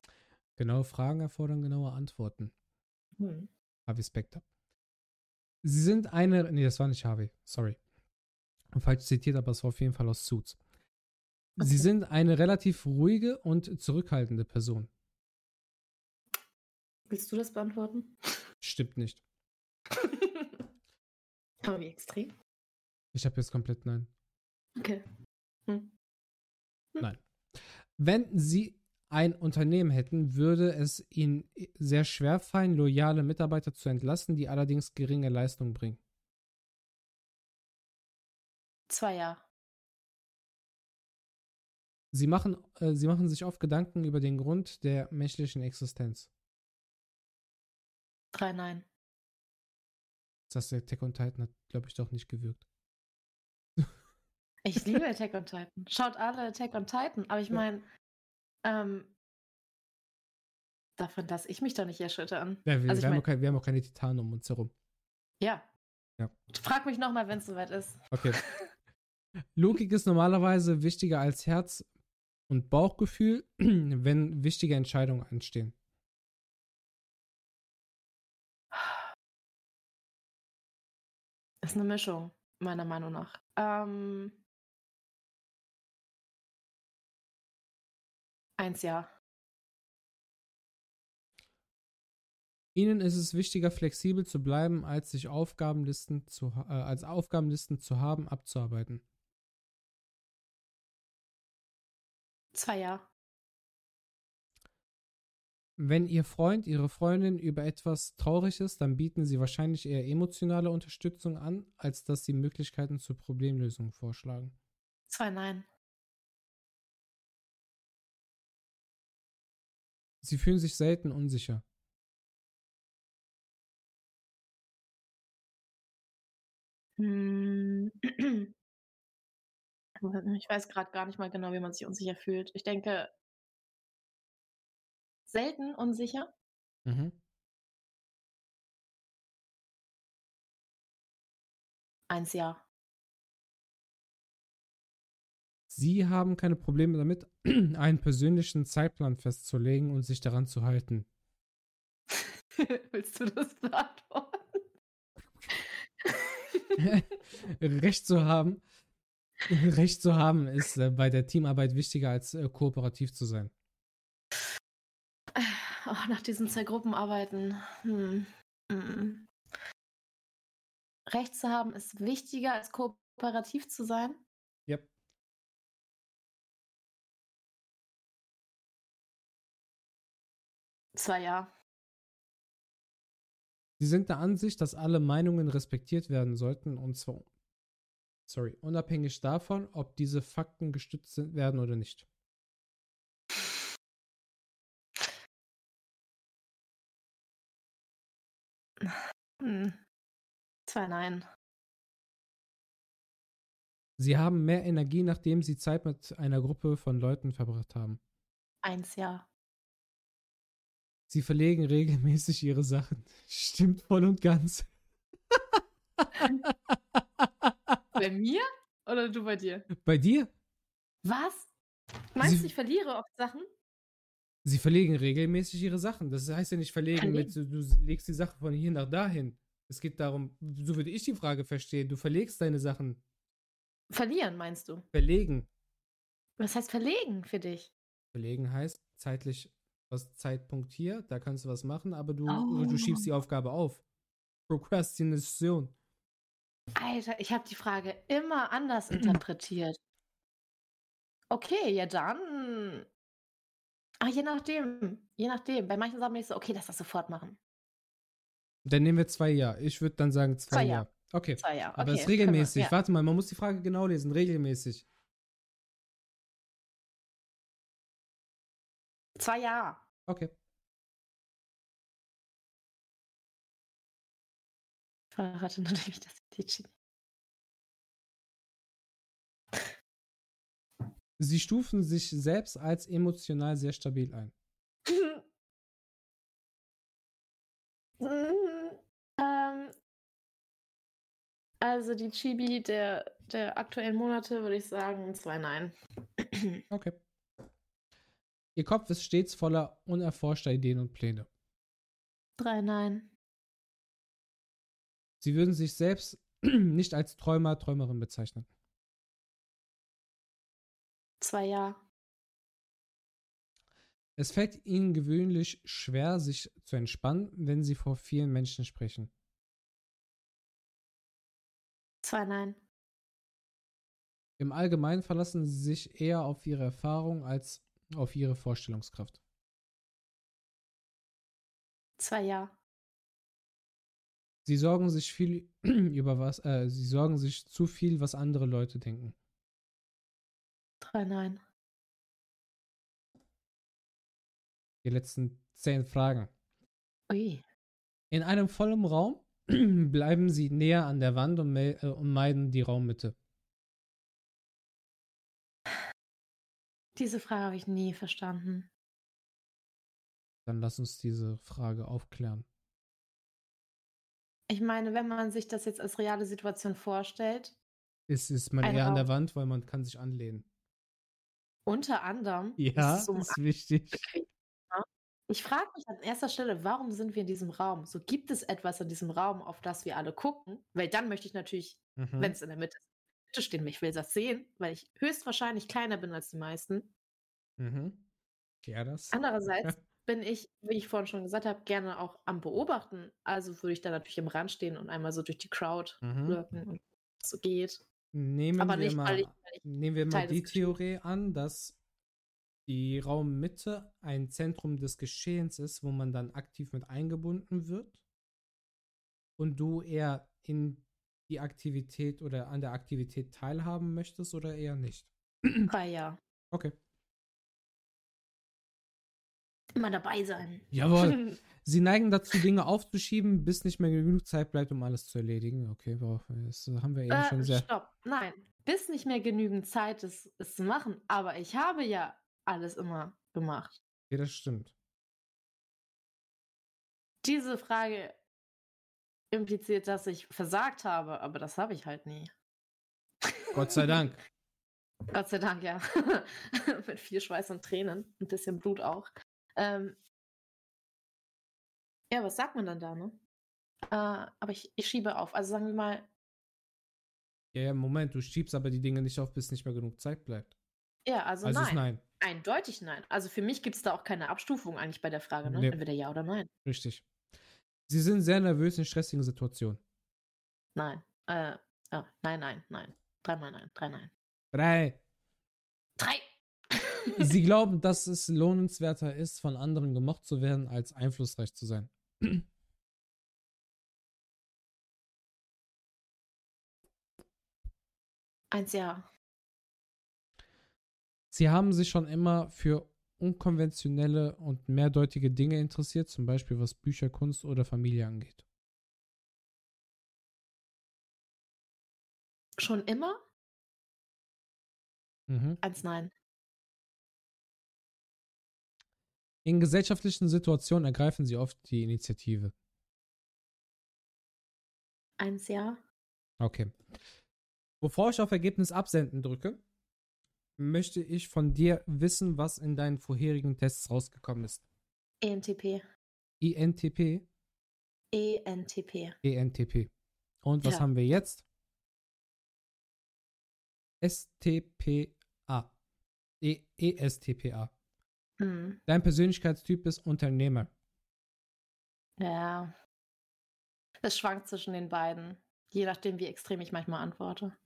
Genaue Fragen erfordern genaue Antworten. Hm. Harvey Specter. Sie sind eine. Nee, das war nicht Harvey. Sorry. Falsch zitiert, aber es war auf jeden Fall aus Suits. Okay. Sie sind eine relativ ruhige und zurückhaltende Person. Willst du das beantworten? Stimmt nicht. [LAUGHS] Aber wie extrem? Ich habe jetzt komplett nein. Okay. Hm. Hm. Nein. Wenn Sie ein Unternehmen hätten, würde es Ihnen sehr schwer fallen, loyale Mitarbeiter zu entlassen, die allerdings geringe Leistung bringen. Zwei Jahre. Sie machen, äh, sie machen sich oft Gedanken über den Grund der menschlichen Existenz. Drei Nein. Das der Attack on Titan hat, glaube ich, doch nicht gewirkt. Ich liebe Attack on Titan. Schaut alle Attack on Titan. Aber ich meine, ähm, davon lasse ich mich doch nicht erschüttern. Ja, wir, also wir, haben mein, wir, haben auch keine Titanen um uns herum. Ja. ja. Frag mich nochmal, wenn es soweit ist. Okay. Logik ist normalerweise wichtiger als Herz und Bauchgefühl, [CLEARS THROAT] wenn wichtige Entscheidungen anstehen. Ist eine Mischung, meiner Meinung nach. Ähm, eins ja. Ihnen ist es wichtiger, flexibel zu bleiben, als sich Aufgabenlisten zu, äh, als Aufgabenlisten zu haben, abzuarbeiten. Zwei Jahre. Wenn Ihr Freund, Ihre Freundin über etwas traurig ist, dann bieten Sie wahrscheinlich eher emotionale Unterstützung an, als dass Sie Möglichkeiten zur Problemlösung vorschlagen. Zwei Nein. Sie fühlen sich selten unsicher. Hm. [CLEARS THROAT] Ich weiß gerade gar nicht mal genau, wie man sich unsicher fühlt. Ich denke, selten unsicher. Mhm. Eins ja. Sie haben keine Probleme damit, [CLEARS THROAT] einen persönlichen Zeitplan festzulegen und sich daran zu halten. [LAUGHS] Willst du das beantworten? [LAUGHS] Recht zu haben. [LAUGHS] Recht zu haben ist äh, bei der Teamarbeit wichtiger als äh, kooperativ zu sein. Oh, nach diesen zwei Gruppenarbeiten. Hm. Hm. Recht zu haben ist wichtiger als kooperativ zu sein? Zwei Jahre. Sie sind der Ansicht, dass alle Meinungen respektiert werden sollten und zwar sorry, unabhängig davon, ob diese Fakten gestützt werden oder nicht. Hm. Zwei Nein. Sie haben mehr Energie, nachdem Sie Zeit mit einer Gruppe von Leuten verbracht haben. Eins Ja. Sie verlegen regelmäßig Ihre Sachen. Stimmt voll und ganz. bei mir oder du bei dir? Bei dir? Was? Meinst du, ich verliere oft Sachen? Sie verlegen regelmäßig ihre Sachen. Das heißt ja nicht verlegen, verlegen. mit, du legst die Sache von hier nach dahin. Es geht darum, so würde ich die Frage verstehen. Du verlegst deine Sachen. Verlieren, meinst du? Verlegen. Was heißt verlegen für dich? Verlegen heißt zeitlich was Zeitpunkt hier, da kannst du was machen, aber du, oh. du schiebst die Aufgabe auf. Prokrastination. Alter, ich habe die Frage immer anders [CLEARS THROAT] interpretiert. Okay, ja dann. Ah, je nachdem. Je nachdem. Bei manchen Sachen bin ich so, okay, lass das sofort machen. Dann nehmen wir zwei Jahre. Ich würde dann sagen zwei, zwei Jahre. Okay. Zwei Jahre. Aber es ist regelmäßig. Wir, ja. Warte mal, man muss die Frage genau lesen. Regelmäßig. Zwei Jahre. Okay. Verrate natürlich [LAUGHS] das Teaching. Sie stufen sich selbst als emotional sehr stabil ein. [LAUGHS] ähm, also die Chibi der, der aktuellen Monate würde ich sagen zwei Nein. okay. Ihr Kopf ist stets voller unerforschter Ideen und Pläne. Drei Nein. Sie würden sich selbst [CLEARS THROAT] nicht als Träumer, Träumerin bezeichnen. Zwei Ja. Es fällt ihnen gewöhnlich schwer, sich zu entspannen, wenn sie vor vielen Menschen sprechen. Zwei Nein. Im Allgemeinen verlassen sie sich eher auf ihre Erfahrung als auf ihre Vorstellungskraft. Zwei Ja. Sie sorgen sich viel [CLEARS THROAT] über was, äh, sie sorgen sich zu viel, was andere Leute denken. Drei Nein. Die letzten zehn Fragen. Ui. In einem vollen Raum [CLEARS THROAT] bleiben sie näher an der Wand und, äh, und meiden die Raummitte. Diese Frage habe ich nie verstanden. Dann lass uns diese Frage aufklären. Ich meine, wenn man sich das jetzt als reale Situation vorstellt. Ist, ist man eher Raum. an der Wand, weil man kann sich anlehnen. Unter anderem. Ja, ist, um [LAUGHS] ist wichtig. Ich frage mich an erster Stelle, warum sind wir in diesem Raum? So gibt es etwas in diesem Raum, auf das wir alle gucken? Weil dann möchte ich natürlich, mhm. wenn es in der Mitte ist, stehen. Ich will das sehen, weil ich höchstwahrscheinlich kleiner bin als die meisten. Mhm. Ja, das. [LAUGHS] Andererseits bin ich, wie ich vorhin schon gesagt habe, gerne auch am Beobachten. Also würde ich da natürlich im Rand stehen und einmal so durch die Crowd mhm. wirken und so geht. Nehmen Aber wir nicht, mal, weil ich, weil ich nehmen wir mal die Theorie an, dass die Raummitte ein Zentrum des Geschehens ist, wo man dann aktiv mit eingebunden wird und du eher in die Aktivität oder an der Aktivität teilhaben möchtest oder eher nicht? Ah, ja. Okay. Immer dabei sein. Jawohl. [LAUGHS] Sie neigen dazu, Dinge aufzuschieben, bis nicht mehr genug Zeit bleibt, um alles zu erledigen. Okay, das haben wir eben äh, schon sehr. Stopp, nein. Bis nicht mehr genügend Zeit ist, es zu machen. Aber ich habe ja alles immer gemacht. Ja, das stimmt. Diese Frage impliziert, dass ich versagt habe, aber das habe ich halt nie. Gott sei Dank. [LAUGHS] Gott sei Dank, ja. [LAUGHS] Mit viel Schweiß und Tränen, ein bisschen Blut auch. Ähm, ja, was sagt man dann da, ne? Äh, aber ich, ich schiebe auf. Also sagen wir mal. Ja, ja, Moment, du schiebst aber die Dinge nicht auf, bis nicht mehr genug Zeit bleibt. Ja, also, also nein. nein. Eindeutig nein. Also für mich gibt es da auch keine Abstufung eigentlich bei der Frage, ne? Nee. Entweder ja oder nein. Richtig. Sie sind sehr nervös in stressigen Situationen. Nein. Äh, oh, nein, nein, nein. Dreimal nein. Drei nein. Drei. Drei. [LAUGHS] Sie glauben, dass es lohnenswerter ist, von anderen gemocht zu werden, als einflussreich zu sein. Eins ja. Sie haben sich schon immer für unkonventionelle und mehrdeutige Dinge interessiert, zum Beispiel was Bücher, Kunst oder Familie angeht. Schon immer? Mhm. Eins Nein. In gesellschaftlichen Situationen ergreifen sie oft die Initiative. Eins Ja. Okay. Bevor ich auf Ergebnis absenden drücke, möchte ich von dir wissen, was in deinen vorherigen Tests rausgekommen ist. ENTP. INTP? ENTP. ENTP. Und was Ja. haben wir jetzt? STPA. E ESTPA. Hm. Dein Persönlichkeitstyp ist Unternehmer. Ja. Es schwankt zwischen den beiden, je nachdem, wie extrem ich manchmal antworte.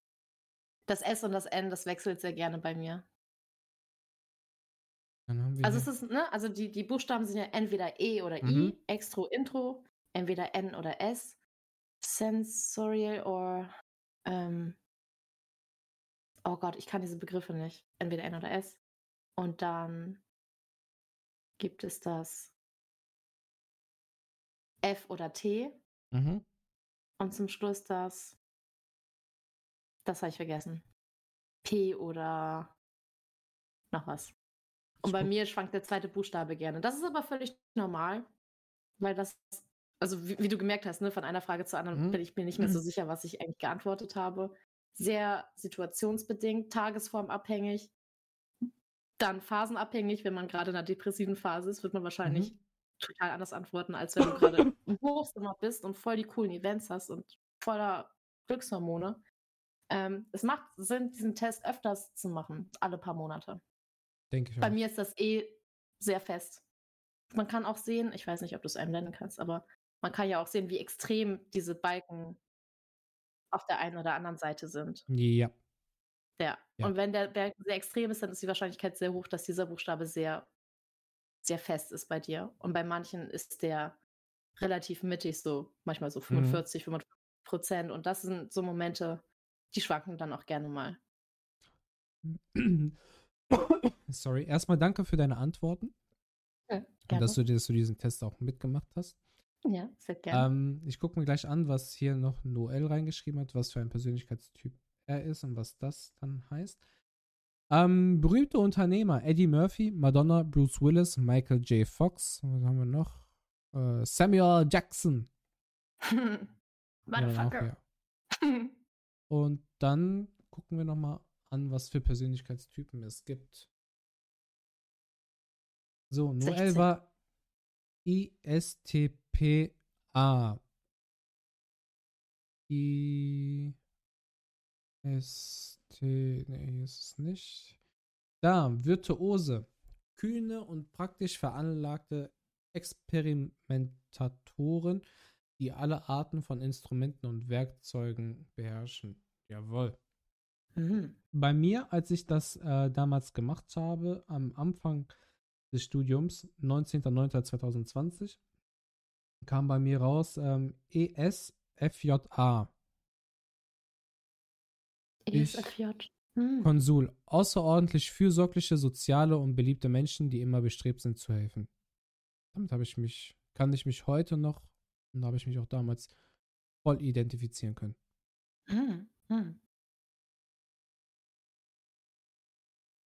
Das S und das N, das wechselt sehr gerne bei mir. Also es ist, ne, also die, die Buchstaben sind ja entweder E oder Mhm. I, Extro, Intro, entweder N oder S, Sensorial or ähm, oh Gott, ich kann diese Begriffe nicht. Entweder N oder S. Und dann gibt es das F oder T Mhm. und zum Schluss das, das habe ich vergessen. P oder noch was. Und bei mir schwankt der zweite Buchstabe gerne. Das ist aber völlig normal, weil das, also wie, wie du gemerkt hast, ne, von einer Frage zur anderen Mhm. bin ich mir nicht mehr so sicher, was ich eigentlich geantwortet habe. Sehr situationsbedingt, tagesformabhängig, dann phasenabhängig. Wenn man gerade in einer depressiven Phase ist, wird man wahrscheinlich Mhm. total anders antworten, als wenn du gerade [LAUGHS] im Hochsommer bist und voll die coolen Events hast und voller Glückshormone. Ähm, es macht Sinn, diesen Test öfters zu machen, alle paar Monate. Denke ich Bei auch. mir ist das eh sehr fest. Man kann auch sehen, ich weiß nicht, ob du es einblenden kannst, aber man kann ja auch sehen, wie extrem diese Balken auf der einen oder anderen Seite sind. Ja. Ja. Ja. Und wenn der Balken sehr extrem ist, dann ist die Wahrscheinlichkeit sehr hoch, dass dieser Buchstabe sehr, sehr fest ist bei dir. Und bei manchen ist der relativ mittig, so manchmal so 45, 55 Prozent. Und das sind so Momente, die schwanken dann auch gerne mal. [COUGHS] Sorry. Erstmal danke für deine Antworten Ja, und dass du, dass du diesen Test auch mitgemacht hast. ja sehr gerne. Ähm, ich gucke mir gleich an, was hier noch Noel reingeschrieben hat, was für ein Persönlichkeitstyp er ist und was das dann heißt. Ähm, berühmte Unternehmer: Eddie Murphy, Madonna, Bruce Willis, Michael J. Fox. Was haben wir noch? Äh, Samuel Jackson. [LAUGHS] Motherfucker. ja. [LAUGHS] Und dann gucken wir nochmal an, was für Persönlichkeitstypen es gibt. So, Noel 16. war ISTPA. IST, nee, hier ist es nicht. Da, Virtuose. Kühne und praktisch veranlagte Experimentatoren, die alle Arten von Instrumenten und Werkzeugen beherrschen. Jawohl. Mhm. Bei mir, als ich das äh, damals gemacht habe, am Anfang des Studiums, 19.09.2020, kam bei mir raus ähm, ESFJA, ESFJ. Hm. Konsul. Außerordentlich fürsorgliche, soziale und beliebte Menschen, die immer bestrebt sind zu helfen. Damit habe ich mich, kann ich mich heute noch, und da habe ich mich auch damals voll identifizieren können. Hm. Hm.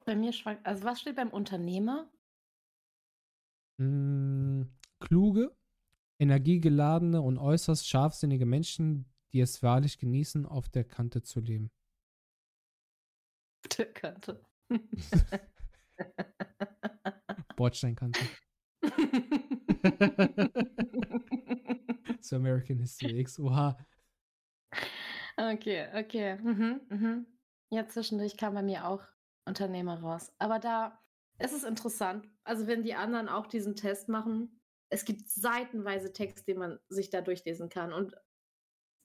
Bei mir schwankt, also was steht beim Unternehmer? Mm, kluge, energiegeladene und äußerst scharfsinnige Menschen, die es wahrlich genießen, auf der Kante zu leben. Der könnte. [LAUGHS] Bordsteinkante. [LAUGHS] [LAUGHS] Zu American History [LAUGHS] X. Oha. okay, okay. Mhm, mhm. Ja, zwischendurch kam bei mir auch Unternehmer raus. Aber da ist es interessant. Also, wenn die anderen auch diesen Test machen, es gibt seitenweise Text, den man sich da durchlesen kann. Und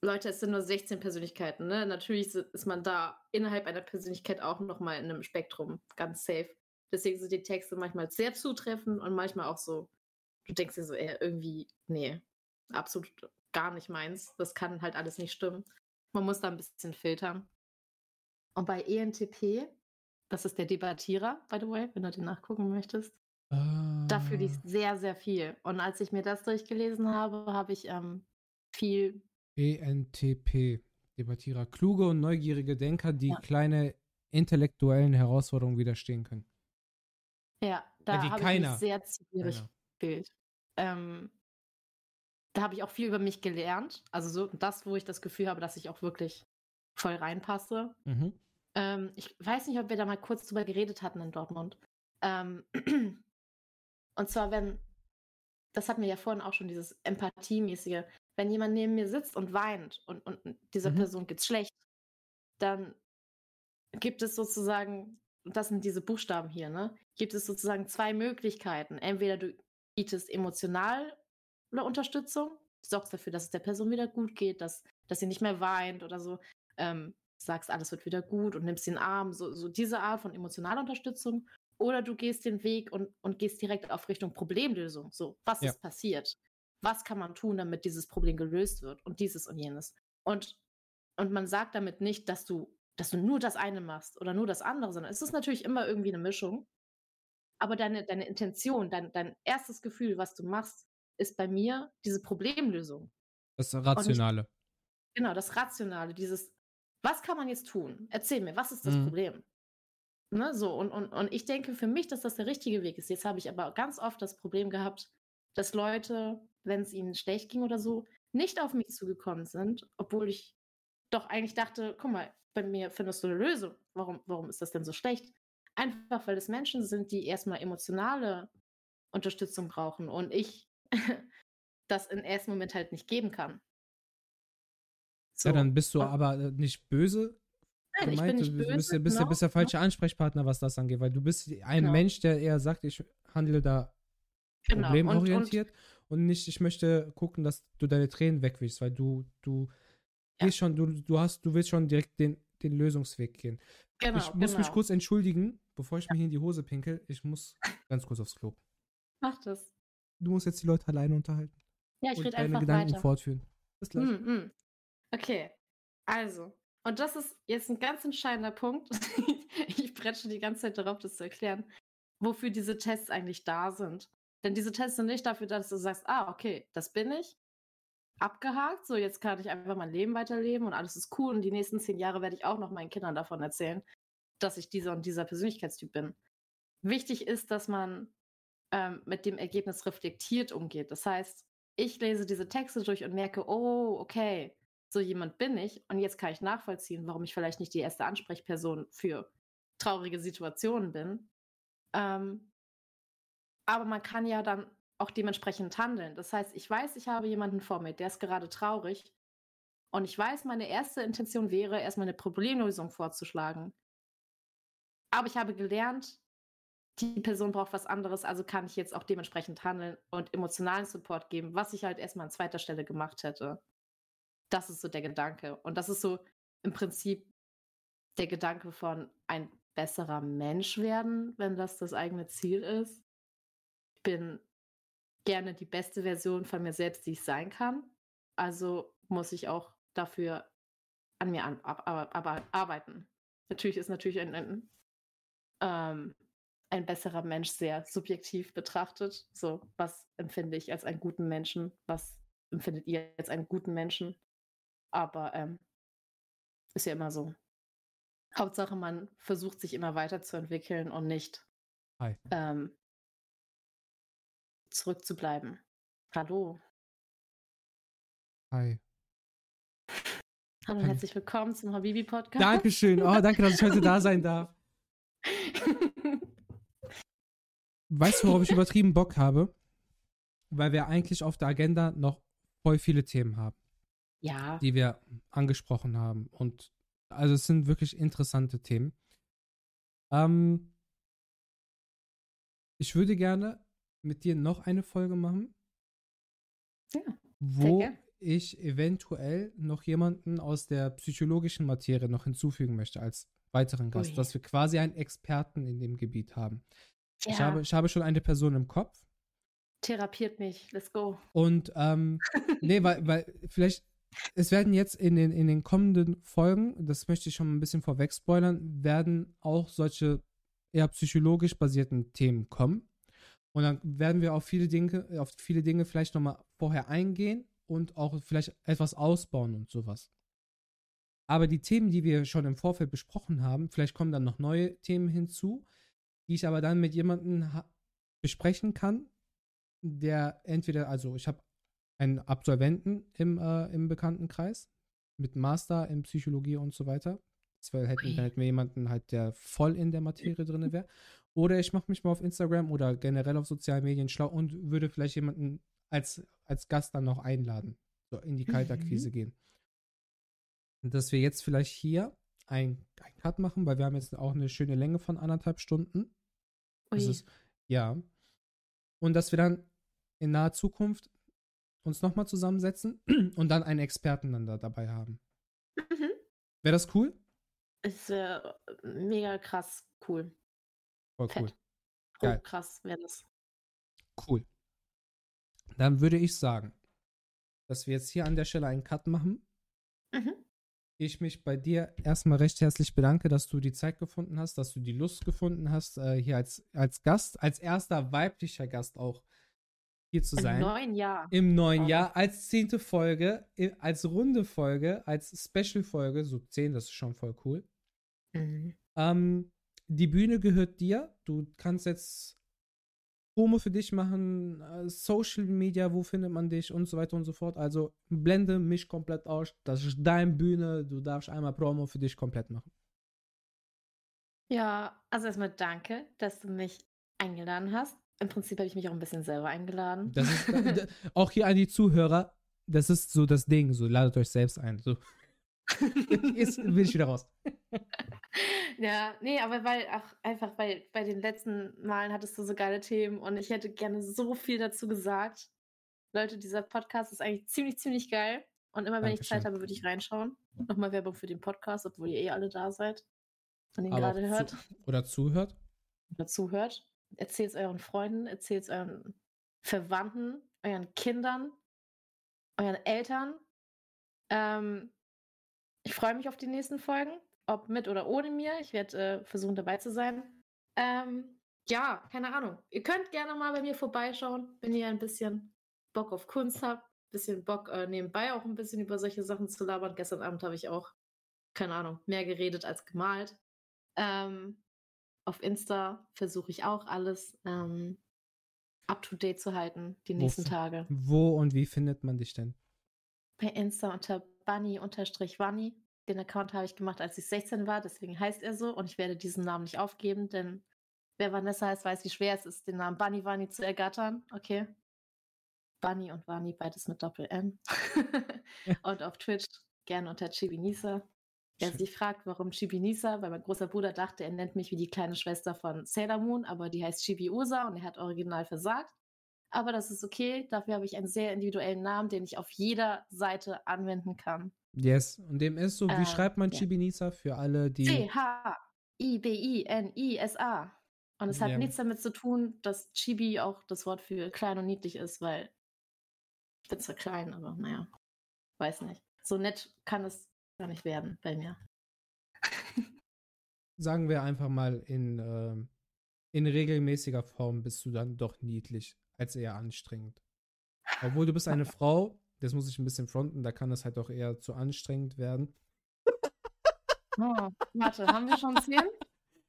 Leute, es sind nur 16 Persönlichkeiten. Ne? Natürlich ist man da innerhalb einer Persönlichkeit auch nochmal in einem Spektrum ganz safe. Deswegen sind die Texte manchmal sehr zutreffend und manchmal auch so, du denkst dir so, ey, irgendwie, nee, absolut gar nicht meins. Das kann halt alles nicht stimmen. Man muss da ein bisschen filtern. Und bei ENTP, das ist der Debattierer, by the way, wenn du den nachgucken möchtest, da fühle ich Ah, sehr, sehr viel. Und als ich mir das durchgelesen habe, habe ich ähm, viel ENTP. Debattierer. Kluge und neugierige Denker, die Ja. kleine intellektuellen Herausforderungen widerstehen können. Ja, da die habe ich mich sehr Keiner. gefühlt. Ähm, da habe ich auch viel über mich gelernt. Also so das, wo ich das Gefühl habe, dass ich auch wirklich voll reinpasse. Mhm. Ähm, ich weiß nicht, ob wir da mal kurz drüber geredet hatten in Dortmund. Ähm, [CLEARS THROAT] und zwar, wenn, das hatten wir ja vorhin auch schon, dieses Empathiemäßige, wenn jemand neben mir sitzt und weint und, und dieser mhm. Person geht's schlecht, dann gibt es sozusagen, das sind diese Buchstaben hier, ne? Gibt es sozusagen zwei Möglichkeiten. Entweder du bietest emotionale Unterstützung, sorgst dafür, dass es der Person wieder gut geht, dass, dass sie nicht mehr weint oder so, ähm, sagst, alles wird wieder gut und nimmst den Arm, so, so diese Art von emotionaler Unterstützung. Oder du gehst den Weg und, und gehst direkt auf Richtung Problemlösung. So, was ja. ist passiert? Was kann man tun, damit dieses Problem gelöst wird? Und dieses und jenes. Und, und man sagt damit nicht, dass du, dass du nur das eine machst oder nur das andere, sondern es ist natürlich immer irgendwie eine Mischung. Aber deine, deine Intention, dein, dein erstes Gefühl, was du machst, ist bei mir diese Problemlösung. Das Rationale. Ich, genau, das Rationale, dieses, was kann man jetzt tun? Erzähl mir, was ist das mhm. Problem? Ne, so, und, und, und ich denke für mich, dass das der richtige Weg ist. Jetzt habe ich aber ganz oft das Problem gehabt, dass Leute, wenn es ihnen schlecht ging oder so, nicht auf mich zugekommen sind, obwohl ich doch eigentlich dachte, guck mal, bei mir findest du eine Lösung. Warum, warum ist das denn so schlecht? Einfach weil es Menschen sind, die erstmal emotionale Unterstützung brauchen und ich das im ersten Moment halt nicht geben kann. So. Ja, dann bist du aber äh, nicht böse Nein, gemeint. ich bin nicht du böse. bist, bist, bist, bist der falsche Ansprechpartner, was das angeht, weil du bist ein genau. Mensch, der eher sagt, ich handle da genau. problemorientiert und, und, und, nicht, ich möchte gucken, dass du deine Tränen wegwischst, weil du, du ja. gehst schon, du, du hast, du willst schon direkt den, den Lösungsweg gehen. Genau, ich muss genau. mich kurz entschuldigen, bevor ich ja. mir hier in die Hose pinkel. Ich muss [LAUGHS] ganz kurz aufs Klo. Mach das. Du musst jetzt die Leute alleine unterhalten. Ja, ich rede einfach Gedanken weiter. fortführen. Bis gleich. Mm, mm. Okay, also, und das ist jetzt ein ganz entscheidender Punkt. [LAUGHS] ich bretsche die ganze Zeit darauf, das zu erklären, wofür diese Tests eigentlich da sind. Denn diese Tests sind nicht dafür da, dass du sagst, ah, okay, das bin ich. Abgehakt, so jetzt kann ich einfach mein Leben weiterleben und alles ist cool und die nächsten zehn Jahre werde ich auch noch meinen Kindern davon erzählen, dass ich dieser und dieser Persönlichkeitstyp bin. Wichtig ist, dass man ähm, mit dem Ergebnis reflektiert umgeht. Das heißt, ich lese diese Texte durch und merke, oh, okay, so jemand bin ich und jetzt kann ich nachvollziehen, warum ich vielleicht nicht die erste Ansprechperson für traurige Situationen bin. Ähm, aber man kann ja dann auch dementsprechend handeln. Das heißt, ich weiß, ich habe jemanden vor mir, der ist gerade traurig und ich weiß, meine erste Intention wäre, erstmal eine Problemlösung vorzuschlagen. Aber ich habe gelernt, die Person braucht was anderes, also kann ich jetzt auch dementsprechend handeln und emotionalen Support geben, was ich halt erstmal an zweiter Stelle gemacht hätte. Das ist so der Gedanke. Und das ist so im Prinzip der Gedanke von ein besserer Mensch werden, wenn das das eigene Ziel ist. Ich bin gerne die beste Version von mir selbst, die ich sein kann. Also muss ich auch dafür an mir an, ab, ab, arbeiten. Natürlich ist natürlich ein, ein, ähm, ein besserer Mensch sehr subjektiv betrachtet. So, was empfinde ich als einen guten Menschen? Was empfindet ihr als einen guten Menschen? Aber ähm, ist ja immer so. Hauptsache, man versucht sich immer weiterzuentwickeln und nicht ähm, zurückzubleiben. Hallo. Hi. Hallo herzlich willkommen zum Habibi-Podcast. Dankeschön. Oh, danke, dass ich heute da sein darf. [LAUGHS] weißt du, worauf ich übertrieben Bock habe? Weil wir eigentlich auf der Agenda noch voll viele Themen haben ja. die wir angesprochen haben. Und also es sind wirklich interessante Themen. Ähm, ich würde gerne mit dir noch eine Folge machen, ja, wo ich eventuell noch jemanden aus der psychologischen Materie noch hinzufügen möchte als weiteren Gast, Ui. dass wir quasi einen Experten in dem Gebiet haben. Ja. Ich, habe, ich habe schon eine Person im Kopf. Therapiert mich, let's go. Und ähm, nee, [LAUGHS] weil, weil vielleicht es werden jetzt in den, in den kommenden Folgen, das möchte ich schon ein bisschen vorweg spoilern, werden auch solche eher psychologisch basierten Themen kommen. Und dann werden wir auf viele Dinge, auf viele Dinge vielleicht nochmal vorher eingehen und auch vielleicht etwas ausbauen und sowas. Aber die Themen, die wir schon im Vorfeld besprochen haben, vielleicht kommen dann noch neue Themen hinzu, die ich aber dann mit jemandem besprechen kann, der entweder, also ich habe einen Absolventen im, äh, im Bekanntenkreis mit Master in Psychologie und so weiter. Das wär, hätten, dann hätten wir jemanden halt, der voll in der Materie drin wäre. Oder ich mache mich mal auf Instagram oder generell auf sozialen Medien schlau und würde vielleicht jemanden als, als Gast dann noch einladen. So in die Kaltakquise mhm. gehen. Und dass wir jetzt vielleicht hier ein, ein Cut machen, weil wir haben jetzt auch eine schöne Länge von anderthalb Stunden. Ist, ja. Und dass wir dann in naher Zukunft uns nochmal zusammensetzen [CLEARS THROAT] und dann einen Experten dann da dabei haben. Mhm. Wäre das cool? Ist äh, mega krass cool. Voll Fett. cool. Oh, Geil. krass wäre das. Cool. Dann würde ich sagen, dass wir jetzt hier an der Stelle einen Cut machen. Mhm. Ich mich bei dir erstmal recht herzlich bedanke, dass du die Zeit gefunden hast, dass du die Lust gefunden hast, äh, hier als, als Gast, als erster weiblicher Gast auch hier zu sein. Im neuen Jahr. Im neuen oh. Jahr, als zehnte Folge, als runde Folge, als Special-Folge, so zehn, das ist schon voll cool. Mhm. Ähm, die Bühne gehört dir. Du kannst jetzt Promo für dich machen, äh, Social Media, wo findet man dich und so weiter und so fort. Also blende mich komplett aus. Das ist deine Bühne. Du darfst einmal Promo für dich komplett machen. Ja, also erstmal danke, dass du mich eingeladen hast. Im Prinzip habe ich mich auch ein bisschen selber eingeladen. Ist, [LAUGHS] auch hier an die Zuhörer, das ist so das Ding, so ladet euch selbst ein. So. Jetzt bin ich wieder raus. [LAUGHS] Ja, nee, aber weil, ach, einfach, weil bei den letzten Malen hattest du so geile Themen und ich hätte gerne so viel dazu gesagt. Leute, dieser Podcast ist eigentlich ziemlich, ziemlich geil. Und immer wenn Dankeschön. ich Zeit habe, würde ich reinschauen. Nochmal Werbung für den Podcast, obwohl ihr eh alle da seid und ihn gerade hört. Zu oder zuhört. Oder zuhört. Erzählt es euren Freunden, erzählt es euren Verwandten, euren Kindern, euren Eltern. Ähm, ich freue mich auf die nächsten Folgen, ob mit oder ohne mir. Ich werde äh, versuchen, dabei zu sein. Ähm, ja, keine Ahnung. Ihr könnt gerne mal bei mir vorbeischauen, wenn ihr ein bisschen Bock auf Kunst habt. Ein bisschen Bock äh, nebenbei auch ein bisschen über solche Sachen zu labern. Gestern Abend habe ich auch, keine Ahnung, mehr geredet als gemalt. Ähm, auf Insta versuche ich auch alles ähm, up to date zu halten, die nächsten wo, Tage. Wo und wie findet man dich denn? Bei Insta unter bunny-wanny. Den Account habe ich gemacht, als ich 16 war, deswegen heißt er so und ich werde diesen Namen nicht aufgeben, denn wer Vanessa heißt, weiß, wie schwer es ist, den Namen Bunny Wanny zu ergattern. Okay. Bunny und Wanny, beides mit Doppel-N. [LAUGHS] [LAUGHS] und auf Twitch gerne unter Chibinisa. Wer sich fragt, warum Chibinisa, weil mein großer Bruder dachte, er nennt mich wie die kleine Schwester von Sailor Moon, aber die heißt Chibiusa und er hat original versagt. Aber das ist okay. Dafür habe ich einen sehr individuellen Namen, den ich auf jeder Seite anwenden kann. Yes, und dem ist so, wie äh, schreibt man ja. Chibinisa für alle, die. C-H-I-B-I-N-I-S-A. Und es hat ja. nichts damit zu tun, dass Chibi auch das Wort für klein und niedlich ist, weil ich bin zwar klein, aber naja, weiß nicht. So nett kann es gar nicht werden bei mir. [LAUGHS] Sagen wir einfach mal, in, äh, in regelmäßiger Form bist du dann doch niedlich, als eher anstrengend. Obwohl du bist eine [LAUGHS] Frau, das muss ich ein bisschen fronten, da kann das halt auch eher zu anstrengend werden. Oh, warte, haben wir schon zehn?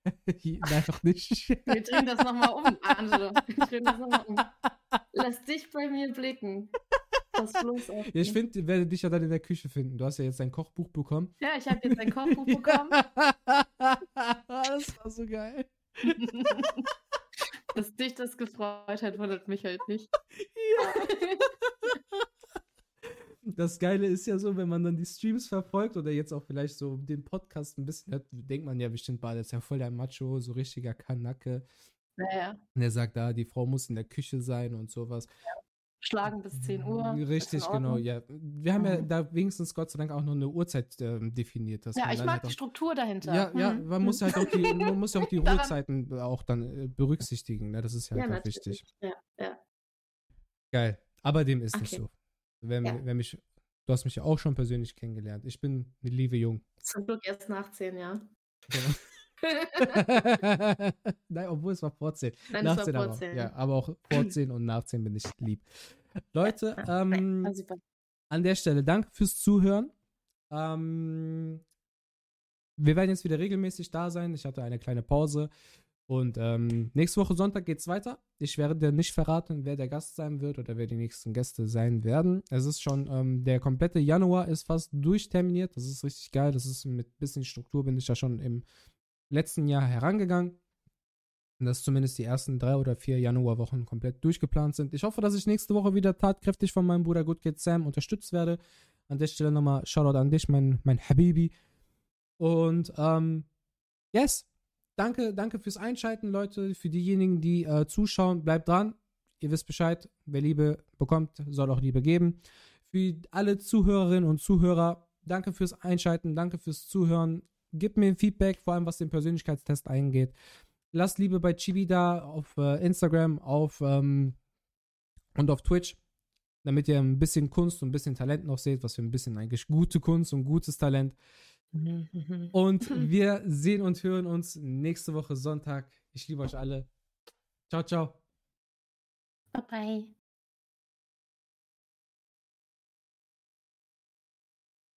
[LAUGHS] Nein, noch nicht. Wir drehen das nochmal um, Angelo. Wir drehen das nochmal um. Lass dich bei mir blicken. Das bloß auf. Ja, ich finde, werde dich ja dann in der Küche finden. Du hast ja jetzt ein Kochbuch bekommen. Ja, ich habe jetzt ein [LAUGHS] Kochbuch bekommen. das war so geil. Dass dich das gefreut hat, wundert mich halt nicht. Ja. [LAUGHS] Das Geile ist ja so, wenn man dann die Streams verfolgt oder jetzt auch vielleicht so den Podcast ein bisschen hört, denkt man ja bestimmt, das ist ja voll der Macho, so richtiger Kanacke. Naja. Und er sagt da, die Frau muss in der Küche sein und sowas. Ja. Schlagen bis 10 Uhr. Richtig, genau, ja. Wir haben ja mhm. da wenigstens Gott sei Dank auch noch eine Uhrzeit äh, definiert. ja, ich mag halt die Struktur dahinter. Ja, mhm. ja, man muss halt auch die, man muss ja auch die [LAUGHS] Ruhezeiten auch dann äh, berücksichtigen. Ne? Das ist ja, ja einfach wichtig. Ja, ja. Geil. Aber dem ist okay. nicht so. Wer, ja. wer mich, du hast mich ja auch schon persönlich kennengelernt. Ich bin eine liebe Jung. Zum Glück erst nach 10, ja. [LAUGHS] [LAUGHS] Nein, obwohl es war vor 10. Nein, nach 10 aber, ja, aber auch vor [CLEARS THROAT] 10 und nach 10 bin ich lieb. Leute, ähm, an der Stelle danke fürs Zuhören. Ähm, wir werden jetzt wieder regelmäßig da sein. Ich hatte eine kleine Pause. Und ähm, nächste Woche Sonntag geht's weiter. Ich werde dir nicht verraten, wer der Gast sein wird oder wer die nächsten Gäste sein werden. Es ist schon, ähm, der komplette Januar ist fast durchterminiert. Das ist richtig geil. Das ist mit bisschen Struktur, bin ich ja schon im letzten Jahr herangegangen. Und dass zumindest die ersten drei oder vier Januarwochen komplett durchgeplant sind. Ich hoffe, dass ich nächste Woche wieder tatkräftig von meinem Bruder Good Kid Sam unterstützt werde. An der Stelle nochmal Shoutout an dich, mein, mein Habibi. Und ähm, yes, danke, danke fürs Einschalten, Leute. Für diejenigen, die äh, zuschauen, bleibt dran. Ihr wisst Bescheid. Wer Liebe bekommt, soll auch Liebe geben. Für alle Zuhörerinnen und Zuhörer, danke fürs Einschalten, danke fürs Zuhören. Gebt mir ein Feedback, vor allem was den Persönlichkeitstest eingeht. Lasst Liebe bei Chibi da auf äh, Instagram auf, ähm, und auf Twitch, damit ihr ein bisschen Kunst und ein bisschen Talent noch seht, was für ein bisschen eigentlich gute Kunst und gutes Talent. Mhm. Und [LAUGHS] wir sehen und hören uns nächste Woche Sonntag. Ich liebe euch alle. Ciao, ciao. Bye bye.